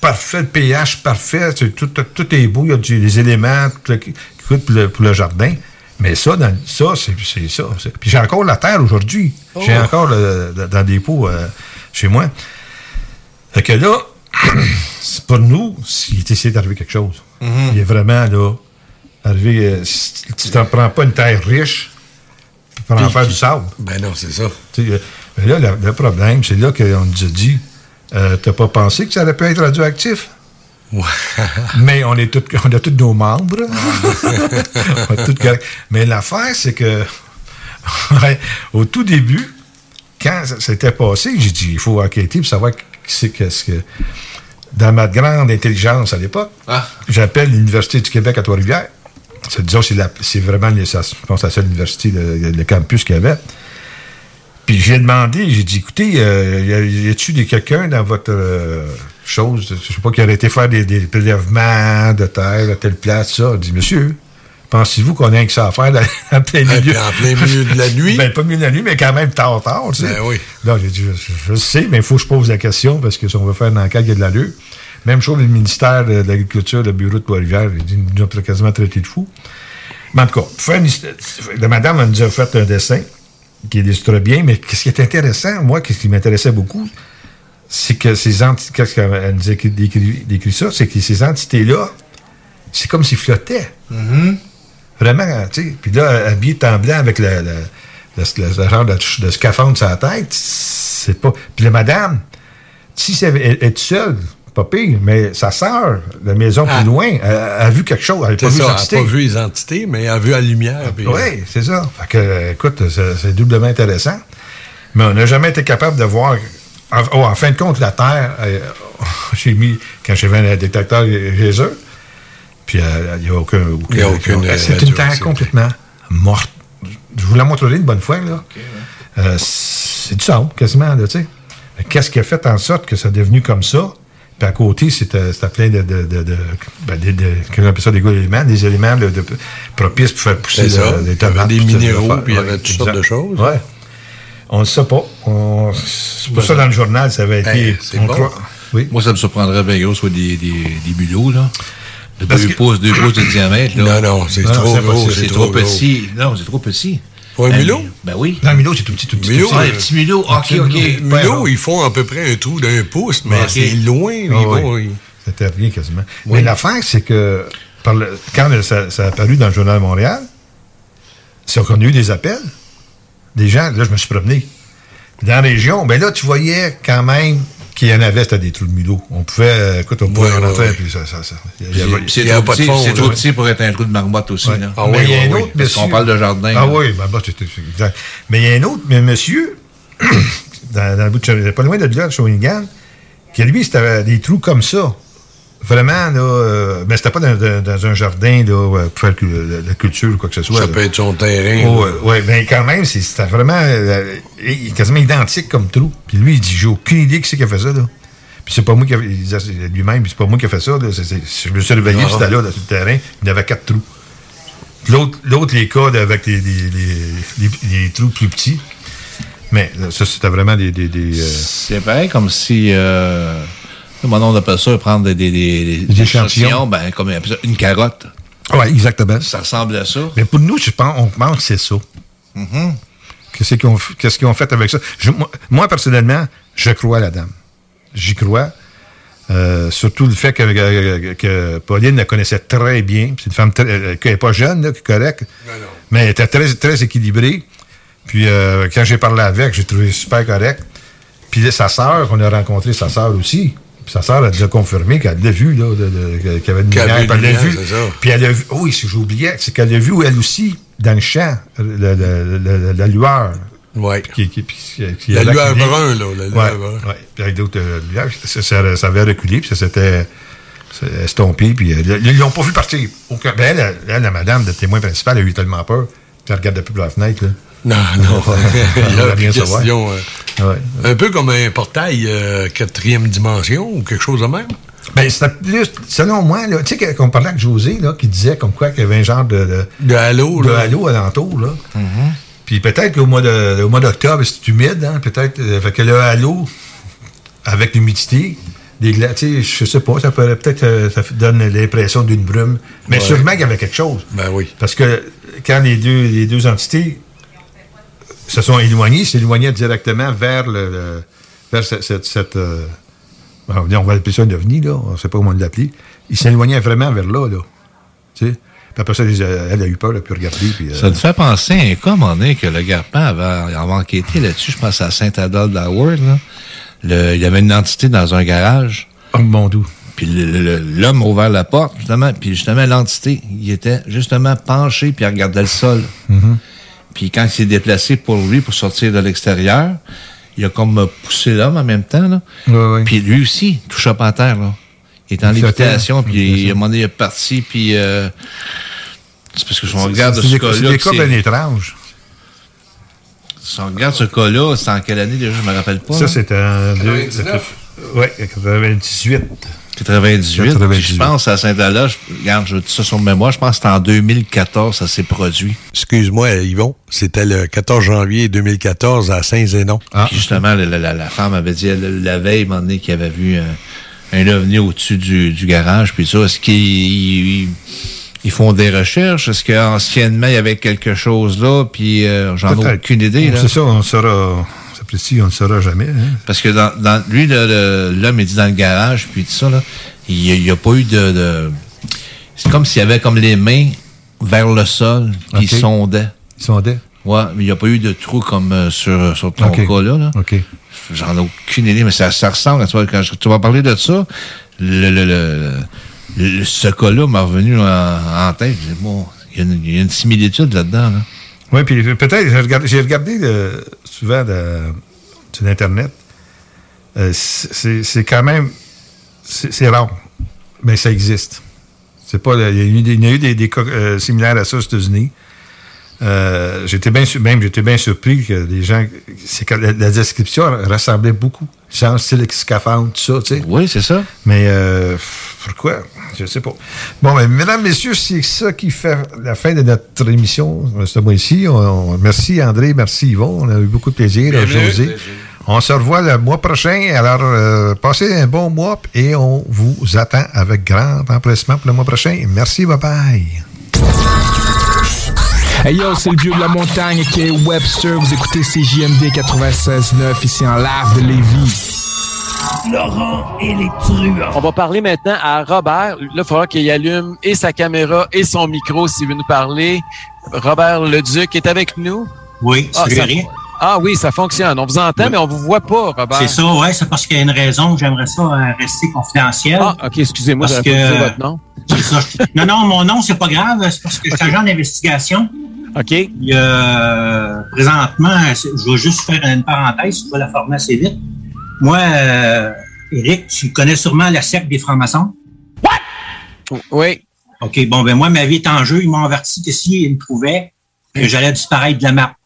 parfait, le pH parfait, tout, tout- tout est beau, il y a du- des éléments tout qui coûtent pour le, pour le jardin. Mais ça, dans, ça, c'est ça. Puis j'ai encore la terre aujourd'hui. J'ai Oh. encore le- dans dans des pots euh, chez moi. Fait que là, c'est pour nous, il est essayé d'arriver quelque chose. Mhm. Il est vraiment là, arrivé. euh, si tu t'en prends pas une terre riche pour en faire du sable. Ben non, c'est ça. Tu sais, euh, Mais là, le, le problème, c'est là qu'on nous a dit euh, T'as pas pensé que ça aurait pu être radioactif? Mais on, est tout, on a tous nos membres. On est tous corrects. Mais l'affaire, c'est que ouais, au tout début, quand ça s'était passé, j'ai dit il faut enquêter pour savoir c'est qu'est-ce que. Dans ma grande intelligence à l'époque, j'appelle l'Université du Québec à Trois-Rivières. C'est, disons, c'est, la- c'est vraiment les- ça, je pense, la seule université, le, le campus qu'il y avait. Puis j'ai demandé, j'ai dit, écoutez, euh, y a- y a-tu des quelqu'un dans votre euh, chose, je sais pas, qui aurait été faire des, des prélèvements de terre à telle place, ça? Il dit, monsieur, pensez-vous qu'on a que ça à faire en plein milieu? en plein milieu de la nuit? ben, pas milieu de la nuit, mais quand même tard, tard, tu sais. Ben oui. Là, j'ai dit, je, je sais, mais il faut que je pose la question, parce que si on veut faire une enquête, il y a de l'allure. Même chose, le ministère de, l'Agriculture, le bureau de Trois-Rivières, il nous a quasiment traité de fous. Mais en tout cas, faire une la madame elle nous a fait un dessin qui illustre bien, mais ce qui est intéressant, moi, ce qui m'intéressait beaucoup, c'est que ces entités, qu'est-ce qu'elle nous a écrit- décrit, décrit ça, c'est que ces entités-là, c'est comme s'ils flottaient. Vraiment, tu sais. Puis là, habillé en blanc avec le, le, le- genre de, de scaphandre sur la tête, c'est pas. Puis la madame, si elle est seule, pas pire. Mais sa sœur, la maison Ah. plus loin, a, a vu quelque chose. Elle n'a pas C'est vu ça, elle l'entité. n'a pas vu les entités, mais elle a vu la lumière. puis, euh, Oui, c'est ça. Fait que, écoute, c'est doublement intéressant. Mais on n'a jamais été capable de voir. En, oh, en fin de compte, la Terre, euh, j'ai mis, quand j'ai vu un détecteur chez eux, puis euh, il n'y a aucun. Il y a aucune, c'est une Terre complètement morte. Je vous la montrerai une bonne fois, là. Euh, c'est du sable, quasiment, là, tu sais. Mais Qu'est-ce qui a fait en sorte que ça est devenu comme ça? Puis à côté, c'était plein de. de, de, de, ben, de, de- qu'on appelle ça des éléments, des éléments de, de- propices pour faire pousser ça. avait tomates. des minéraux, puis il y avait toutes sortes de choses. Ouais. On ne sait pas. On- C'est pour ça, dans le journal, ça avait été. Hey, c'est on bon. croit- Oui. Moi, ça me surprendrait bien gros, soit des, des, des bulots, là. De deux, que- pouces, deux pouces de diamètre, là. Non, non, c'est trop c'est gros, trop petit. Non, c'est trop petit. Pour un Ben, mulot? Ben oui. Non, un mulot, c'est tout petit, tout petit. Mulot, tout petit. Ah, un petit mulot. OK, OK. Les mulots, ils font à peu près un trou d'un pouce, mais c'est loin. ils Ah vont- oui. ils- C'était rien quasiment. Oui. Mais l'affaire, c'est que par le- quand ça, ça a apparu dans le Journal de Montréal, c'est qu'on a eu des appels. Des gens, là, je me suis promené. Dans la région, ben là, tu voyais quand même qu'il y en avait, c'était des trous de mulot. On pouvait, euh, écoute, on pouvait Ouais, rentrer, ouais. puis ça, ça, ça. C'est trop, pas de petit, fond, c'est trop petit pour être un trou de marmotte aussi. Ouais. Là. Ah Mais oui, il y a un autre Parce monsieur. qu'on parle de jardin. Ah là. oui, ben, bah, c'est exact. Mais il y a un autre mais monsieur, dans, dans le bout de pas loin de là, de Shawinigan, qui lui, c'était des trous comme ça. Vraiment, là, euh, mais c'était pas dans, dans- dans un jardin, là, euh, pour faire la, la culture ou quoi que ce soit. Ça là. peut être son terrain. Oh, là. ouais, ouais, mais quand même, c'est- c'était vraiment euh, il est quasiment identique comme trou. Puis lui, il dit J'ai aucune idée qui c'est qui a fait ça. Là. Puis c'est pas moi qui a lui-même, c'est pas moi qui a fait ça. Là. Je me suis réveillé, c'était là, dans le terrain, il y avait quatre trous. L'autre, l'autre les codes avec les, les, les- les- les trous plus petits. Mais là, ça, c'était vraiment des. des, des, euh, C'est pareil comme si. Euh, mon on appelle ça prendre des, des, des, Des échantillons. Ben, comme on appelle ça, une carotte. Oui, exactement. Ça ressemble à ça. Mais pour nous, je pense, on pense que c'est ça. Mhm. Qu'est-ce qu'ils ont, qu'est-ce qu'ils ont fait avec ça? Je- moi, moi, personnellement, je crois à la dame. J'y crois. Euh, surtout le fait que, que- que Pauline la connaissait très bien. C'est une femme très- euh, qui n'est pas jeune, là, qui est correcte. Mais elle était très, très équilibrée. Puis euh, quand j'ai parlé avec, j'ai trouvé super correct. Puis sa sœur, on a rencontré sa sœur aussi. Sa sœur a déjà confirmé qu'elle l'a vu, là, qu'il y avait une a lumière. Puis elle l'a vu. Puis elle a vu. Oui, j'oubliais, c'est qu'elle l'a vu, elle aussi, dans le champ, la lueur. Ouais. Qui, qui- La lueur acculé. brun, là, la lueur ouais. Puis avec d'autres euh, lueurs, ça, avait reculé, puis ça s'était estompé, puis euh, ils l'ont pas vu partir. Aucun- ben, elle, elle, la madame de témoin principal, elle a eu tellement peur qu'elle regardait plus par la fenêtre. Là. Non, non. Il y a rien savoir. question, euh, Ouais. Un peu comme un portail euh, quatrième dimension ou quelque chose de même? Ben, c'était plus, selon moi, là, tu sais, qu'on parlait avec José, là, qui disait comme quoi qu'il y avait un genre de, de, De halo, de là. halo alentour, là. Puis peut-être qu'au mois de- au mois d'octobre, c'est humide, hein, peut-être, euh, fait que le halo, avec l'humidité, des gla- tu sais, je sais pas, ça peut peut-être, euh, ça donne l'impression d'une brume. Mais Ouais. sûrement qu'il y avait quelque chose. Ben oui. Parce que quand les deux, les deux entités se sont éloignées, s'éloignaient directement vers le, le- vers cette, cette- cette, euh, on va on appeler ça un ovni, là, on ne sait pas comment l'appeler. Ils s'éloignaient vraiment vers là, là. Tu sais? Puis après ça, elle a eu peur, elle a pu regarder. Puis, euh, Ça te fait penser à un cas, moment donné, que le Garpin avait, avait enquêté là-dessus, je pense à Saint-Adolphe d'Howard, là. Le- il y avait une entité dans un garage. Oh mon doux. Puis l'homme a ouvert la porte, justement, puis justement, l'entité, il était justement penché, puis il regardait le sol. Mhm. Puis quand il s'est déplacé pour lui, pour sortir de l'extérieur, il a comme poussé l'homme en même temps, là. Ouais, ouais. Puis lui aussi, il touchait pas à terre, là. Il est en lévitation, puis Il à un moment donné, il est parti, puis... euh, c'est parce que si on C'est- regarde ce cas-là... c'est des cas bien étranges. Si on regarde ce cas-là, c'est en quelle année déjà, je me rappelle pas. Ça, c'était en... 99. Oui, 98. 98. 98. Puis je pense à Saint-Alaa, je- regarde, je dis ça sur mémoire, je pense que c'était en 2014, ça s'est produit. Excuse-moi, Yvon, c'était le 14 janvier 2014 à Saint-Zénon. Puis justement, la, la- la femme avait dit elle, la veille, un moment qu'il avait vu un, un ovni au-dessus du, du garage, puis ça, est-ce qu'ils ils- ils font des recherches? Est-ce qu'anciennement, il y avait quelque chose là, puis euh, j'en ai aucune idée. C'est ça, on saura... Précis, on ne saura jamais. hein. Parce que dans, dans- lui, l'homme est dit dans le garage, puis tout ça, là, il n'y a, pas eu de. de- c'est comme s'il y avait comme les mains vers le sol, puis Ok. il sondait? Ils sondaient. Ouais, mais il n'y a pas eu de trou comme euh, sur, sur ton Ok. cas là. là. OK. J'en ai aucune idée, mais ça, ça ressemble. Tu quand je- tu vas parler de ça, le, le, le- le- ce cas-là m'a revenu en, en tête. Bon, il y, a une- il y a une similitude là-dedans. Là. Oui, puis peut-être, j'ai regardé, euh, souvent de- sur Internet. Euh, c'est quand même. C'est rare. Mais ça existe. C'est pas. Il y a eu, des- il y a eu des, des cas euh, similaires à ça aux États-Unis. Euh, j'étais bien même j'étais bien surpris que les gens c'est que la, la description ressemblait beaucoup genre style scaphandre tout ça tu sais oui c'est ça mais euh, pourquoi? Je sais pas. Bon mais mesdames messieurs c'est ça qui fait la fin de notre émission euh, ce mois-ci. Merci André merci Yvon. On a eu beaucoup de plaisir à. José on se revoit le mois prochain. Alors euh, passez un bon mois et on vous attend avec grand empressement pour le mois prochain. Merci bye bye Hey yo, c'est le vieux de la montagne qui est Webster. Vous écoutez CJMD 96.9 ici en live de Lévis. Laurent et les truands. On va parler maintenant à Robert. Là, il faudra qu'il allume et sa caméra et son micro s'il veut nous parler. Robert Leduc est avec nous. Oui, Ah, ça-. Ah oui, ça fonctionne. On vous entend, mais on vous voit pas, Robert. C'est ça, ouais, c'est parce qu'il y a une raison. J'aimerais ça euh, rester confidentiel. Ah, OK, excusez-moi, Parce pas que- dit votre nom. C'est ça. Non, non, mon nom, c'est pas grave. C'est parce que je suis agent d'investigation. OK. Il y a, euh, présentement, je vais juste faire une parenthèse. Tu vas la former assez vite. Moi, euh, Eric, tu connais sûrement la secte des francs-maçons? Oui. OK, bon, ben moi, ma vie est en jeu. Ils m'ont averti que s'ils me trouvaient, que j'allais disparaître de la map.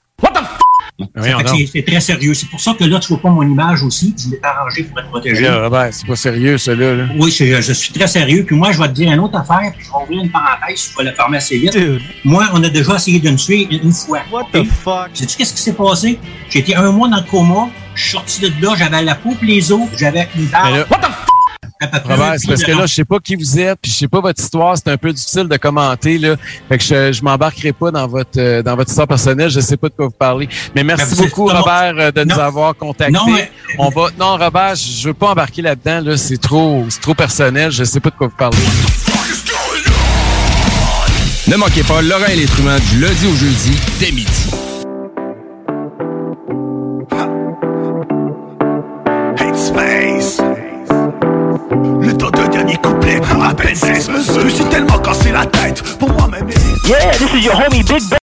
Ça fait que c'est- c'est très sérieux. C'est pour ça que là, tu vois pas mon image aussi. Je l'ai arrangé pour être protégé. Là, Robert, c'est pas sérieux, celui-là. Là. Oui, je suis très sérieux. Puis moi, je vais te dire une autre affaire, puis je vais ouvrir une parenthèse, je vais la fermer assez vite. Moi, on a déjà essayé de me tuer une, une fois. What the fuck? Sais-tu qu'est-ce qui s'est passé? J'ai été un mois dans le coma, je suis sorti de là, j'avais la peau et les os, j'avais une barbe. What the? Robert, c'est parce que là, je sais pas qui vous êtes, puis je sais pas votre histoire, c'est un peu difficile de commenter, là. Fait que je, je m'embarquerai pas dans votre euh, dans votre histoire personnelle, je sais pas de quoi vous parlez. Mais merci Mais vous êtes beaucoup, Robert, euh, de nous Non. avoir contactés. Non, mais- On va. Non, Robert, je je veux pas embarquer là-dedans, là. C'est trop, c'est trop personnel, je sais pas de quoi vous parlez. Ne manquez pas Laurent et les du lundi au jeudi dès midi. Le temps de dernier couplet, à peine 16 mesures. Je suis tellement cassé la tête pour moi-même. Yeah, this is your homie Big Ben.